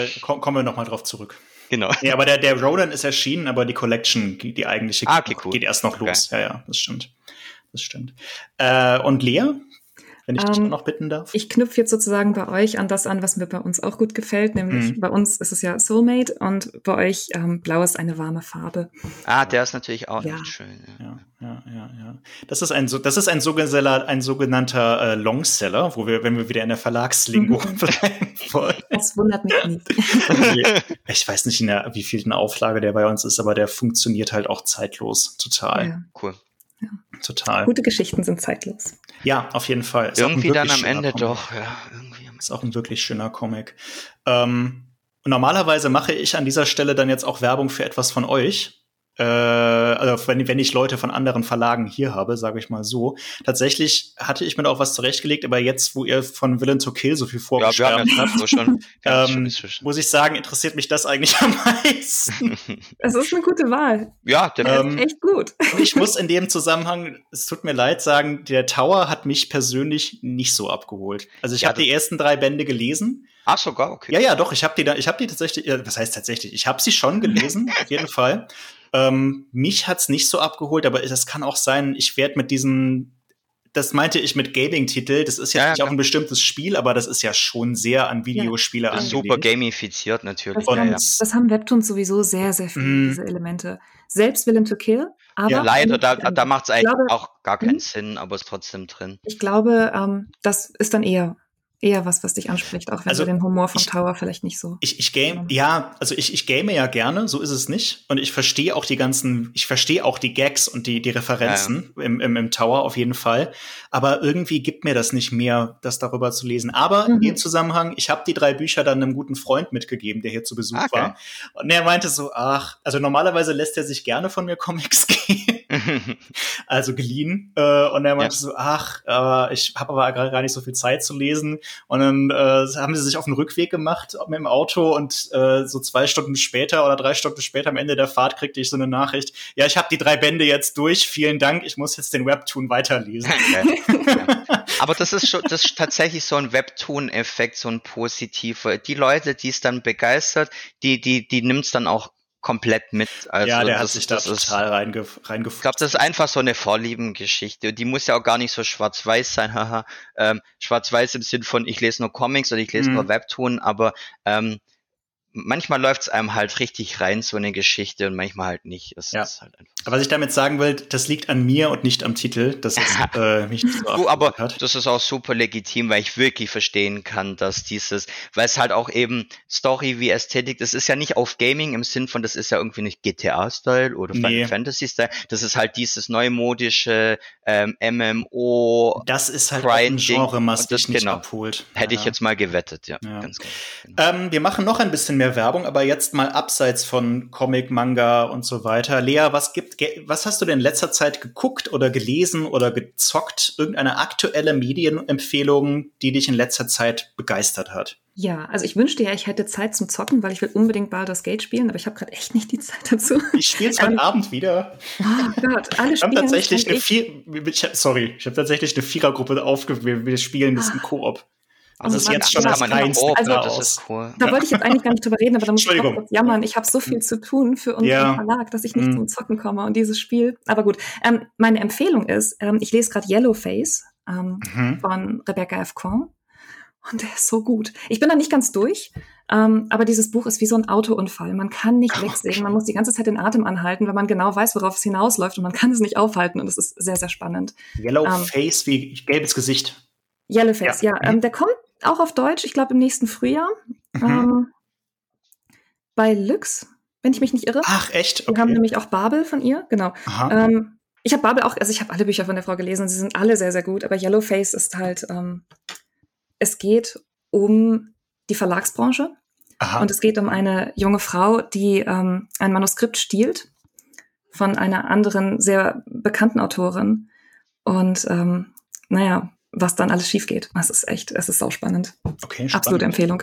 äh, kommen wir nochmal drauf zurück. Genau. Ja, aber der, der Roland ist erschienen, aber die Collection, die eigentliche, ah, okay, cool. geht erst noch los. Okay. Ja, ja, das stimmt. Das stimmt. Äh, und Lea, wenn ich dich ähm, noch bitten darf? Ich knüpfe jetzt sozusagen bei euch an das an, was mir bei uns auch gut gefällt, nämlich mhm. bei uns ist es ja Soulmate und bei euch ähm, Blau ist eine warme Farbe. Ah, der ist natürlich auch ja. schön. Ja. ja, ja, ja, Das ist ein, das ist ein sogenannter, ein sogenannter äh, Longseller, wo wir, wenn wir wieder in der Verlagslingo mhm. bleiben wollen. Das wundert mich nicht. ich weiß nicht, in der wievielten Auflage der bei uns ist, aber der funktioniert halt auch zeitlos. Total. Ja. Cool. Ja. Total. Gute Geschichten sind zeitlos. Ja, auf jeden Fall. Ist irgendwie dann am Ende Comic. doch. Ja, irgendwie. Ist auch ein wirklich schöner Comic. Ähm, normalerweise mache ich an dieser Stelle dann jetzt auch Werbung für etwas von euch äh, also wenn, wenn ich Leute von anderen Verlagen hier habe, sage ich mal so. Tatsächlich hatte ich mir da auch was zurechtgelegt, aber jetzt, wo ihr von Villain to Kill so viel vorgeschwärmt ja, habt, schon, ähm, muss ich sagen, interessiert mich das eigentlich am meisten. Es ist eine gute Wahl. Ja, der ähm, echt gut. Ich muss in dem Zusammenhang, es tut mir leid sagen, der Tower hat mich persönlich nicht so abgeholt. Also ich ja, habe die ersten drei Bände gelesen. Ach sogar, okay. Ja, ja, doch, ich habe die da, ich habe die tatsächlich, was heißt tatsächlich, ich habe sie schon gelesen, auf jeden Fall. Ähm, mich hat's nicht so abgeholt, aber das kann auch sein, ich werde mit diesen das meinte ich mit Gaming-Titel. Das ist ja, ja nicht auch ein bestimmtes Spiel, aber das ist ja schon sehr an Videospiele ja. angelegt. Super gamifiziert natürlich. Das, haben, das haben Webtoons sowieso sehr, sehr viele, mm. diese Elemente. Selbst Villain to Kill. Aber ja, leider, da, da macht es eigentlich glaube, auch gar keinen hm? Sinn, aber ist trotzdem drin. Ich glaube, ähm, das ist dann eher eher was, was dich anspricht, auch wenn also, du den Humor vom ich, Tower vielleicht nicht so. Ich, ich game, ja, also ich, ich game ja gerne, so ist es nicht. Und ich verstehe auch die ganzen, ich verstehe auch die Gags und die, die Referenzen ja, ja. Im, im, im Tower auf jeden Fall. Aber irgendwie gibt mir das nicht mehr, das darüber zu lesen. Aber mhm. in dem Zusammenhang, ich habe die drei Bücher dann einem guten Freund mitgegeben, der hier zu Besuch okay. war. Und er meinte so, ach, also normalerweise lässt er sich gerne von mir Comics geben. also geliehen. Äh, und er meinte ja. so, ach, äh, ich habe aber gar nicht so viel Zeit zu lesen. Und dann äh, haben sie sich auf den Rückweg gemacht mit dem Auto und äh, so zwei Stunden später oder drei Stunden später am Ende der Fahrt kriegte ich so eine Nachricht, ja, ich habe die drei Bände jetzt durch, vielen Dank, ich muss jetzt den Webtoon weiterlesen. ja. Aber das ist schon, das ist tatsächlich so ein Webtoon-Effekt, so ein positiver. Die Leute, die es dann begeistert, die, die, die nimmt es dann auch komplett mit. Also ja, der hat sich da total reinge reingefunden. Ich glaube, das ist einfach so eine Vorliebengeschichte. Die muss ja auch gar nicht so schwarz-weiß sein. Haha. ähm, schwarz-weiß im Sinn von, ich lese nur Comics oder ich lese mhm. nur Webtoon, aber ähm, manchmal läuft es einem halt richtig rein, so eine Geschichte, und manchmal halt nicht. Das ja. Halt aber was ich damit sagen will, das liegt an mir und nicht am Titel, dass es äh, mich nicht so du, aber hat. das ist auch super legitim, weil ich wirklich verstehen kann, dass dieses, weil es halt auch eben Story wie Ästhetik, das ist ja nicht auf Gaming im Sinn von, das ist ja irgendwie nicht GTA-Style oder nee. Final Fantasy-Style, das ist halt dieses neumodische ähm, MMO. Das ist halt ein Genre, was dich nicht genau, abholt. Hätte ja. ich jetzt mal gewettet, ja. ja. Ganz genau. Ähm, wir machen noch ein bisschen mehr Werbung, aber jetzt mal abseits von Comic, Manga und so weiter. Lea, was gibt, was hast du denn in letzter Zeit geguckt oder gelesen oder gezockt? Irgendeine aktuelle Medienempfehlung, die dich in letzter Zeit begeistert hat? Ja, also ich wünschte ja, ich hätte Zeit zum Zocken, weil ich will unbedingt Baldur's Gate spielen, aber ich habe gerade echt nicht die Zeit dazu. Ich spiele es heute ähm, Abend wieder. Oh Gott, alle. Ich habe tatsächlich eine Vier, ich, sorry, ich habe tatsächlich eine Vierergruppe aufgewählt. Wir spielen das im Koop. Also das ist jetzt schon das kleinste also, das ist cool. Da wollte ich jetzt eigentlich gar nicht drüber reden, aber da muss ich auch kurz jammern. Ich habe so viel zu tun für unseren ja. Verlag, dass ich nicht mhm. zum Zocken komme und dieses Spiel. Aber gut, ähm, meine Empfehlung ist, ähm, ich lese gerade Yellowface ähm, mhm. von Rebecca F. Kwong. Und der ist so gut. Ich bin da nicht ganz durch, ähm, aber dieses Buch ist wie so ein Autounfall. Man kann nicht wegsehen. Man muss die ganze Zeit den Atem anhalten, weil man genau weiß, worauf es hinausläuft und man kann es nicht aufhalten. Und es ist sehr, sehr spannend. Yellow ähm, Face wie gelbes Gesicht. Yellowface, ja. ja. Ähm, der kommt auch auf Deutsch, ich glaube im nächsten Frühjahr. Mhm. Ähm, bei Lux, wenn ich mich nicht irre. Ach, echt? Okay. Wir haben nämlich auch Babel von ihr, genau. Ähm, ich habe Babel auch, also ich habe alle Bücher von der Frau gelesen, sie sind alle sehr, sehr gut, aber Yellowface ist halt, ähm, es geht um die Verlagsbranche Aha. und es geht um eine junge Frau, die ähm, ein Manuskript stiehlt von einer anderen sehr bekannten Autorin und ähm, naja, was dann alles schief geht. Es ist echt, es ist sauspannend. Okay, spannend. Absolute Empfehlung.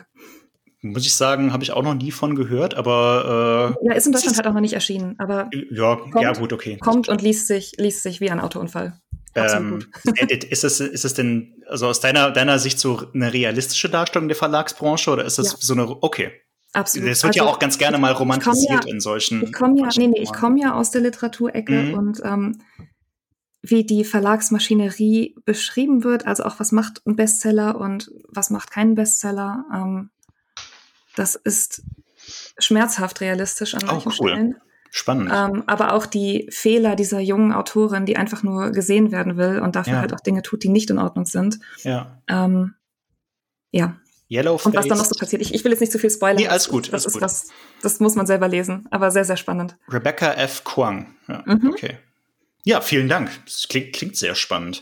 Muss ich sagen, habe ich auch noch nie von gehört, aber äh, ja, ist in Deutschland halt auch noch nicht erschienen, aber ja, kommt, ja gut, okay. Kommt und liest sich, liest sich wie ein Autounfall. Ähm, ist es, ist es denn, also aus deiner, deiner Sicht so eine realistische Darstellung der Verlagsbranche oder ist das ja. so eine, okay. Absolut. Das wird also, ja auch ganz gerne mal romantisiert ja, in solchen. Ich komme ja, nee, nee, ich komme ja aus der Literaturecke mhm. und ähm, wie die Verlagsmaschinerie beschrieben wird, also auch was macht ein Bestseller und was macht keinen Bestseller. Ähm, das ist schmerzhaft realistisch an manchen oh, cool. Stellen. Spannend. Ähm, aber auch die Fehler dieser jungen Autorin, die einfach nur gesehen werden will und dafür ja. halt auch Dinge tut, die nicht in Ordnung sind. Ja. Ähm, ja. Yellowface. Und was dann noch so passiert. Ich, ich will jetzt nicht zu viel spoilern. Nee, alles gut. Das, alles ist gut. was, das muss man selber lesen, aber sehr, sehr spannend. Rebecca F. Kwang. Ja, mhm. Okay. Ja, vielen Dank. Das klingt, klingt sehr spannend.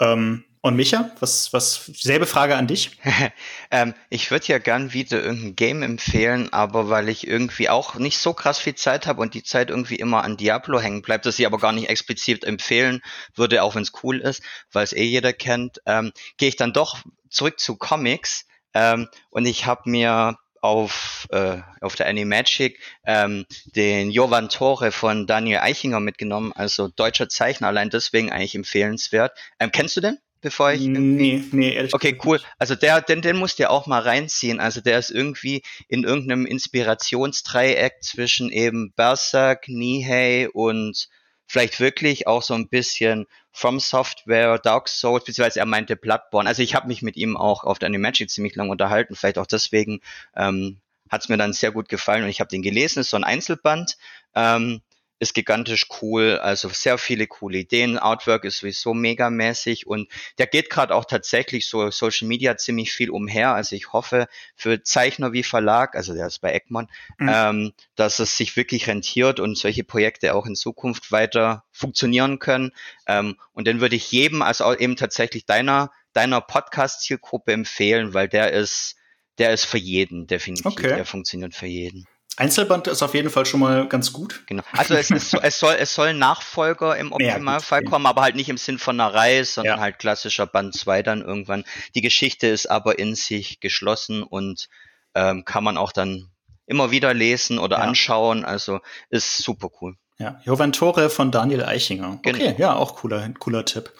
Ähm, und Micha, was, was, selbe Frage an dich? ähm, ich würde ja gern wieder irgendein Game empfehlen, aber weil ich irgendwie auch nicht so krass viel Zeit habe und die Zeit irgendwie immer an Diablo hängen bleibt, das ich aber gar nicht explizit empfehlen würde, auch wenn es cool ist, weil es eh jeder kennt, ähm, gehe ich dann doch zurück zu Comics. Ähm, und ich habe mir auf, äh, auf der Animagic ähm, den Jovan Tore von Daniel Eichinger mitgenommen, also deutscher Zeichner, allein deswegen eigentlich empfehlenswert. Ähm, kennst du den? Bevor ich nee, nee, ehrlich Okay, cool. Also der, den, den musst du auch mal reinziehen. Also der ist irgendwie in irgendeinem Inspirationsdreieck zwischen eben Berserk, Nihei und vielleicht wirklich auch so ein bisschen From Software, Dark Souls, beziehungsweise er meinte Bloodborne. Also ich habe mich mit ihm auch auf der Animagic ziemlich lang unterhalten, vielleicht auch deswegen ähm, hat es mir dann sehr gut gefallen und ich habe den gelesen, ist so ein Einzelband. Ähm, ist gigantisch cool, also sehr viele coole Ideen. Artwork ist sowieso megamäßig und der geht gerade auch tatsächlich so Social Media ziemlich viel umher. Also ich hoffe für Zeichner wie Verlag, also der ist bei Egmont, mhm. ähm, dass es sich wirklich rentiert und solche Projekte auch in Zukunft weiter funktionieren können. Ähm, und dann würde ich jedem, also auch eben tatsächlich deiner, deiner Podcast-Zielgruppe empfehlen, weil der ist, der ist für jeden definitiv. Okay. Der funktioniert für jeden. Einzelband ist auf jeden Fall schon mal ganz gut. Genau. Also es, ist, es soll es soll Nachfolger im Optimalfall ja, kommen, aber halt nicht im Sinn von einer Reihe, sondern ja. halt klassischer Band 2 dann irgendwann. Die Geschichte ist aber in sich geschlossen und ähm, kann man auch dann immer wieder lesen oder ja. anschauen. Also ist super cool. Ja, Joventore von Daniel Eichinger. Genau. Okay, ja, auch cooler, cooler Tipp.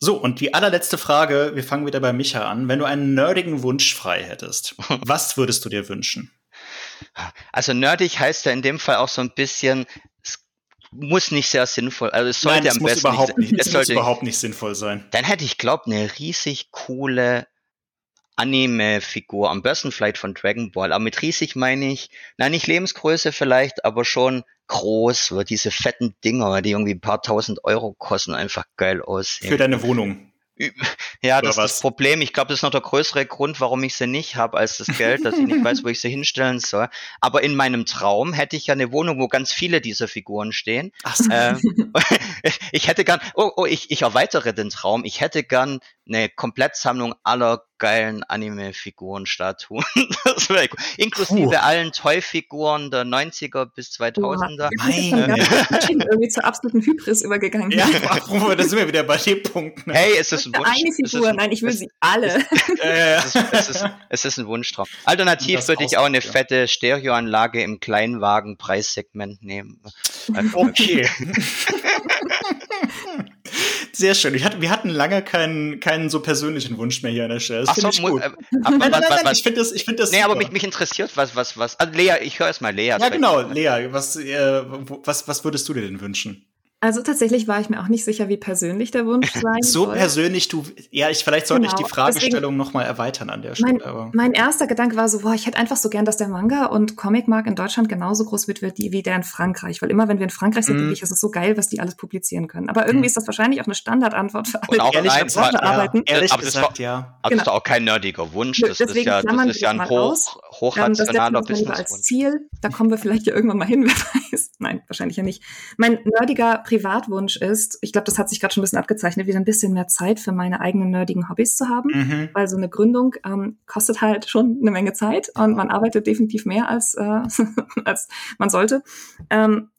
So, und die allerletzte Frage, wir fangen wieder bei Micha an. Wenn du einen nerdigen Wunsch frei hättest, was würdest du dir wünschen? Also nerdig heißt ja in dem Fall auch so ein bisschen, es muss nicht sehr sinnvoll, also es sollte Nein, es am muss besten überhaupt nicht, es es sollte, überhaupt nicht sinnvoll sein. Dann hätte ich glaubt eine riesig coole Anime-Figur, am besten vielleicht von Dragon Ball. Aber mit riesig meine ich, nein, nicht Lebensgröße vielleicht, aber schon groß, so diese fetten Dinger, die irgendwie ein paar tausend Euro kosten, einfach geil aussehen. Für deine Wohnung. Ja, das ist das Problem. Ich glaube, das ist noch der größere Grund, warum ich sie nicht habe, als das Geld, dass ich nicht weiß, wo ich sie hinstellen soll. Aber in meinem Traum hätte ich ja eine Wohnung, wo ganz viele dieser Figuren stehen. Ach so. Ähm, ich hätte gern, oh, oh, ich, ich erweitere den Traum. Ich hätte gern eine Komplettsammlung aller geilen Anime-Figuren-Statuen. das wäre cool. Inklusive Puh. allen Toy-Figuren der 90er bis 2000er. Meine Meine irgendwie zur absoluten Hybris übergegangen. Ja, warum, da sind wir wieder bei dem Punkt. Ne? Hey, es ist ein Wunsch. Eine es ist Figur, ein- nein, ich will es- sie alle. Es ist, es, ist, es ist ein Wunschtraum. Alternativ Das würde ich auch eine ja. fette Stereoanlage im Kleinwagen-Preissegment nehmen. okay. Sehr schön. Ich hatte, wir hatten lange keinen, keinen so persönlichen Wunsch mehr hier an der Stelle. Das Ach so, finde ich gut. äh, aber, nein, nein, nein, was, ich finde das, ich finde das nee, aber super. mich, mich interessiert, was, was, was. Also Lea, ich höre erst mal Lea. Ja, genau, Lea, was, äh, was, was würdest du dir denn wünschen? Also tatsächlich war ich mir auch nicht sicher, wie persönlich der Wunsch sein So soll. persönlich, du, ja, ich, vielleicht sollte ich Genau, die Fragestellung nochmal erweitern an der Mein, Stelle. Aber. mein erster Gedanke war so, boah, ich hätte einfach so gern, dass der Manga und Comicmarkt in Deutschland genauso groß wird wie, die, wie der in Frankreich. Weil immer, wenn wir in Frankreich sind, denke ich, es ist so geil, was die alles publizieren können. Aber irgendwie Mhm. ist das wahrscheinlich auch eine Standardantwort für alle, Und auch die ehrlich, Branche ja, arbeiten. Ehrlich Aber das gesagt, war- ja. Aber das Genau. ist doch auch kein nerdiger Wunsch. Das ist deswegen ja, klammern das ist wir ja das ein mal hoch, aus. Ähm, hochrationaler mal lieber als. Ziel. Da kommen wir vielleicht ja irgendwann mal hin, wer weiß. Nein, wahrscheinlich ja nicht. Mein nerdiger Privatwunsch ist, ich glaube, das hat sich gerade schon ein bisschen abgezeichnet, wieder ein bisschen mehr Zeit für meine eigenen nerdigen Hobbys zu haben. Mhm. Weil so eine Gründung ähm, kostet halt schon eine Menge Zeit und man arbeitet definitiv mehr als, äh, als man sollte. Ähm,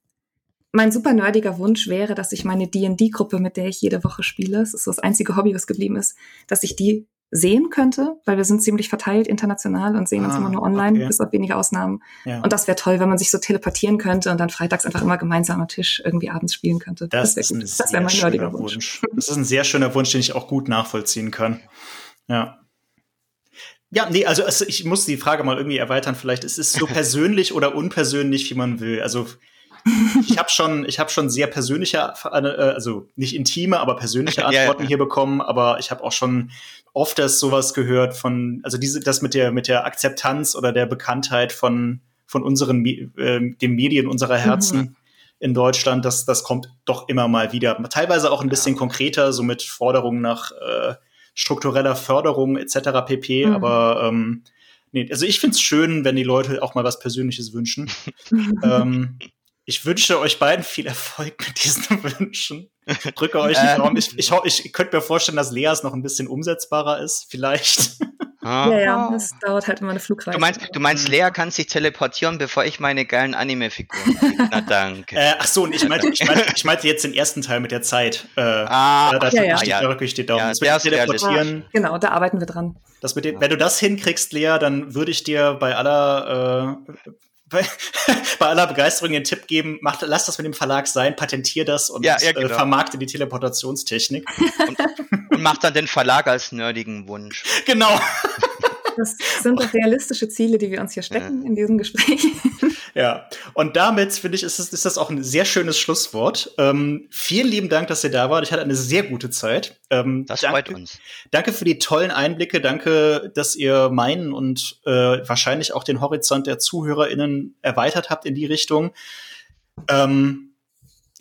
mein super nerdiger Wunsch wäre, dass ich meine D&D-Gruppe, mit der ich jede Woche spiele, das ist so das einzige Hobby, was geblieben ist, dass ich die sehen könnte, weil wir sind ziemlich verteilt international und sehen uns Ah, immer nur online, okay. bis auf wenige Ausnahmen. Ja. Und das wäre toll, wenn man sich so teleportieren könnte und dann freitags einfach immer gemeinsam am Tisch irgendwie abends spielen könnte. Das, wär. Das wäre mein schöner nerdiger Wunsch. Wunsch. Das ist ein sehr schöner Wunsch, den ich auch gut nachvollziehen kann. Ja. Ja, nee, also es, ich muss die Frage mal irgendwie erweitern. Vielleicht ist es so persönlich oder unpersönlich, wie man will. Also ich habe schon, ich habe schon sehr persönliche, äh, also nicht intime, aber persönliche Ja, ja. Antworten hier bekommen. Aber ich habe auch schon oft das sowas gehört von, also diese, das mit der mit der Akzeptanz oder der Bekanntheit von von unseren ähm, den Medien unserer Herzen Mhm. in Deutschland. Das das kommt doch immer mal wieder. Teilweise auch ein bisschen konkreter, so mit Forderungen nach äh, struktureller Förderung etc. pp. Mhm. Aber ähm, nee, also ich find's schön, wenn die Leute auch mal was Persönliches wünschen. ähm, ich wünsche euch beiden viel Erfolg mit diesen Wünschen. Ich drücke euch die Äh. Daumen. Ich, ich, ich könnte mir vorstellen, dass Leas noch ein bisschen umsetzbarer ist, vielleicht. Ja, ja, das dauert halt immer eine Flugreise. Du meinst, du meinst, Mhm. Lea kann sich teleportieren, bevor ich meine geilen Anime-Figuren kriege. Na danke. Äh, ach so, und ich meinte, ich, meinte, ich meinte jetzt den ersten Teil mit der Zeit. Äh, ah, äh, da ja, ja. drücke ich, da drücke ich die Daumen. Ja, das der mit dem. Teleportieren, Genau, da arbeiten wir dran. das mit dem, wenn du das hinkriegst, Lea, dann würde ich dir bei aller äh, bei, bei aller Begeisterung den Tipp geben, mach, lass das mit dem Verlag sein, patentier das und Ja, ja, äh, genau. vermarkte die Teleportationstechnik. Und macht dann den Verlag als nerdigen Wunsch. genau. Das sind doch realistische Ziele, die wir uns hier stecken in diesem Gespräch. Ja, und damit finde ich, ist das, ist das auch ein sehr schönes Schlusswort. Ähm, vielen lieben Dank, dass ihr da wart. Ich hatte eine sehr gute Zeit. Ähm, Das danke, freut uns. Danke für die tollen Einblicke. Danke, dass ihr meinen und äh, wahrscheinlich auch den Horizont der ZuhörerInnen erweitert habt in die Richtung. Ähm,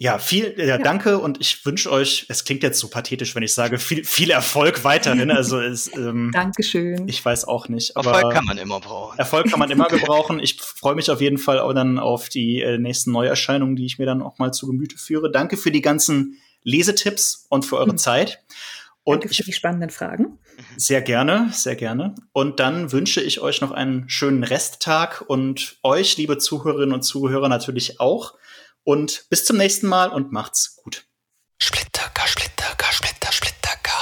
ja, viel, ja, danke und ich wünsche euch, es klingt jetzt so pathetisch, wenn ich sage, viel, viel Erfolg weiterhin. Also es, ähm, Dankeschön. ich weiß auch nicht. Aber Erfolg kann man immer brauchen. Erfolg kann man immer gebrauchen. Ich freue mich auf jeden Fall auch dann auf die äh, nächsten Neuerscheinungen, die ich mir dann auch mal zu Gemüte führe. Danke für die ganzen Lesetipps und für eure Mhm. Zeit. Und Danke für ich die spannenden Fragen. sehr gerne, sehr gerne. Und dann wünsche ich euch noch einen schönen Resttag und euch, liebe Zuhörerinnen und Zuhörer, natürlich auch. Und bis zum nächsten Mal und macht's gut. Splitterka, Splitterka, Splitter, Splitterka.